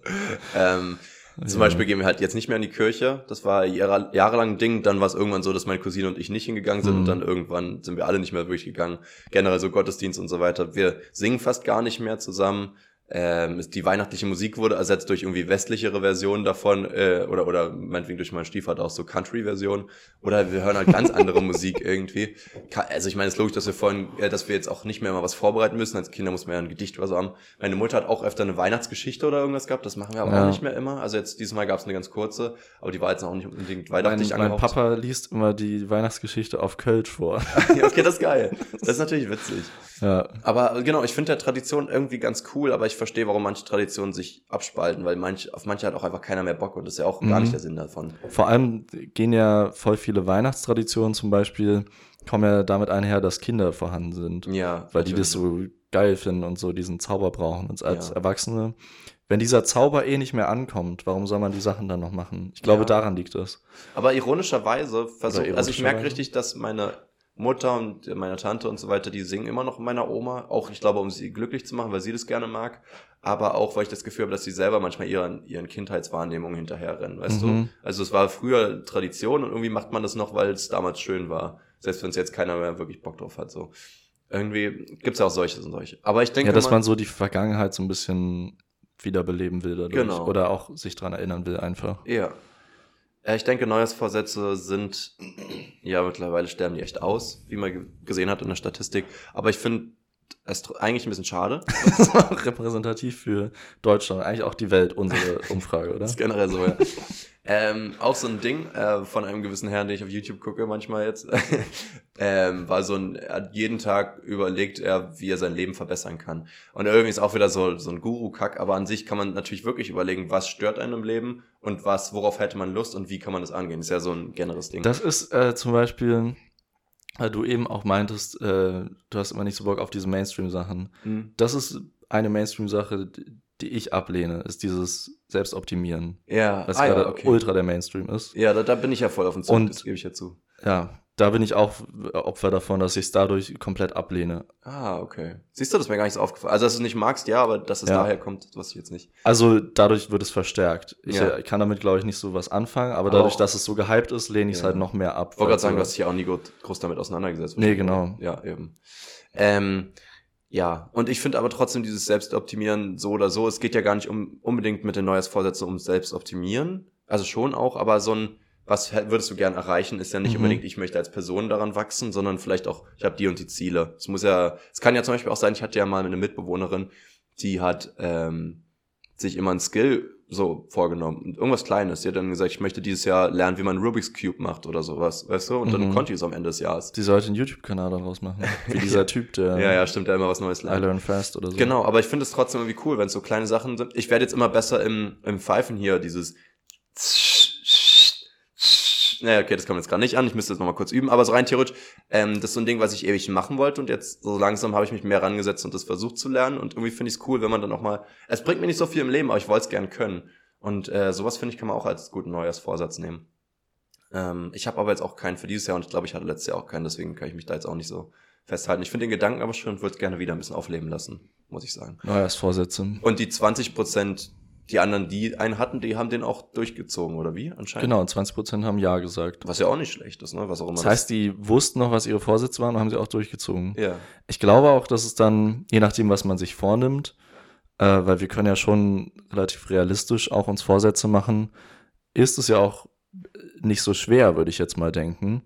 Ähm, zum Beispiel gehen wir halt jetzt nicht mehr in die Kirche. Das war jahre, jahrelang ein Ding. Dann war es irgendwann so, dass meine Cousine und ich nicht hingegangen sind. Mhm. Und dann irgendwann sind wir alle nicht mehr durchgegangen. Generell so Gottesdienst und so weiter. Wir singen fast gar nicht mehr zusammen ähm, die weihnachtliche Musik wurde ersetzt durch irgendwie westlichere Versionen davon äh, oder oder meinetwegen durch meinen Stiefvater auch so Country-Versionen oder wir hören halt ganz andere Musik irgendwie. Also ich meine, es ist logisch, dass wir vorhin, äh, dass wir jetzt auch nicht mehr mal was vorbereiten müssen. Als Kinder muss man ja ein Gedicht oder so haben. Meine Mutter hat auch öfter eine Weihnachtsgeschichte oder irgendwas gehabt. Das machen wir aber ja. auch nicht mehr immer. Also jetzt dieses Mal gab es eine ganz kurze, aber die war jetzt auch nicht unbedingt weihnachtlich mein, mein Papa liest immer die Weihnachtsgeschichte auf Kölsch vor. okay, das ist geil. Das ist natürlich witzig. Ja. Aber genau, ich finde der Tradition irgendwie ganz cool, aber ich verstehe, warum manche Traditionen sich abspalten, weil manch, auf manche hat auch einfach keiner mehr Bock und das ist ja auch mhm. gar nicht der Sinn davon. Vor allem gehen ja voll viele Weihnachtstraditionen zum Beispiel, kommen ja damit einher, dass Kinder vorhanden sind. Ja. Weil die das so geil finden und so diesen Zauber brauchen. Und als ja. Erwachsene, wenn dieser Zauber eh nicht mehr ankommt, warum soll man die Sachen dann noch machen? Ich glaube, ja. daran liegt es. Aber ironischerweise, versuch, also ich merke richtig, dass meine Mutter und meine Tante und so weiter, die singen immer noch meiner Oma. Auch, ich glaube, um sie glücklich zu machen, weil sie das gerne mag. Aber auch, weil ich das Gefühl habe, dass sie selber manchmal ihren, ihren Kindheitswahrnehmungen hinterherrennen, weißt mhm. du? Also es war früher Tradition und irgendwie macht man das noch, weil es damals schön war. Selbst wenn es jetzt keiner mehr wirklich Bock drauf hat, so. Irgendwie gibt's ja auch solche und solche. Aber ich denke. Ja, dass man so die Vergangenheit so ein bisschen wiederbeleben will dadurch. Genau. Oder auch sich dran erinnern will einfach. Ja. Ja, ich denke, Neujahrsvorsätze sind, ja, mittlerweile sterben die echt aus, wie man gesehen hat in der Statistik. Aber ich finde, ist eigentlich ein bisschen schade. Das ist auch repräsentativ für Deutschland, eigentlich auch die Welt, unsere Umfrage, oder? Das ist generell so, ja. ähm, auch so ein Ding äh, von einem gewissen Herrn, den ich auf YouTube gucke manchmal jetzt, ähm, war so ein, er hat jeden Tag überlegt er, wie er sein Leben verbessern kann. Und irgendwie ist auch wieder so, so ein Guru-Kack, aber an sich kann man natürlich wirklich überlegen, was stört einem im Leben und was, worauf hätte man Lust und wie kann man das angehen. ist ja so ein generelles Ding. Das ist äh, zum Beispiel, weil du eben auch meintest, äh, du hast immer nicht so Bock auf diese Mainstream-Sachen. Mhm. Das ist eine Mainstream-Sache, die- ich ablehne, ist dieses Selbstoptimieren, Ja, was ah, gerade ja, okay. ultra der Mainstream ist. Ja, da, da bin ich ja voll auf dem Zug, Und- das gebe ich ja zu. Ja, da bin ich auch Opfer davon, dass ich es dadurch komplett ablehne. Ah, okay. Siehst du, das ist mir gar nicht so aufgefallen. Also, dass du es nicht magst, ja, aber dass es Ja. daher kommt, wusste ich jetzt nicht. Also dadurch wird es verstärkt. Ich Ja. äh, kann damit, glaube ich, nicht so was anfangen, aber dadurch, Auch- dass es so gehypt ist, lehne ich es Ja. halt noch mehr ab. Ich wollte gerade sagen, du hast dich ja auch nie gut, groß damit auseinandergesetzt. Nee, genau. Ja, eben. Ähm, ja, und ich finde aber trotzdem dieses Selbstoptimieren so oder so, es geht ja gar nicht um unbedingt mit den Neujahrsvorsätzen ums Selbstoptimieren. Also schon auch, aber so ein, was würdest du gern erreichen, ist ja nicht Mhm. unbedingt, ich möchte als Person daran wachsen, sondern vielleicht auch, ich habe die und die Ziele. Es muss ja, es kann ja zum Beispiel auch sein, ich hatte ja mal eine Mitbewohnerin, die hat ähm, sich immer ein Skill so vorgenommen. Und irgendwas Kleines. Sie hat dann gesagt, ich möchte dieses Jahr lernen, wie man Rubik's Cube macht oder sowas, weißt du? Und dann Mhm. konnte ich es am Ende des Jahres. Die sollte einen YouTube-Kanal daraus machen. Wie dieser Typ, der Ja, ja, stimmt, der immer was Neues I lernt. Learn Fast oder so. Genau, aber ich finde es trotzdem irgendwie cool, wenn es so kleine Sachen sind. Ich werde jetzt immer besser im, im Pfeifen hier, dieses naja, okay, das kommt jetzt gerade nicht an. Ich müsste jetzt nochmal kurz üben. Aber so rein theoretisch, ähm, das ist so ein Ding, was ich ewig machen wollte. Und jetzt so langsam habe ich mich mehr rangesetzt und das versucht zu lernen. Und irgendwie finde ich es cool, wenn man dann auch mal. Es bringt mir nicht so viel im Leben, aber ich wollte es gern können. Und äh, sowas finde ich, kann man auch als guten Neujahrsvorsatz nehmen. Ähm, ich habe aber jetzt auch keinen für dieses Jahr und ich glaube, ich hatte letztes Jahr auch keinen, deswegen kann ich mich da jetzt auch nicht so festhalten. Ich finde den Gedanken aber schön und würde es gerne wieder ein bisschen aufleben lassen, muss ich sagen. Neujahrsvorsätze. Und die 20 Prozent, die anderen, die einen hatten, die haben den auch durchgezogen, oder wie? Anscheinend. Genau, und 20% haben Ja gesagt. Was ja auch nicht schlecht ist, ne? Was auch immer. Das heißt, die wussten noch, was ihre Vorsätze waren und haben sie auch durchgezogen. ja. Ich glaube auch, dass es dann, je nachdem, was man sich vornimmt, äh, weil wir können ja schon relativ realistisch auch uns Vorsätze machen, ist es ja auch nicht so schwer, würde ich jetzt mal denken.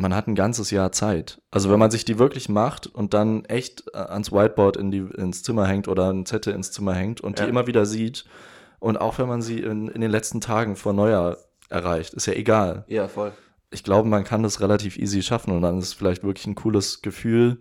Man hat ein ganzes Jahr Zeit. Also wenn man sich die wirklich macht und dann echt äh, ans Whiteboard in die, ins Zimmer hängt oder ein Zettel ins Zimmer hängt und Ja. die immer wieder sieht und auch wenn man sie in, in den letzten Tagen vor Neujahr erreicht, ist ja egal Ja, voll. ich glaube, man kann das relativ easy schaffen und dann ist es vielleicht wirklich ein cooles Gefühl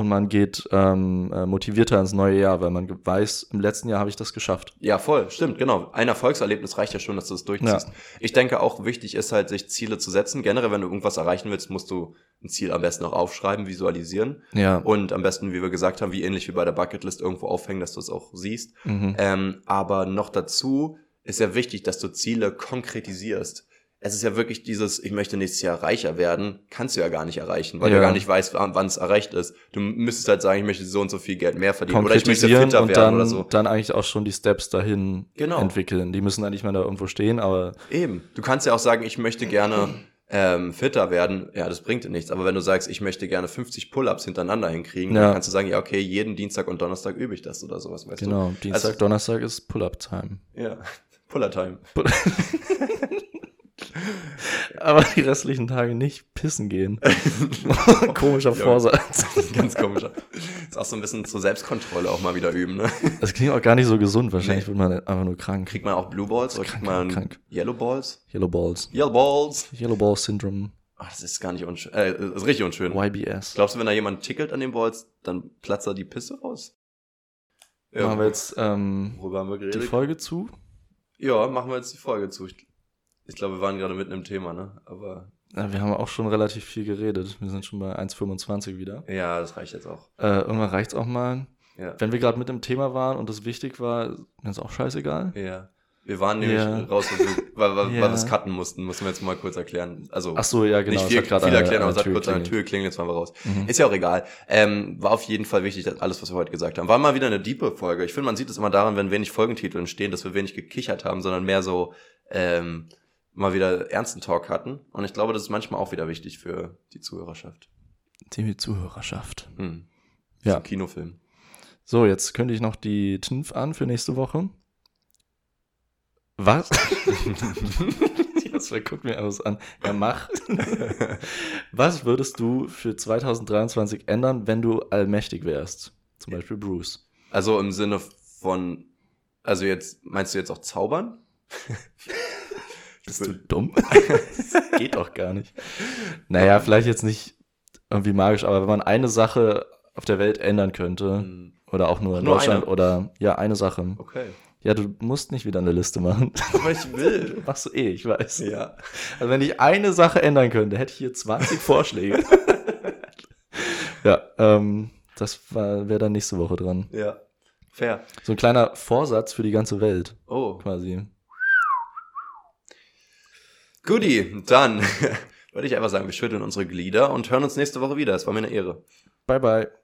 und man geht ähm, äh, motivierter ins neue Jahr, weil man weiß, im letzten Jahr habe ich das geschafft. Ja, voll, stimmt, genau. Ein Erfolgserlebnis reicht ja schon, dass du das durchziehst. Ja. Ich denke auch wichtig ist halt, sich Ziele zu setzen. Generell, wenn du irgendwas erreichen willst, musst du ein Ziel am besten auch aufschreiben, visualisieren. Ja. Und am besten, wie wir gesagt haben, wie ähnlich wie bei der Bucketlist irgendwo aufhängen, dass du es auch siehst. Mhm. Ähm, aber noch dazu ist ja wichtig, dass du Ziele konkretisierst. Es ist ja wirklich dieses, ich möchte nächstes Jahr reicher werden, kannst du ja gar nicht erreichen, weil Ja. du gar nicht weißt, wann es erreicht ist. Du müsstest halt sagen, ich möchte so und so viel Geld mehr verdienen oder ich möchte fitter und werden dann, oder so. dann eigentlich auch schon die Steps dahin Genau. entwickeln. Die müssen dann nicht mehr da irgendwo stehen, aber Eben. Du kannst ja auch sagen, ich möchte gerne ähm, fitter werden. Ja, das bringt dir nichts. Aber wenn du sagst, ich möchte gerne 50 Pull-ups hintereinander hinkriegen, Ja. dann kannst du sagen, ja, okay, jeden Dienstag und Donnerstag übe ich das oder sowas, weißt genau, du? Dienstag, Also- Donnerstag ist Pull-Up-Time. Ja. Puller-Time. Aber die restlichen Tage nicht pissen gehen. Komischer Ja. Vorsatz. Ganz komisch. Ist auch so ein bisschen zur Selbstkontrolle auch mal wieder üben, ne? Das klingt auch gar nicht so gesund. Wahrscheinlich Nee. wird man einfach nur krank. Kriegt man auch Blue Balls oder kriegt man krank. Yellow Balls? Yellow Balls. Yellow Balls. Yellow Ball Syndrome. Ach, das ist gar nicht unschön. Äh, das ist richtig unschön. YBS. Glaubst du, wenn da jemand tickelt an den Balls, dann platzt da die Pisse raus? Machen wir jetzt ähm, worüber haben wir die? Folge zu? Ja, machen wir jetzt die Folge zu. Ich, ich glaube, wir waren gerade mitten im Thema, ne? Aber Ja, wir haben auch schon relativ viel geredet. Wir sind schon bei 1,25 wieder. ja, das reicht jetzt auch. Äh, irgendwann reicht's auch mal. Ja. Wenn wir gerade mit dem Thema waren und das wichtig war, mir ist auch scheißegal. ja. Wir waren nämlich Ja. raus, weil wir, weil, Ja. weil wir es cutten mussten. Müssen wir jetzt mal kurz erklären. Also, Ach so, ja, genau. nicht es viel, viel erklären, aber es hat kurz an der. Tür klingelt, jetzt waren wir raus. Mhm. Ist ja auch egal. Ähm, war auf jeden Fall wichtig, dass alles, was wir heute gesagt haben. War mal wieder eine diepe Folge. Ich finde, man sieht es immer daran, wenn wenig Folgentitel entstehen, dass wir wenig gekichert haben, sondern mehr so ähm, mal wieder ernsten Talk hatten. Und ich glaube, das ist manchmal auch wieder wichtig für die Zuhörerschaft. Die Zuhörerschaft. Hm. Ja. Ein Kinofilm. So, jetzt kündige ich noch die TNF an für nächste Woche. Was? Jasper guckt mir alles an. Ja, mach. Was würdest du für 2023 ändern, wenn du allmächtig wärst? Zum Beispiel Bruce. Also im Sinne von, also jetzt, meinst du jetzt auch zaubern? Bist du dumm? das geht doch gar nicht. Naja, vielleicht jetzt nicht irgendwie magisch, aber wenn man eine Sache auf der Welt ändern könnte, oder auch nur in Nur Deutschland, eine? oder ja, eine Sache. Okay. Ja, du musst nicht wieder eine Liste machen. Aber ich will. Machst du eh, ich weiß. Ja. Also wenn ich eine Sache ändern könnte, hätte ich hier 20 Vorschläge. ja, ähm, das wäre dann nächste Woche dran. Ja. Fair. So ein kleiner Vorsatz für die ganze Welt, Oh. quasi. Goodie, dann würde ich einfach sagen, wir schütteln unsere Glieder und hören uns nächste Woche wieder. Es war mir eine Ehre. Bye, bye.